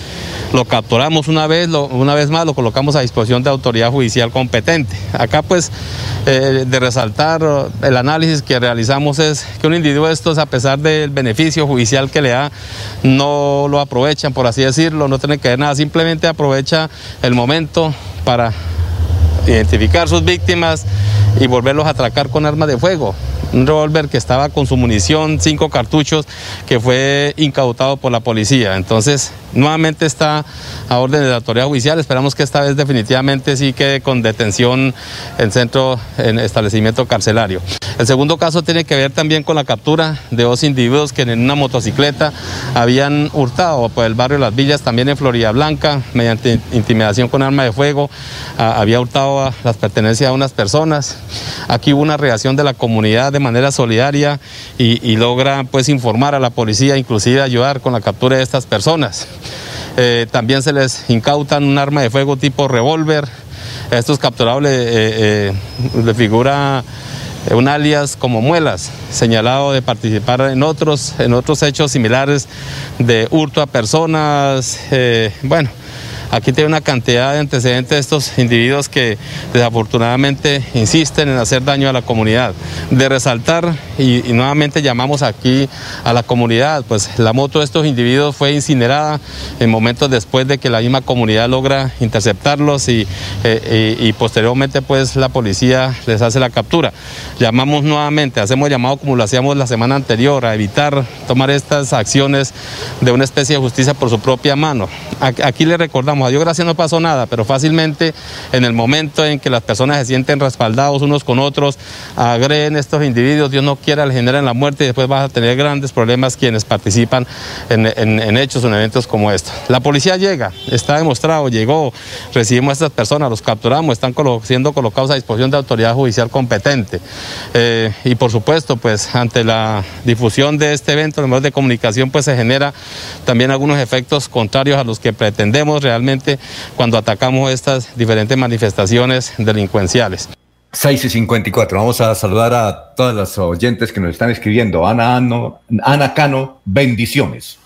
Lo capturamos una vez, una vez más lo colocamos a disposición de autoridad judicial competente. Acá pues eh, de resaltar el análisis que realizamos es que un individuo estos, a pesar del beneficio judicial que le da, no lo aprovechan, por así decirlo, no tiene que ver nada, simplemente aprovecha el momento para identificar sus víctimas y volverlos a atracar con armas de fuego. Un revólver que estaba con su munición, cinco cartuchos, que fue incautado por la policía. Entonces, nuevamente está a orden de la autoridad judicial. Esperamos que esta vez definitivamente sí quede con detención en centro, en establecimiento carcelario. El segundo caso tiene que ver también con la captura de dos individuos que en una motocicleta habían hurtado por el barrio Las Villas, también en Florida Blanca, mediante intimidación con arma de fuego, había hurtado las pertenencias a unas personas. Aquí hubo una reacción de la comunidad de manera solidaria y, logra pues informar a la policía, inclusive ayudar con la captura de estas personas. Eh, también se les incautan un arma de fuego tipo revólver. A estos capturados le, eh, eh, figura un alias como Muelas, señalado de participar en otros, en otros hechos similares de hurto a personas, bueno, Aquí tiene una cantidad de antecedentes de estos individuos que desafortunadamente insisten en hacer daño a la comunidad. De resaltar, y, nuevamente llamamos aquí a la comunidad, pues la moto de estos individuos fue incinerada en momentos después de que la misma comunidad logra interceptarlos y, eh, posteriormente pues la policía les hace la captura. Llamamos nuevamente, hacemos llamado como lo hacíamos la semana anterior, a evitar tomar estas acciones de una especie de justicia por su propia mano. Aquí le recordamos, a Dios gracias no pasó nada, pero fácilmente en el momento en que las personas se sienten respaldados unos con otros, agreden estos individuos, Dios no quiera, le generan la muerte y después vas a tener grandes problemas quienes participan en, hechos o en eventos como estos. La policía llega, está demostrado, llegó, recibimos a estas personas, los capturamos, están siendo colocados a disposición de autoridad judicial competente. Eh, y por supuesto, pues ante la difusión de este evento, los medios de comunicación, pues se genera también algunos efectos contrarios a los que pretendemos realmente cuando atacamos estas diferentes manifestaciones delincuenciales. 6 y 54. Vamos a saludar a todas las oyentes que nos están escribiendo. Ana, Ana Cano, bendiciones.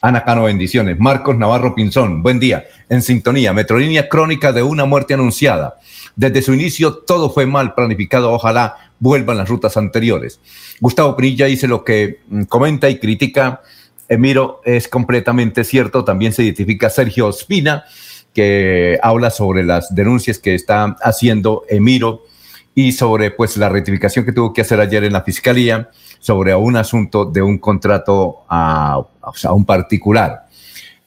Ana Cano, bendiciones. Marcos Navarro Pinzón, buen día. En sintonía, Metrolínea crónica de una muerte anunciada. Desde su inicio todo fue mal planificado. Ojalá vuelvan las rutas anteriores. Gustavo Pinilla dice lo que mm, comenta y critica Emiro, es completamente cierto. También se identifica Sergio Espina, que habla sobre las denuncias que está haciendo Emiro y sobre pues la rectificación que tuvo que hacer ayer en la fiscalía sobre un asunto de un contrato a, un particular.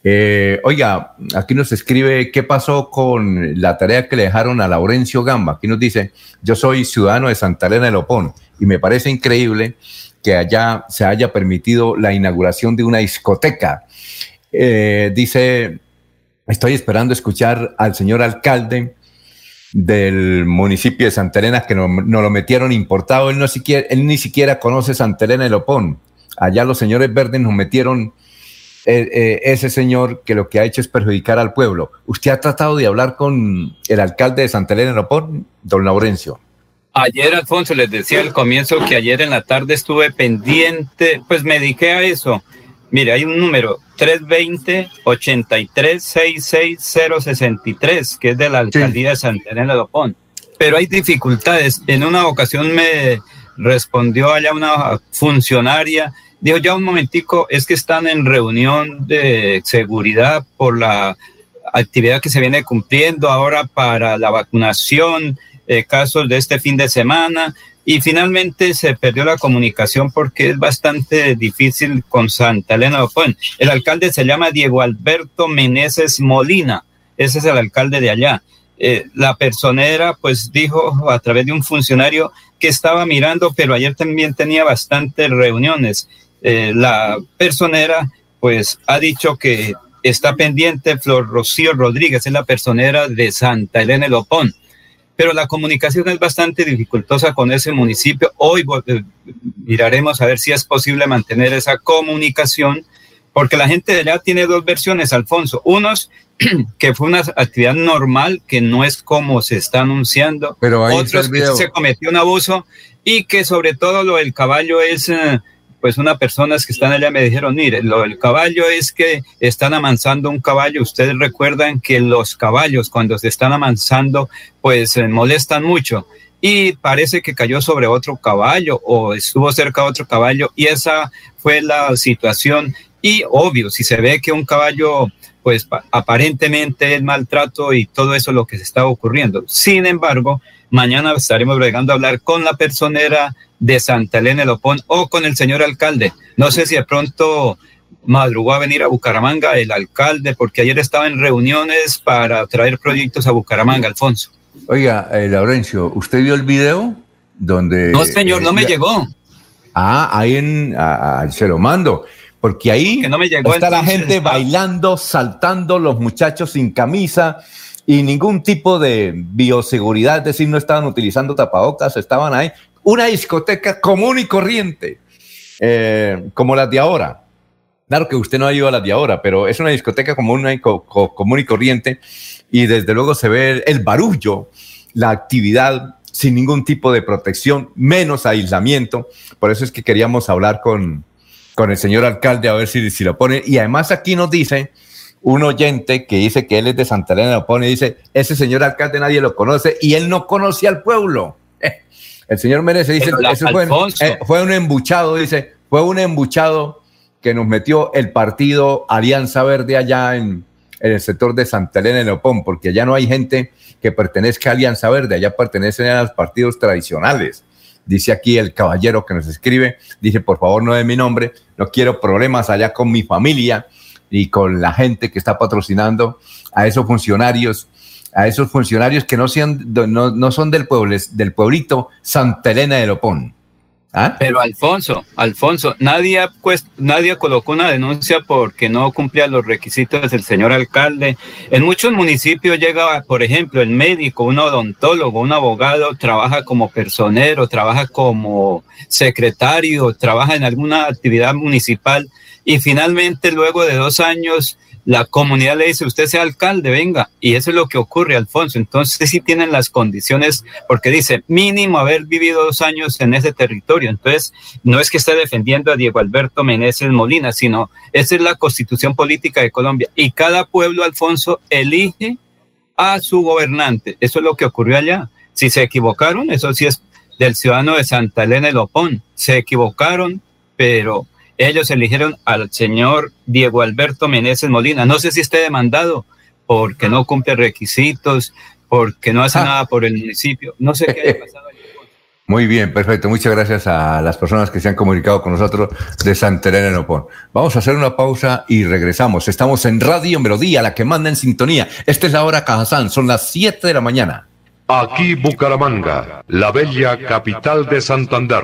Eh, oiga, aquí nos escribe qué pasó con la tarea que le dejaron a Laurencio Gamba. Aquí nos dice, yo soy ciudadano de Santa Elena de Lopón y me parece increíble que allá se haya permitido la inauguración de una discoteca. Eh, dice, estoy esperando escuchar al señor alcalde del municipio de Santa Elena que nos no lo metieron importado. Él, no siquiera, él ni siquiera conoce Santa Elena de Lopón. Allá los señores verdes nos metieron eh, eh, ese señor que lo que ha hecho es perjudicar al pueblo. ¿Usted ha tratado de hablar con el alcalde de Santa Elena de Lopón, don Laurencio? Ayer, Alfonso, les decía al comienzo que ayer en la tarde estuve pendiente, pues me dediqué a eso. Mire, hay un número 320-83-66063, que es de la alcaldía de Santa Elena de Lopón. Pero hay dificultades. En una ocasión me respondió allá una funcionaria, dijo, ya un momentico, es que están en reunión de seguridad por la actividad que se viene cumpliendo ahora para la vacunación eh, casos de este fin de semana y finalmente se perdió la comunicación porque es bastante difícil con Santa Elena Bueno, el alcalde se llama Diego Alberto Meneses Molina, ese es el alcalde de allá. Eh, la personera pues dijo a través de un funcionario que estaba mirando, pero ayer también tenía bastantes reuniones. Eh, la personera pues ha dicho que está pendiente Flor Rocío Rodríguez, es la personera de Santa Elena Lopón pero la comunicación es bastante dificultosa con ese municipio. Hoy eh, miraremos a ver si es posible mantener esa comunicación, porque la gente de allá tiene dos versiones, Alfonso. Unos que fue una actividad normal, que no es como se está anunciando. Pero Otros que se cometió un abuso y que sobre todo lo del caballo es... Eh, pues unas personas que están allá me dijeron, mire, lo del caballo es que están amansando un caballo. Ustedes recuerdan que los caballos cuando se están amansando, pues se molestan mucho. Y parece que cayó sobre otro caballo o estuvo cerca de otro caballo y esa fue la situación. Y obvio, si se ve que un caballo pues aparentemente el maltrato y todo eso lo que se está ocurriendo. Sin embargo, mañana estaremos llegando a hablar con la personera de Santa Elena de Lopón o con el señor alcalde. No sé si de pronto madrugó a venir a Bucaramanga el alcalde, porque ayer estaba en reuniones para traer proyectos a Bucaramanga, Alfonso. Oiga, eh, Laurencio, ¿usted vio el video donde... No, señor, no me llegó. Ah, ahí en, se lo mando, porque ahí no me llegó, está la gente bailando, saltando, los muchachos sin camisa y ningún tipo de bioseguridad, es decir, no estaban utilizando tapabocas, estaban ahí. Una discoteca común y corriente, eh, como las de ahora. Claro que usted no ha ido a las de ahora, pero es una discoteca común, común y corriente y desde luego se ve el barullo, la actividad sin ningún tipo de protección, menos aislamiento. Por eso es que queríamos hablar con, con el señor alcalde a ver si, si lo pone. Y además aquí nos dice un oyente que dice que él es de Santa Elena, lo pone y dice, ese señor alcalde nadie lo conoce y él no conoce al pueblo. El señor Menezes dice, fue, eh, fue un embuchado, dice, fue un embuchado que nos metió el partido Alianza Verde allá en, en el sector de Santa Elena de Leopón, porque allá no hay gente que pertenezca a Alianza Verde, allá pertenecen a los partidos tradicionales. Dice aquí el caballero que nos escribe, dice, por favor no de mi nombre, no quiero problemas allá con mi familia y con la gente que está patrocinando a esos funcionarios, a esos funcionarios que no, sean, no, no son del, pueblo, del pueblito Santa Elena de Lopón. ¿Ah? Pero Alfonso, Alfonso, nadie, pues, nadie colocó una denuncia porque no cumplía los requisitos del señor alcalde. En muchos municipios llega, por ejemplo, el médico, un odontólogo, un abogado, trabaja como personero, trabaja como secretario, trabaja en alguna actividad municipal y finalmente luego de dos años la comunidad le dice, usted sea alcalde, venga. Y eso es lo que ocurre, Alfonso. Entonces sí tienen las condiciones, porque dice, mínimo haber vivido dos años en ese territorio. Entonces, no es que esté defendiendo a Diego Alberto Meneses Molina, sino esa es la constitución política de Colombia. Y cada pueblo, Alfonso, elige a su gobernante. Eso es lo que ocurrió allá. Si se equivocaron, eso sí es del ciudadano de Santa Elena de Lopón. Se equivocaron, pero ellos eligieron al señor Diego Alberto Meneses Molina. No sé si esté demandado porque no cumple requisitos, porque no hace ah. nada por el municipio. No sé qué haya pasado. Muy bien, perfecto. Muchas gracias a las personas que se han comunicado con nosotros de Santa Elena Nopón. Vamos a hacer una pausa y regresamos. Estamos en Radio Melodía, la que manda en sintonía. Esta es la hora Cajazán, son las 7 de la mañana. Aquí Bucaramanga, la bella capital de Santander.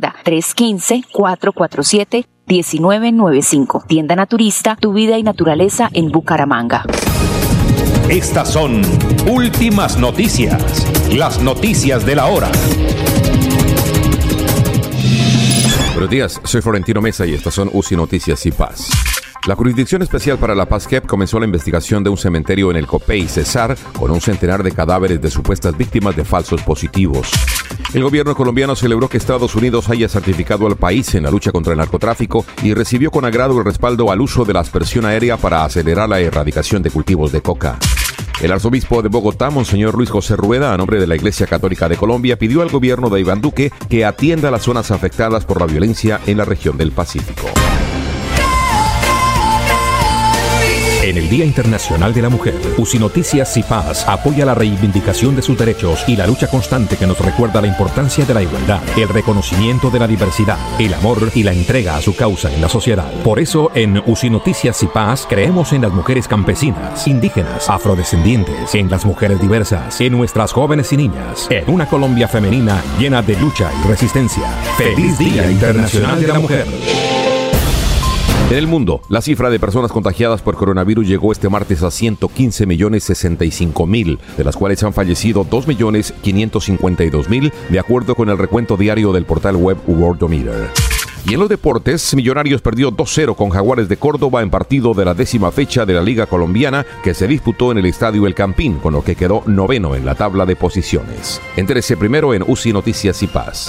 315-447-1995. Tienda Naturista, tu vida y naturaleza en Bucaramanga. Estas son últimas noticias, las noticias de la hora. Buenos días, soy Florentino Mesa y estas son UCI Noticias y Paz. La Jurisdicción Especial para la Paz KEP comenzó la investigación de un cementerio en el Copey Cesar con un centenar de cadáveres de supuestas víctimas de falsos positivos. El gobierno colombiano celebró que Estados Unidos haya certificado al país en la lucha contra el narcotráfico y recibió con agrado el respaldo al uso de la aspersión aérea para acelerar la erradicación de cultivos de coca. El arzobispo de Bogotá, Monseñor Luis José Rueda, a nombre de la Iglesia Católica de Colombia, pidió al gobierno de Iván Duque que atienda las zonas afectadas por la violencia en la región del Pacífico. En el Día Internacional de la Mujer, UCI Noticias y Paz apoya la reivindicación de sus derechos y la lucha constante que nos recuerda la importancia de la igualdad, el reconocimiento de la diversidad, el amor y la entrega a su causa en la sociedad. Por eso, en UCI Noticias y Paz creemos en las mujeres campesinas, indígenas, afrodescendientes, en las mujeres diversas, en nuestras jóvenes y niñas, en una Colombia femenina llena de lucha y resistencia. ¡Feliz Día Internacional de la Mujer! En el mundo, la cifra de personas contagiadas por coronavirus llegó este martes a 115 millones 65 mil, de las cuales han fallecido 2 millones 552 mil, de acuerdo con el recuento diario del portal web Worldometer. Y en los deportes, Millonarios perdió 2-0 con Jaguares de Córdoba en partido de la décima fecha de la Liga Colombiana que se disputó en el Estadio El Campín, con lo que quedó noveno en la tabla de posiciones. Entérese primero en UCI Noticias y Paz.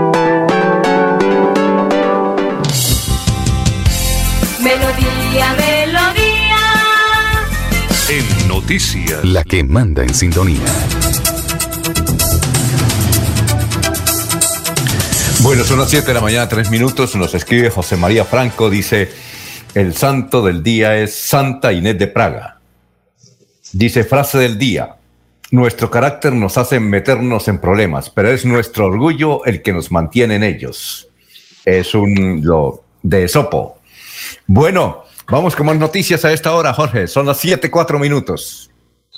Melodía, melodía. En noticias. La que manda en sintonía. Bueno, son las 7 de la mañana, 3 minutos. Nos escribe José María Franco. Dice: El santo del día es Santa Inés de Praga. Dice: Frase del día. Nuestro carácter nos hace meternos en problemas, pero es nuestro orgullo el que nos mantiene en ellos. Es un lo de Sopo. Bueno, vamos con más noticias a esta hora, Jorge. Son las 7, 4 minutos.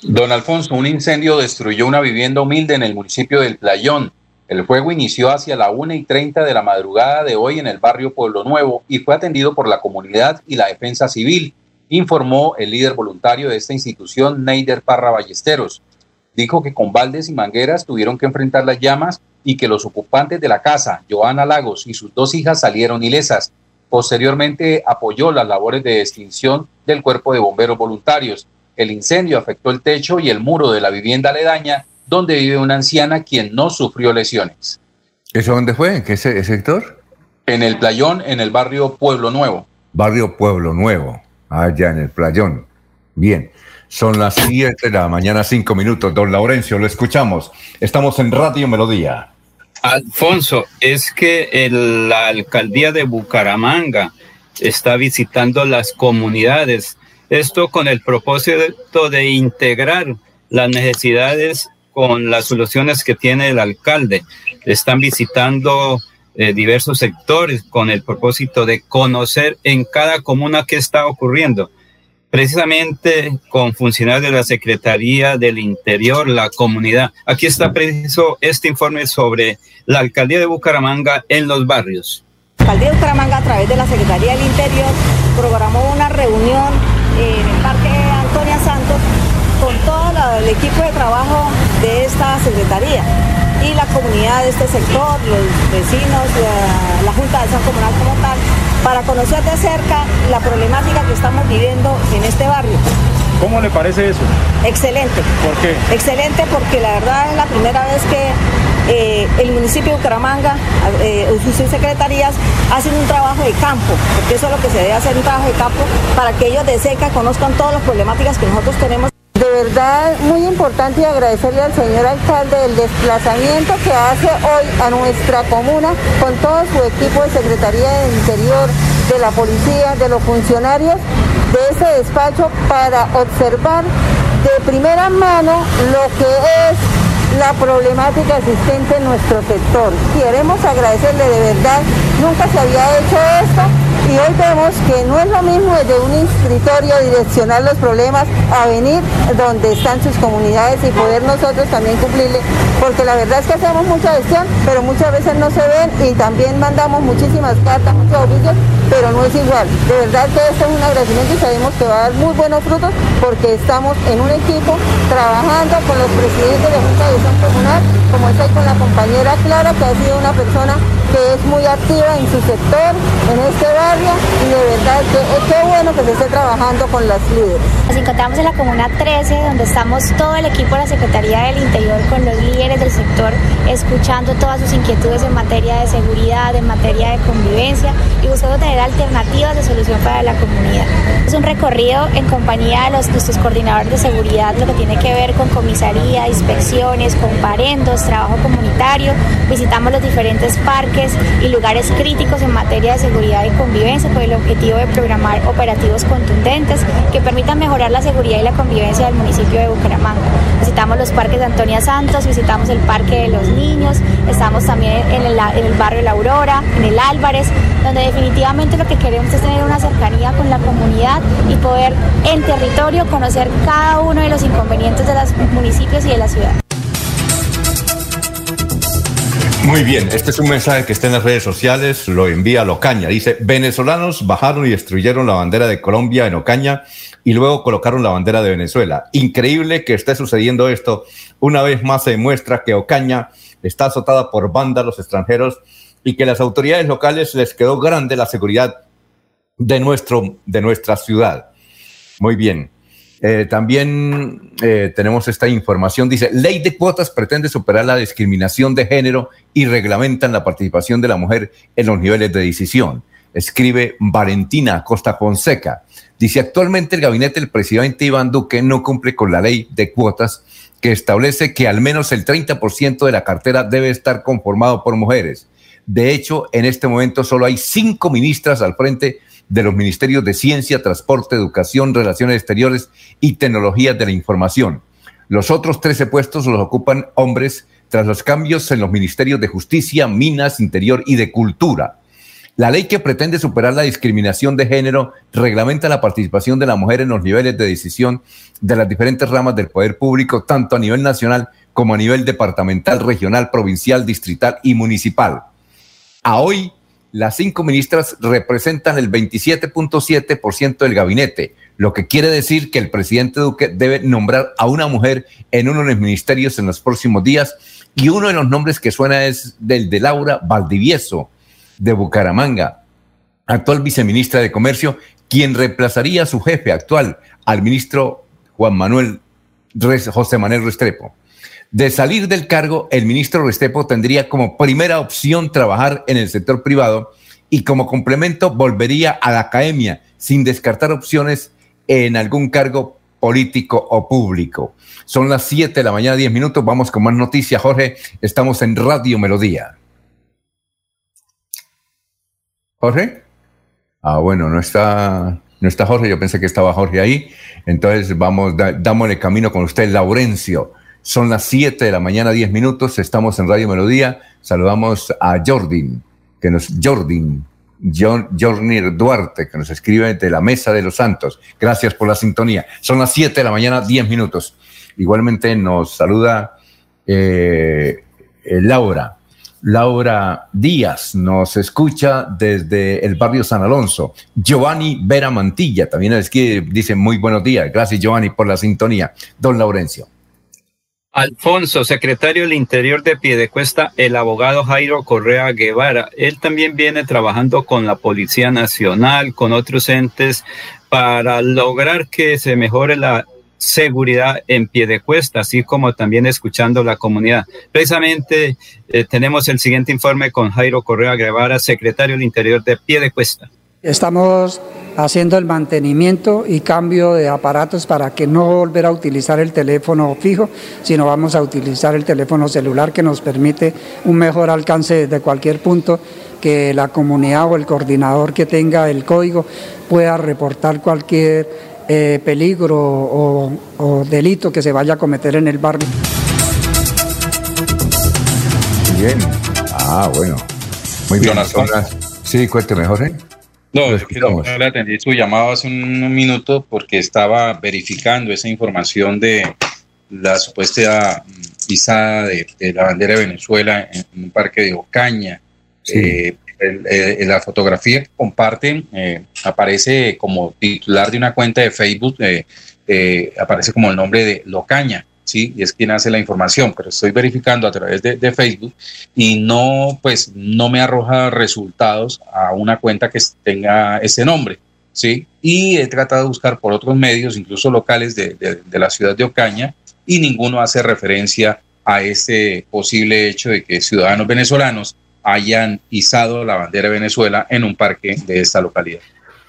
Don Alfonso, un incendio destruyó una vivienda humilde en el municipio del Playón. El fuego inició hacia la 1 y 30 de la madrugada de hoy en el barrio Pueblo Nuevo y fue atendido por la comunidad y la defensa civil, informó el líder voluntario de esta institución, Neider Parra Ballesteros. Dijo que con baldes y mangueras tuvieron que enfrentar las llamas y que los ocupantes de la casa, Joana Lagos y sus dos hijas, salieron ilesas. Posteriormente apoyó las labores de extinción del cuerpo de bomberos voluntarios. El incendio afectó el techo y el muro de la vivienda aledaña, donde vive una anciana quien no sufrió lesiones. ¿Eso dónde fue? ¿En qué se- sector? En el playón, en el barrio Pueblo Nuevo. Barrio Pueblo Nuevo, allá en el playón. Bien, son las 7 de la mañana, 5 minutos. Don Laurencio, lo escuchamos. Estamos en Radio Melodía. Alfonso, es que el- la alcaldía de Bucaramanga está visitando las comunidades. Esto con el propósito de integrar las necesidades con las soluciones que tiene el alcalde. Están visitando eh, diversos sectores con el propósito de conocer en cada comuna qué está ocurriendo. Precisamente con funcionarios de la Secretaría del Interior, la comunidad. Aquí está preciso este informe sobre la alcaldía de Bucaramanga en los barrios. La alcaldía de Bucaramanga, a través de la Secretaría del Interior, programó una reunión en el Parque Antonia Santos con todo el equipo de trabajo de esta secretaría y la comunidad de este sector, los vecinos, la, la Junta de Acción Comunal como tal, para conocer de cerca la problemática que estamos viviendo en este barrio. ¿Cómo le parece eso? Excelente. ¿Por qué? Excelente porque la verdad es la primera vez que eh, el municipio de Bucaramanga, eh, sus secretarías, hacen un trabajo de campo, porque eso es lo que se debe hacer, un trabajo de campo, para que ellos de cerca conozcan todas las problemáticas que nosotros tenemos. De verdad, muy importante agradecerle al señor alcalde el desplazamiento que hace hoy a nuestra comuna con todo su equipo de Secretaría del Interior, de la policía, de los funcionarios de ese despacho para observar de primera mano lo que es la problemática existente en nuestro sector. Queremos agradecerle de verdad, nunca se había hecho esto y hoy vemos que no es lo mismo desde un escritorio direccionar los problemas a venir donde están sus comunidades y poder nosotros también cumplirle, porque la verdad es que hacemos mucha gestión, pero muchas veces no se ven y también mandamos muchísimas cartas, muchos oficios, pero no es igual. De verdad que esto es un agradecimiento y sabemos que va a dar muy buenos frutos porque estamos en un equipo trabajando con los presidentes de Junta de Acción Comunal, como estoy con la compañera Clara, que ha sido una persona que es muy activa en su sector, en este barrio historia y de verdad que qué bueno que se esté trabajando con las líderes. Nos encontramos en la Comuna 13, donde estamos todo el equipo de la Secretaría del Interior con los líderes del sector, escuchando todas sus inquietudes en materia de seguridad, en materia de convivencia y buscando tener alternativas de solución para la comunidad. Es un recorrido en compañía de los, nuestros coordinadores de seguridad, lo que tiene que ver con comisaría, inspecciones, comparendos, trabajo comunitario. Visitamos los diferentes parques y lugares críticos en materia de seguridad y convivencia con el objetivo de programar operativos contundentes que permitan mejorar la seguridad y la convivencia del municipio de Bucaramanga. Visitamos los parques de Antonia Santos, visitamos el Parque de los Niños, estamos también en el, en el barrio La Aurora, en el Álvarez, donde definitivamente lo que queremos es tener una cercanía con la comunidad y poder en territorio conocer cada uno de los inconvenientes de los municipios y de la ciudad. Muy bien, este es un mensaje que está en las redes sociales, lo envía Locaña. Dice, venezolanos bajaron y destruyeron la bandera de Colombia en Ocaña y luego colocaron la bandera de Venezuela. Increíble que esté sucediendo esto. Una vez más se demuestra que Ocaña está azotada por vándalos extranjeros y que las autoridades locales les quedó grande la seguridad de, nuestro, de nuestra ciudad. Muy bien. Eh, también eh, tenemos esta información. Dice, ley de cuotas pretende superar la discriminación de género y reglamentan la participación de la mujer en los niveles de decisión. Escribe Valentina Costa Fonseca. Dice, actualmente el gabinete del presidente Iván Duque no cumple con la ley de cuotas que establece que al menos el 30% de la cartera debe estar conformado por mujeres. De hecho, en este momento solo hay cinco ministras al frente de los ministerios de Ciencia, Transporte, Educación, Relaciones Exteriores y Tecnologías de la Información. Los otros 13 puestos los ocupan hombres tras los cambios en los ministerios de Justicia, Minas, Interior y de Cultura. La ley que pretende superar la discriminación de género reglamenta la participación de la mujer en los niveles de decisión de las diferentes ramas del poder público, tanto a nivel nacional como a nivel departamental, regional, provincial, distrital y municipal. A hoy, las cinco ministras representan el 27.7% del gabinete, lo que quiere decir que el presidente Duque debe nombrar a una mujer en uno de los ministerios en los próximos días y uno de los nombres que suena es del de Laura Valdivieso de Bucaramanga, actual viceministra de Comercio, quien reemplazaría a su jefe actual, al ministro Juan Manuel José Manuel Restrepo. De salir del cargo, el ministro Restrepo tendría como primera opción trabajar en el sector privado y como complemento volvería a la academia sin descartar opciones en algún cargo político o público. Son las 7 de la mañana, 10 minutos. Vamos con más noticias, Jorge. Estamos en Radio Melodía. Jorge. Ah, bueno, no está, no está Jorge. Yo pensé que estaba Jorge ahí. Entonces vamos, da, dámosle camino con usted, Laurencio. Son las 7 de la mañana, 10 minutos. Estamos en Radio Melodía. Saludamos a Jordin, que nos, Jordin, Duarte, que nos escribe de la Mesa de los Santos. Gracias por la sintonía. Son las 7 de la mañana, 10 minutos. Igualmente nos saluda eh, eh, Laura. Laura Díaz nos escucha desde el barrio San Alonso. Giovanni Vera Mantilla también es que dice muy buenos días. Gracias, Giovanni, por la sintonía. Don Laurencio. Alfonso, secretario del Interior de Piedecuesta, el abogado Jairo Correa Guevara. Él también viene trabajando con la Policía Nacional, con otros entes, para lograr que se mejore la seguridad en Piedecuesta, así como también escuchando la comunidad. Precisamente eh, tenemos el siguiente informe con Jairo Correa Guevara, secretario del Interior de Piedecuesta. Estamos haciendo el mantenimiento y cambio de aparatos para que no volver a utilizar el teléfono fijo, sino vamos a utilizar el teléfono celular que nos permite un mejor alcance desde cualquier punto que la comunidad o el coordinador que tenga el código pueda reportar cualquier eh, peligro o, o delito que se vaya a cometer en el barrio. Bien. Ah, bueno. Muy bien. Sí, cuénteme, Jorge. No, es que no le atendí su llamado hace un, minuto porque estaba verificando esa información de la supuesta pisada de, la bandera de Venezuela en, un parque de Ocaña. Eh, en la fotografía que comparten eh, aparece como titular de una cuenta de Facebook, eh, aparece como el nombre de Locaña. Sí, y es quien hace la información, pero estoy verificando a través de, de, Facebook y no, pues, no me arroja resultados a una cuenta que tenga ese nombre, sí, y he tratado de buscar por otros medios, incluso locales de, de, de la ciudad de Ocaña, y ninguno hace referencia a ese posible hecho de que ciudadanos venezolanos hayan izado la bandera de Venezuela en un parque de esta localidad.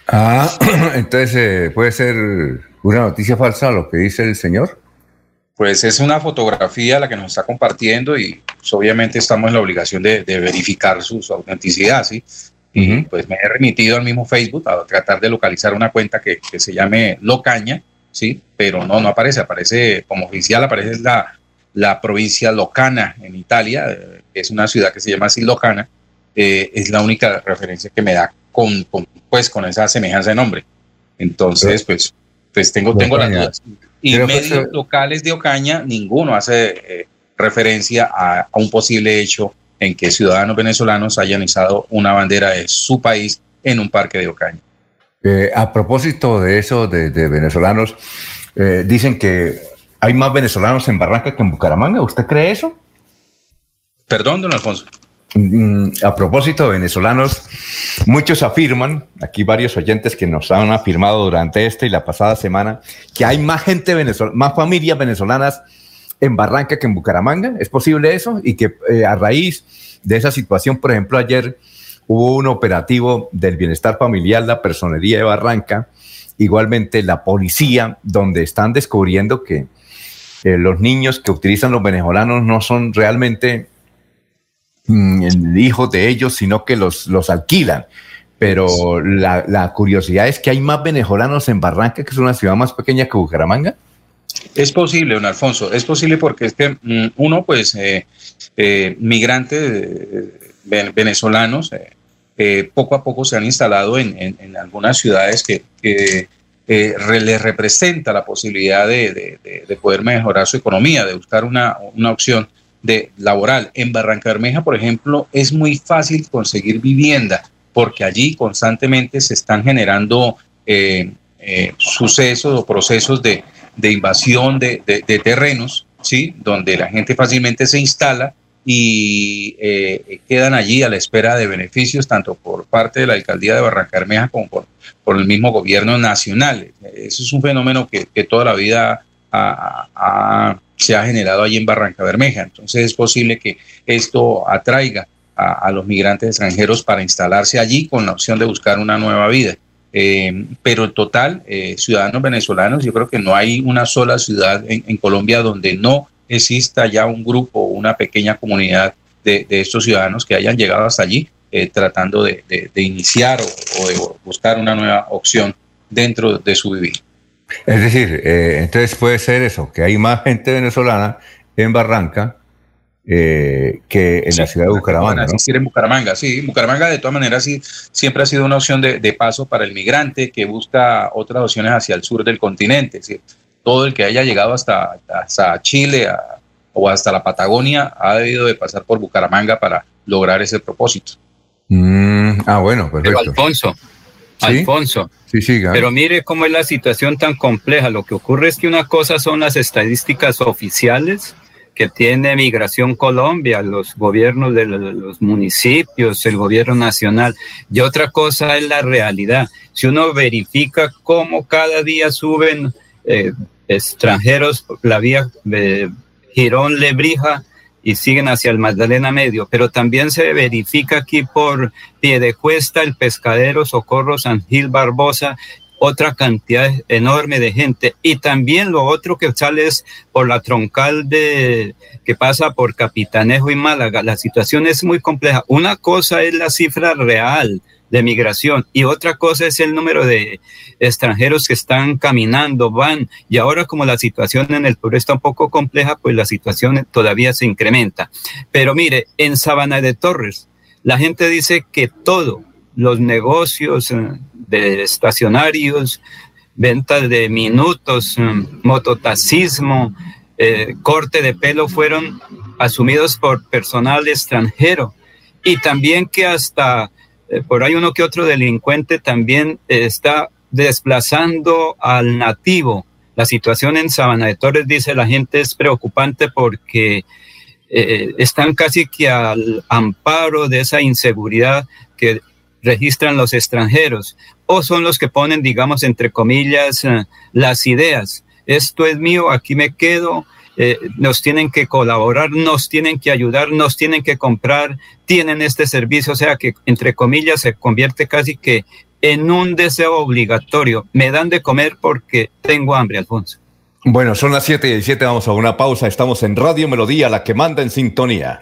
Ah, entonces eh, puede ser una noticia falsa lo que dice el señor. Pues es una fotografía la que nos está compartiendo y pues, obviamente estamos en la obligación de, de verificar su, su, autenticidad, ¿sí? Uh -huh. pues me he remitido al mismo Facebook a tratar de localizar una cuenta que, que se llame Locaña, ¿sí? Pero no, no aparece, aparece como oficial, aparece la, la provincia Locana en Italia, eh, es una ciudad que se llama así Locana, eh, es la única referencia que me da con, con, pues, con esa semejanza de nombre. Entonces, pues, pues tengo, tengo las dudas. Y medios locales de Ocaña, ninguno hace eh, referencia a, a, un posible hecho en que ciudadanos venezolanos hayan izado una bandera de su país en un parque de Ocaña. Eh, a propósito de eso, de, de venezolanos, eh, dicen que hay más venezolanos en Barranca que en Bucaramanga. ¿Usted cree eso? Perdón, don Alfonso. Mm, a propósito venezolanos, muchos afirman, aquí varios oyentes que nos han afirmado durante esta y la pasada semana, que hay más gente venezolana, más familias venezolanas en Barranca que en Bucaramanga. ¿Es posible eso? Y que eh, a raíz de esa situación, por ejemplo, ayer hubo un operativo del bienestar familiar, la personería de Barranca, igualmente la policía, donde están descubriendo que eh, los niños que utilizan los venezolanos no son realmente mm, hijos de ellos, sino que los, los alquilan. Pero la, la, curiosidad es que hay más venezolanos en Barranca, que es una ciudad más pequeña que Bucaramanga. Es posible, don Alfonso, es posible porque es que mm, uno, pues, eh, eh, migrantes eh, venezolanos, eh, poco a poco se han instalado en, en, en algunas ciudades que, que re, les representa la posibilidad de, de, de, poder mejorar su economía, de buscar una, una opción de laboral. En Barranca Bermeja, por ejemplo, es muy fácil conseguir vivienda porque allí constantemente se están generando eh, eh, sucesos o procesos de, de invasión de, de, terrenos, ¿sí? donde la gente fácilmente se instala y eh, quedan allí a la espera de beneficios tanto por parte de la alcaldía de Barranca Bermeja como por, por el mismo gobierno nacional. Eso es un fenómeno que, que toda la vida se ha generado allí en Barranca Bermeja. Entonces es posible que esto atraiga a, los migrantes extranjeros para instalarse allí con la opción de buscar una nueva vida. Eh, pero en total, eh, ciudadanos venezolanos, yo creo que no hay una sola ciudad en, Colombia donde no exista ya un grupo, una pequeña comunidad de, estos ciudadanos que hayan llegado hasta allí eh, tratando de iniciar o, o, de buscar una nueva opción dentro de su vivir. Es decir, eh, entonces puede ser eso, que hay más gente venezolana en Barranca eh, que en sí, la ciudad de Bucaramanga. ¿no? en Bucaramanga, sí. Bucaramanga de todas maneras sí, siempre ha sido una opción de, de, paso para el migrante que busca otras opciones hacia el sur del continente. ¿sí? Todo el que haya llegado hasta, hasta Chile a, o hasta la Patagonia ha debido de pasar por Bucaramanga para lograr ese propósito. Mm, ah, bueno, perfecto. Pero Alfonso, ¿Sí? Alfonso. Sí, sí, Pero mire cómo es la situación tan compleja. Lo que ocurre es que una cosa son las estadísticas oficiales que tiene Migración Colombia, los gobiernos de los municipios, el gobierno nacional, y otra cosa es la realidad. Si uno verifica cómo cada día suben eh, extranjeros la vía de Girón Lebrija y siguen hacia el Magdalena Medio, pero también se verifica aquí por Piedecuesta, el pescadero Socorro San Gil Barbosa otra cantidad enorme de gente. Y también lo otro que sale es por la troncal de que pasa por Capitanejo y Málaga. La situación es muy compleja. Una cosa es la cifra real de migración. Y otra cosa es el número de extranjeros que están caminando, van. Y ahora como la situación en el pueblo está un poco compleja, pues la situación todavía se incrementa. Pero mire, en Sabana de Torres, la gente dice que todo, los negocios eh, de estacionarios, ventas de minutos, eh, mototaxismo, eh, corte de pelo fueron asumidos por personal extranjero. Y también que hasta eh, por ahí uno que otro delincuente también está desplazando al nativo La situación en Sabana de Torres, dice la gente, es preocupante porque eh, están casi que al amparo de esa inseguridad que registran los extranjeros o son los que ponen, digamos, entre comillas, eh, las ideas. Esto es mío, aquí me quedo, eh, nos tienen que colaborar, nos tienen que ayudar, nos tienen que comprar, tienen este servicio, o sea que, entre comillas, se convierte casi que en un deseo obligatorio. Me dan de comer porque tengo hambre, Alfonso. Bueno, son las 7 y 17, vamos a una pausa. Estamos en Radio Melodía, la que manda en sintonía.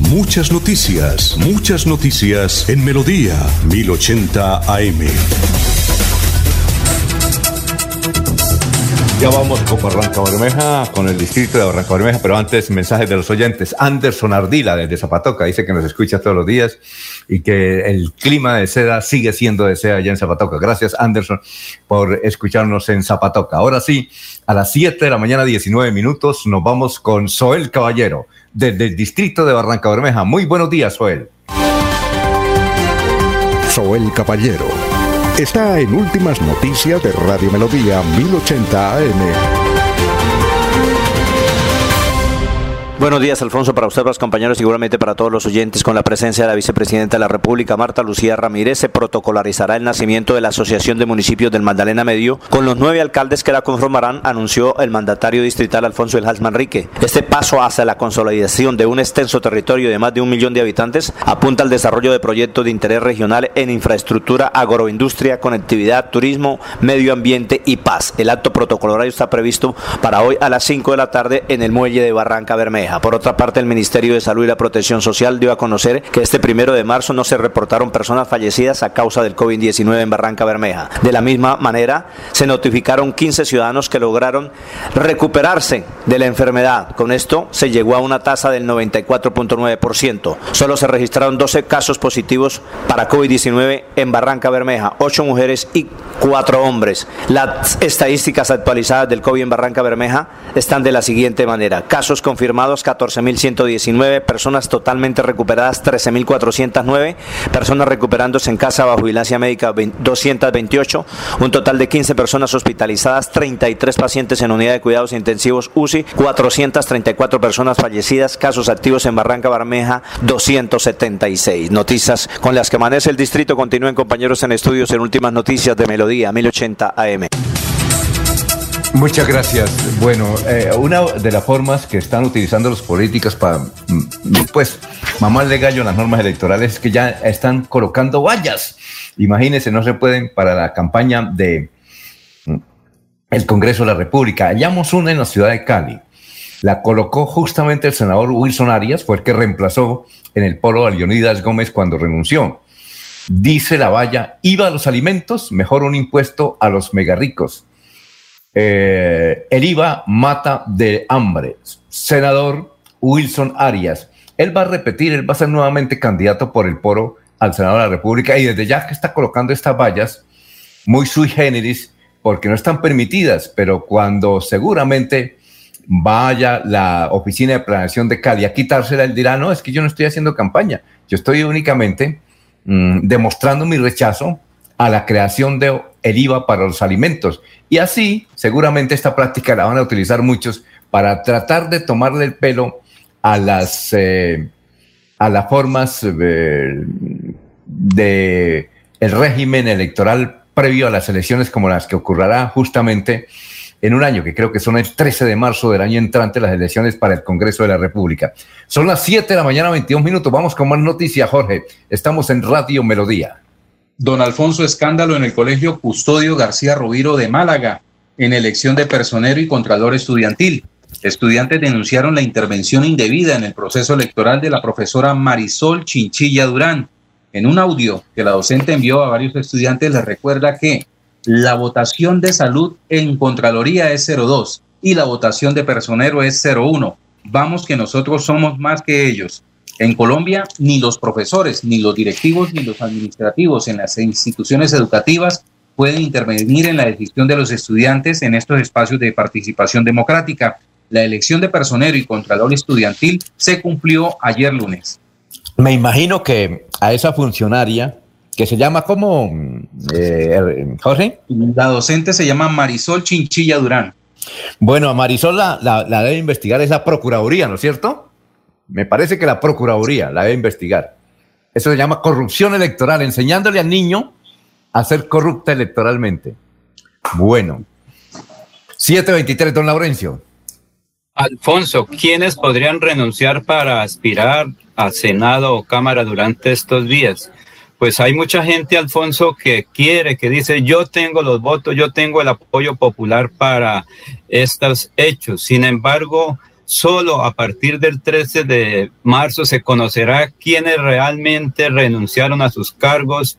Muchas noticias, muchas noticias en Melodía 1080 AM. Ya vamos con Barranca Bermeja, con el distrito de Barranca Bermeja, pero antes mensajes de los oyentes. Anderson Ardila desde Zapatoca dice que nos escucha todos los días y que el clima de seda sigue siendo de seda allá en Zapatoca. Gracias Anderson por escucharnos en Zapatoca. Ahora sí, a las 7 de la mañana 19 minutos nos vamos con Soel Caballero desde el distrito de Barranca Bermeja. Muy buenos días, Soel. Soel Caballero está en Últimas Noticias de Radio Melodía 1080 AM. Buenos días, Alfonso, para usted, para los compañeros, seguramente para todos los oyentes. Con la presencia de la vicepresidenta de la República, Marta Lucía Ramírez, se protocolarizará el nacimiento de la Asociación de Municipios del Magdalena Medio con los nueve alcaldes que la conformarán, anunció el mandatario distrital Alfonso Elhas Manrique. Este paso hacia la consolidación de un extenso territorio de más de un millón de habitantes apunta al desarrollo de proyectos de interés regional en infraestructura, agroindustria, conectividad, turismo, medio ambiente y paz. El acto protocolario está previsto para hoy a las 5 de la tarde en el muelle de Barranca Bermeja. Por otra parte, el Ministerio de Salud y la Protección Social dio a conocer que este primero de marzo no se reportaron personas fallecidas a causa del COVID-19 en Barranca Bermeja. De la misma manera, se notificaron 15 ciudadanos que lograron recuperarse de la enfermedad. Con esto se llegó a una tasa del 94.9%. Solo se registraron 12 casos positivos para COVID-19 en Barranca Bermeja, 8 mujeres y 4 hombres. Las estadísticas actualizadas del COVID en Barranca Bermeja están de la siguiente manera. Casos confirmados 14.119, personas totalmente recuperadas 13.409, personas recuperándose en casa bajo vigilancia médica 228, un total de 15 personas hospitalizadas, 33 pacientes en unidad de cuidados intensivos UCI, 434 personas fallecidas, casos activos en Barranca Bermeja 276. Noticias con las que amanece el distrito. Continúen compañeros en estudios en últimas noticias de Melodía 1080 AM. Muchas gracias. Bueno, eh, una de las formas que están utilizando los políticos para, pues, mamarle gallo en las normas electorales es que ya están colocando vallas. Imagínense, no se pueden para la campaña de el Congreso de la República. Hallamos una en la ciudad de Cali. La colocó justamente el senador Wilson Arias, fue el que reemplazó en el polo a Leonidas Gómez cuando renunció. Dice la valla, iba a los alimentos, mejor un impuesto a los megarricos. Eh, el IVA mata de hambre. Senador Wilson Arias. Él va a repetir, él va a ser nuevamente candidato por el poro al Senado de la República y desde ya que está colocando estas vallas muy sui generis porque no están permitidas, pero cuando seguramente vaya la oficina de planeación de Cali a quitársela, él dirá, no, es que yo no estoy haciendo campaña, yo estoy únicamente mm, demostrando mi rechazo a la creación de el IVA para los alimentos. Y así, seguramente esta práctica la van a utilizar muchos para tratar de tomarle el pelo a las, eh, a las formas eh, de régimen electoral previo a las elecciones como las que ocurrirá justamente en un año, que creo que son el 13 de marzo del año entrante, las elecciones para el Congreso de la República. Son las 7 de la mañana, 21 minutos. Vamos con más noticias, Jorge. Estamos en Radio Melodía. Don Alfonso Escándalo en el Colegio Custodio García Roviro de Málaga, en elección de personero y contralor estudiantil. Estudiantes denunciaron la intervención indebida en el proceso electoral de la profesora Marisol Chinchilla Durán. En un audio que la docente envió a varios estudiantes les recuerda que la votación de salud en Contraloría es 02 y la votación de personero es 01. Vamos que nosotros somos más que ellos. En Colombia, ni los profesores, ni los directivos, ni los administrativos en las instituciones educativas pueden intervenir en la decisión de los estudiantes en estos espacios de participación democrática. La elección de personero y contralor estudiantil se cumplió ayer lunes. Me imagino que a esa funcionaria, que se llama como, eh, Jorge. La docente se llama Marisol Chinchilla Durán. Bueno, a Marisol la, la, la debe investigar esa Procuraduría, ¿no es cierto? Me parece que la Procuraduría la debe investigar. Eso se llama corrupción electoral, enseñándole al niño a ser corrupta electoralmente. Bueno. 723, don Laurencio. Alfonso, ¿quiénes podrían renunciar para aspirar a Senado o Cámara durante estos días? Pues hay mucha gente, Alfonso, que quiere, que dice, yo tengo los votos, yo tengo el apoyo popular para estos hechos. Sin embargo, solo a partir del 13 de marzo se conocerá quiénes realmente renunciaron a sus cargos,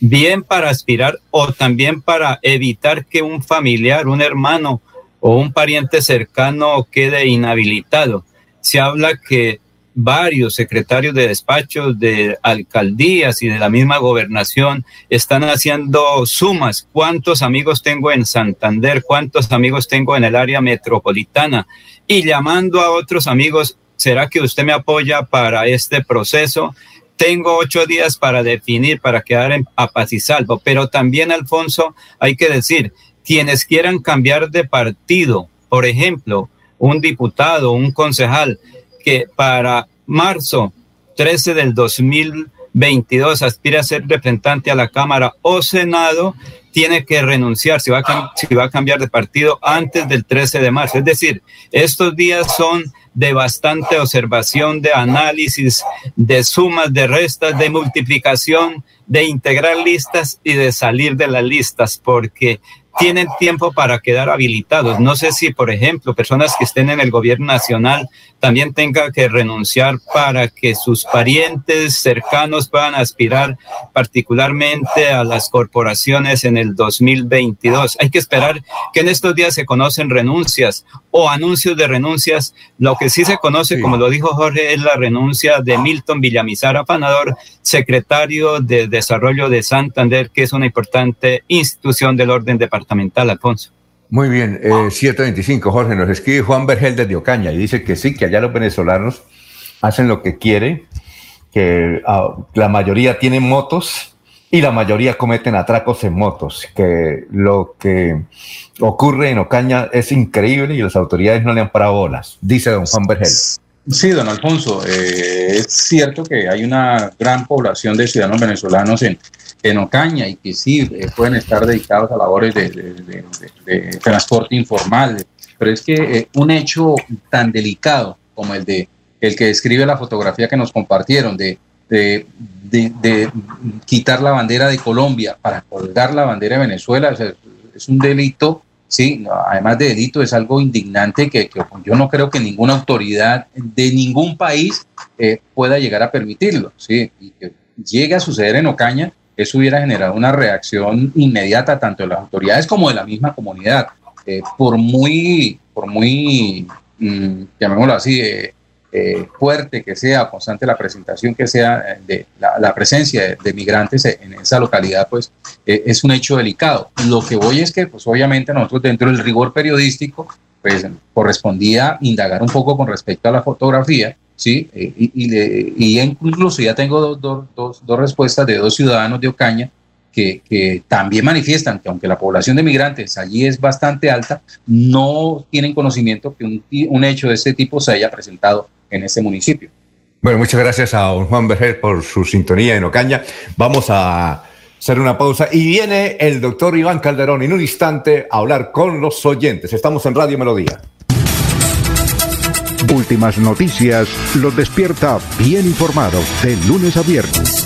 bien para aspirar o también para evitar que un familiar, un hermano o un pariente cercano quede inhabilitado. Se habla que varios secretarios de despachos de alcaldías y de la misma gobernación están haciendo sumas. ¿Cuántos amigos tengo en Santander? ¿Cuántos amigos tengo en el área metropolitana? Y llamando a otros amigos, ¿será que usted me apoya para este proceso? Tengo ocho días para definir, para quedar en, a paz y salvo. Pero también, Alfonso, hay que decir, quienes quieran cambiar de partido, por ejemplo, un diputado, un concejal, que para marzo 13 del 2022 aspira a ser representante a la Cámara o Senado, tiene que renunciar si va, a, si va a cambiar de partido antes del 13 de marzo. Es decir, estos días son de bastante observación, de análisis, de sumas, de restas, de multiplicación, de integrar listas y de salir de las listas, porque tienen tiempo para quedar habilitados. No sé si, por ejemplo, personas que estén en el gobierno nacional también tengan que renunciar para que sus parientes cercanos puedan aspirar particularmente a las corporaciones en el 2022. Hay que esperar que en estos días se conocen renuncias o anuncios de renuncias. Lo que sí se conoce, como lo dijo Jorge, es la renuncia de Milton Villamizar Afanador, secretario de Desarrollo de Santander, que es una importante institución del orden departamental, Alfonso. Muy bien, eh, 725, Jorge, nos escribe Juan Vergel desde Ocaña y dice que sí, que allá los venezolanos hacen lo que quieren, que uh, la mayoría tienen motos y la mayoría cometen atracos en motos, que lo que ocurre en Ocaña es increíble y las autoridades no le han parado bolas, dice don Juan Vergel. Sí, don Alfonso, eh, es cierto que hay una gran población de ciudadanos venezolanos en, en Ocaña y que sí eh, pueden estar dedicados a labores de, de, transporte informal, pero es que eh, un hecho tan delicado como el de el que describe la fotografía que nos compartieron de, quitar la bandera de Colombia para colgar la bandera de Venezuela, es un delito Sí, además de delito es algo indignante que, yo no creo que ninguna autoridad de ningún país eh, pueda llegar a permitirlo. Sí, y que llegue a suceder en Ocaña, eso hubiera generado una reacción inmediata tanto de las autoridades como de la misma comunidad. Eh, por muy, por muy, mmm, llamémoslo así, eh, eh, fuerte que sea, constante la presentación que sea eh, de la, presencia de, migrantes en esa localidad, pues eh, es un hecho delicado. Lo que voy es que, pues obviamente nosotros dentro del rigor periodístico, pues correspondía indagar un poco con respecto a la fotografía, ¿sí? y, y, y incluso ya tengo dos, dos, dos, dos respuestas de dos ciudadanos de Ocaña que, que, también manifiestan que aunque la población de migrantes allí es bastante alta, no tienen conocimiento que un, un hecho de este tipo se haya presentado en ese municipio. Bueno, muchas gracias a don Juan Berger por su sintonía en Ocaña. Vamos a hacer una pausa y viene el doctor Iván Calderón en un instante a hablar con los oyentes. Estamos en Radio Melodía. Últimas noticias los despierta bien informados de lunes a viernes.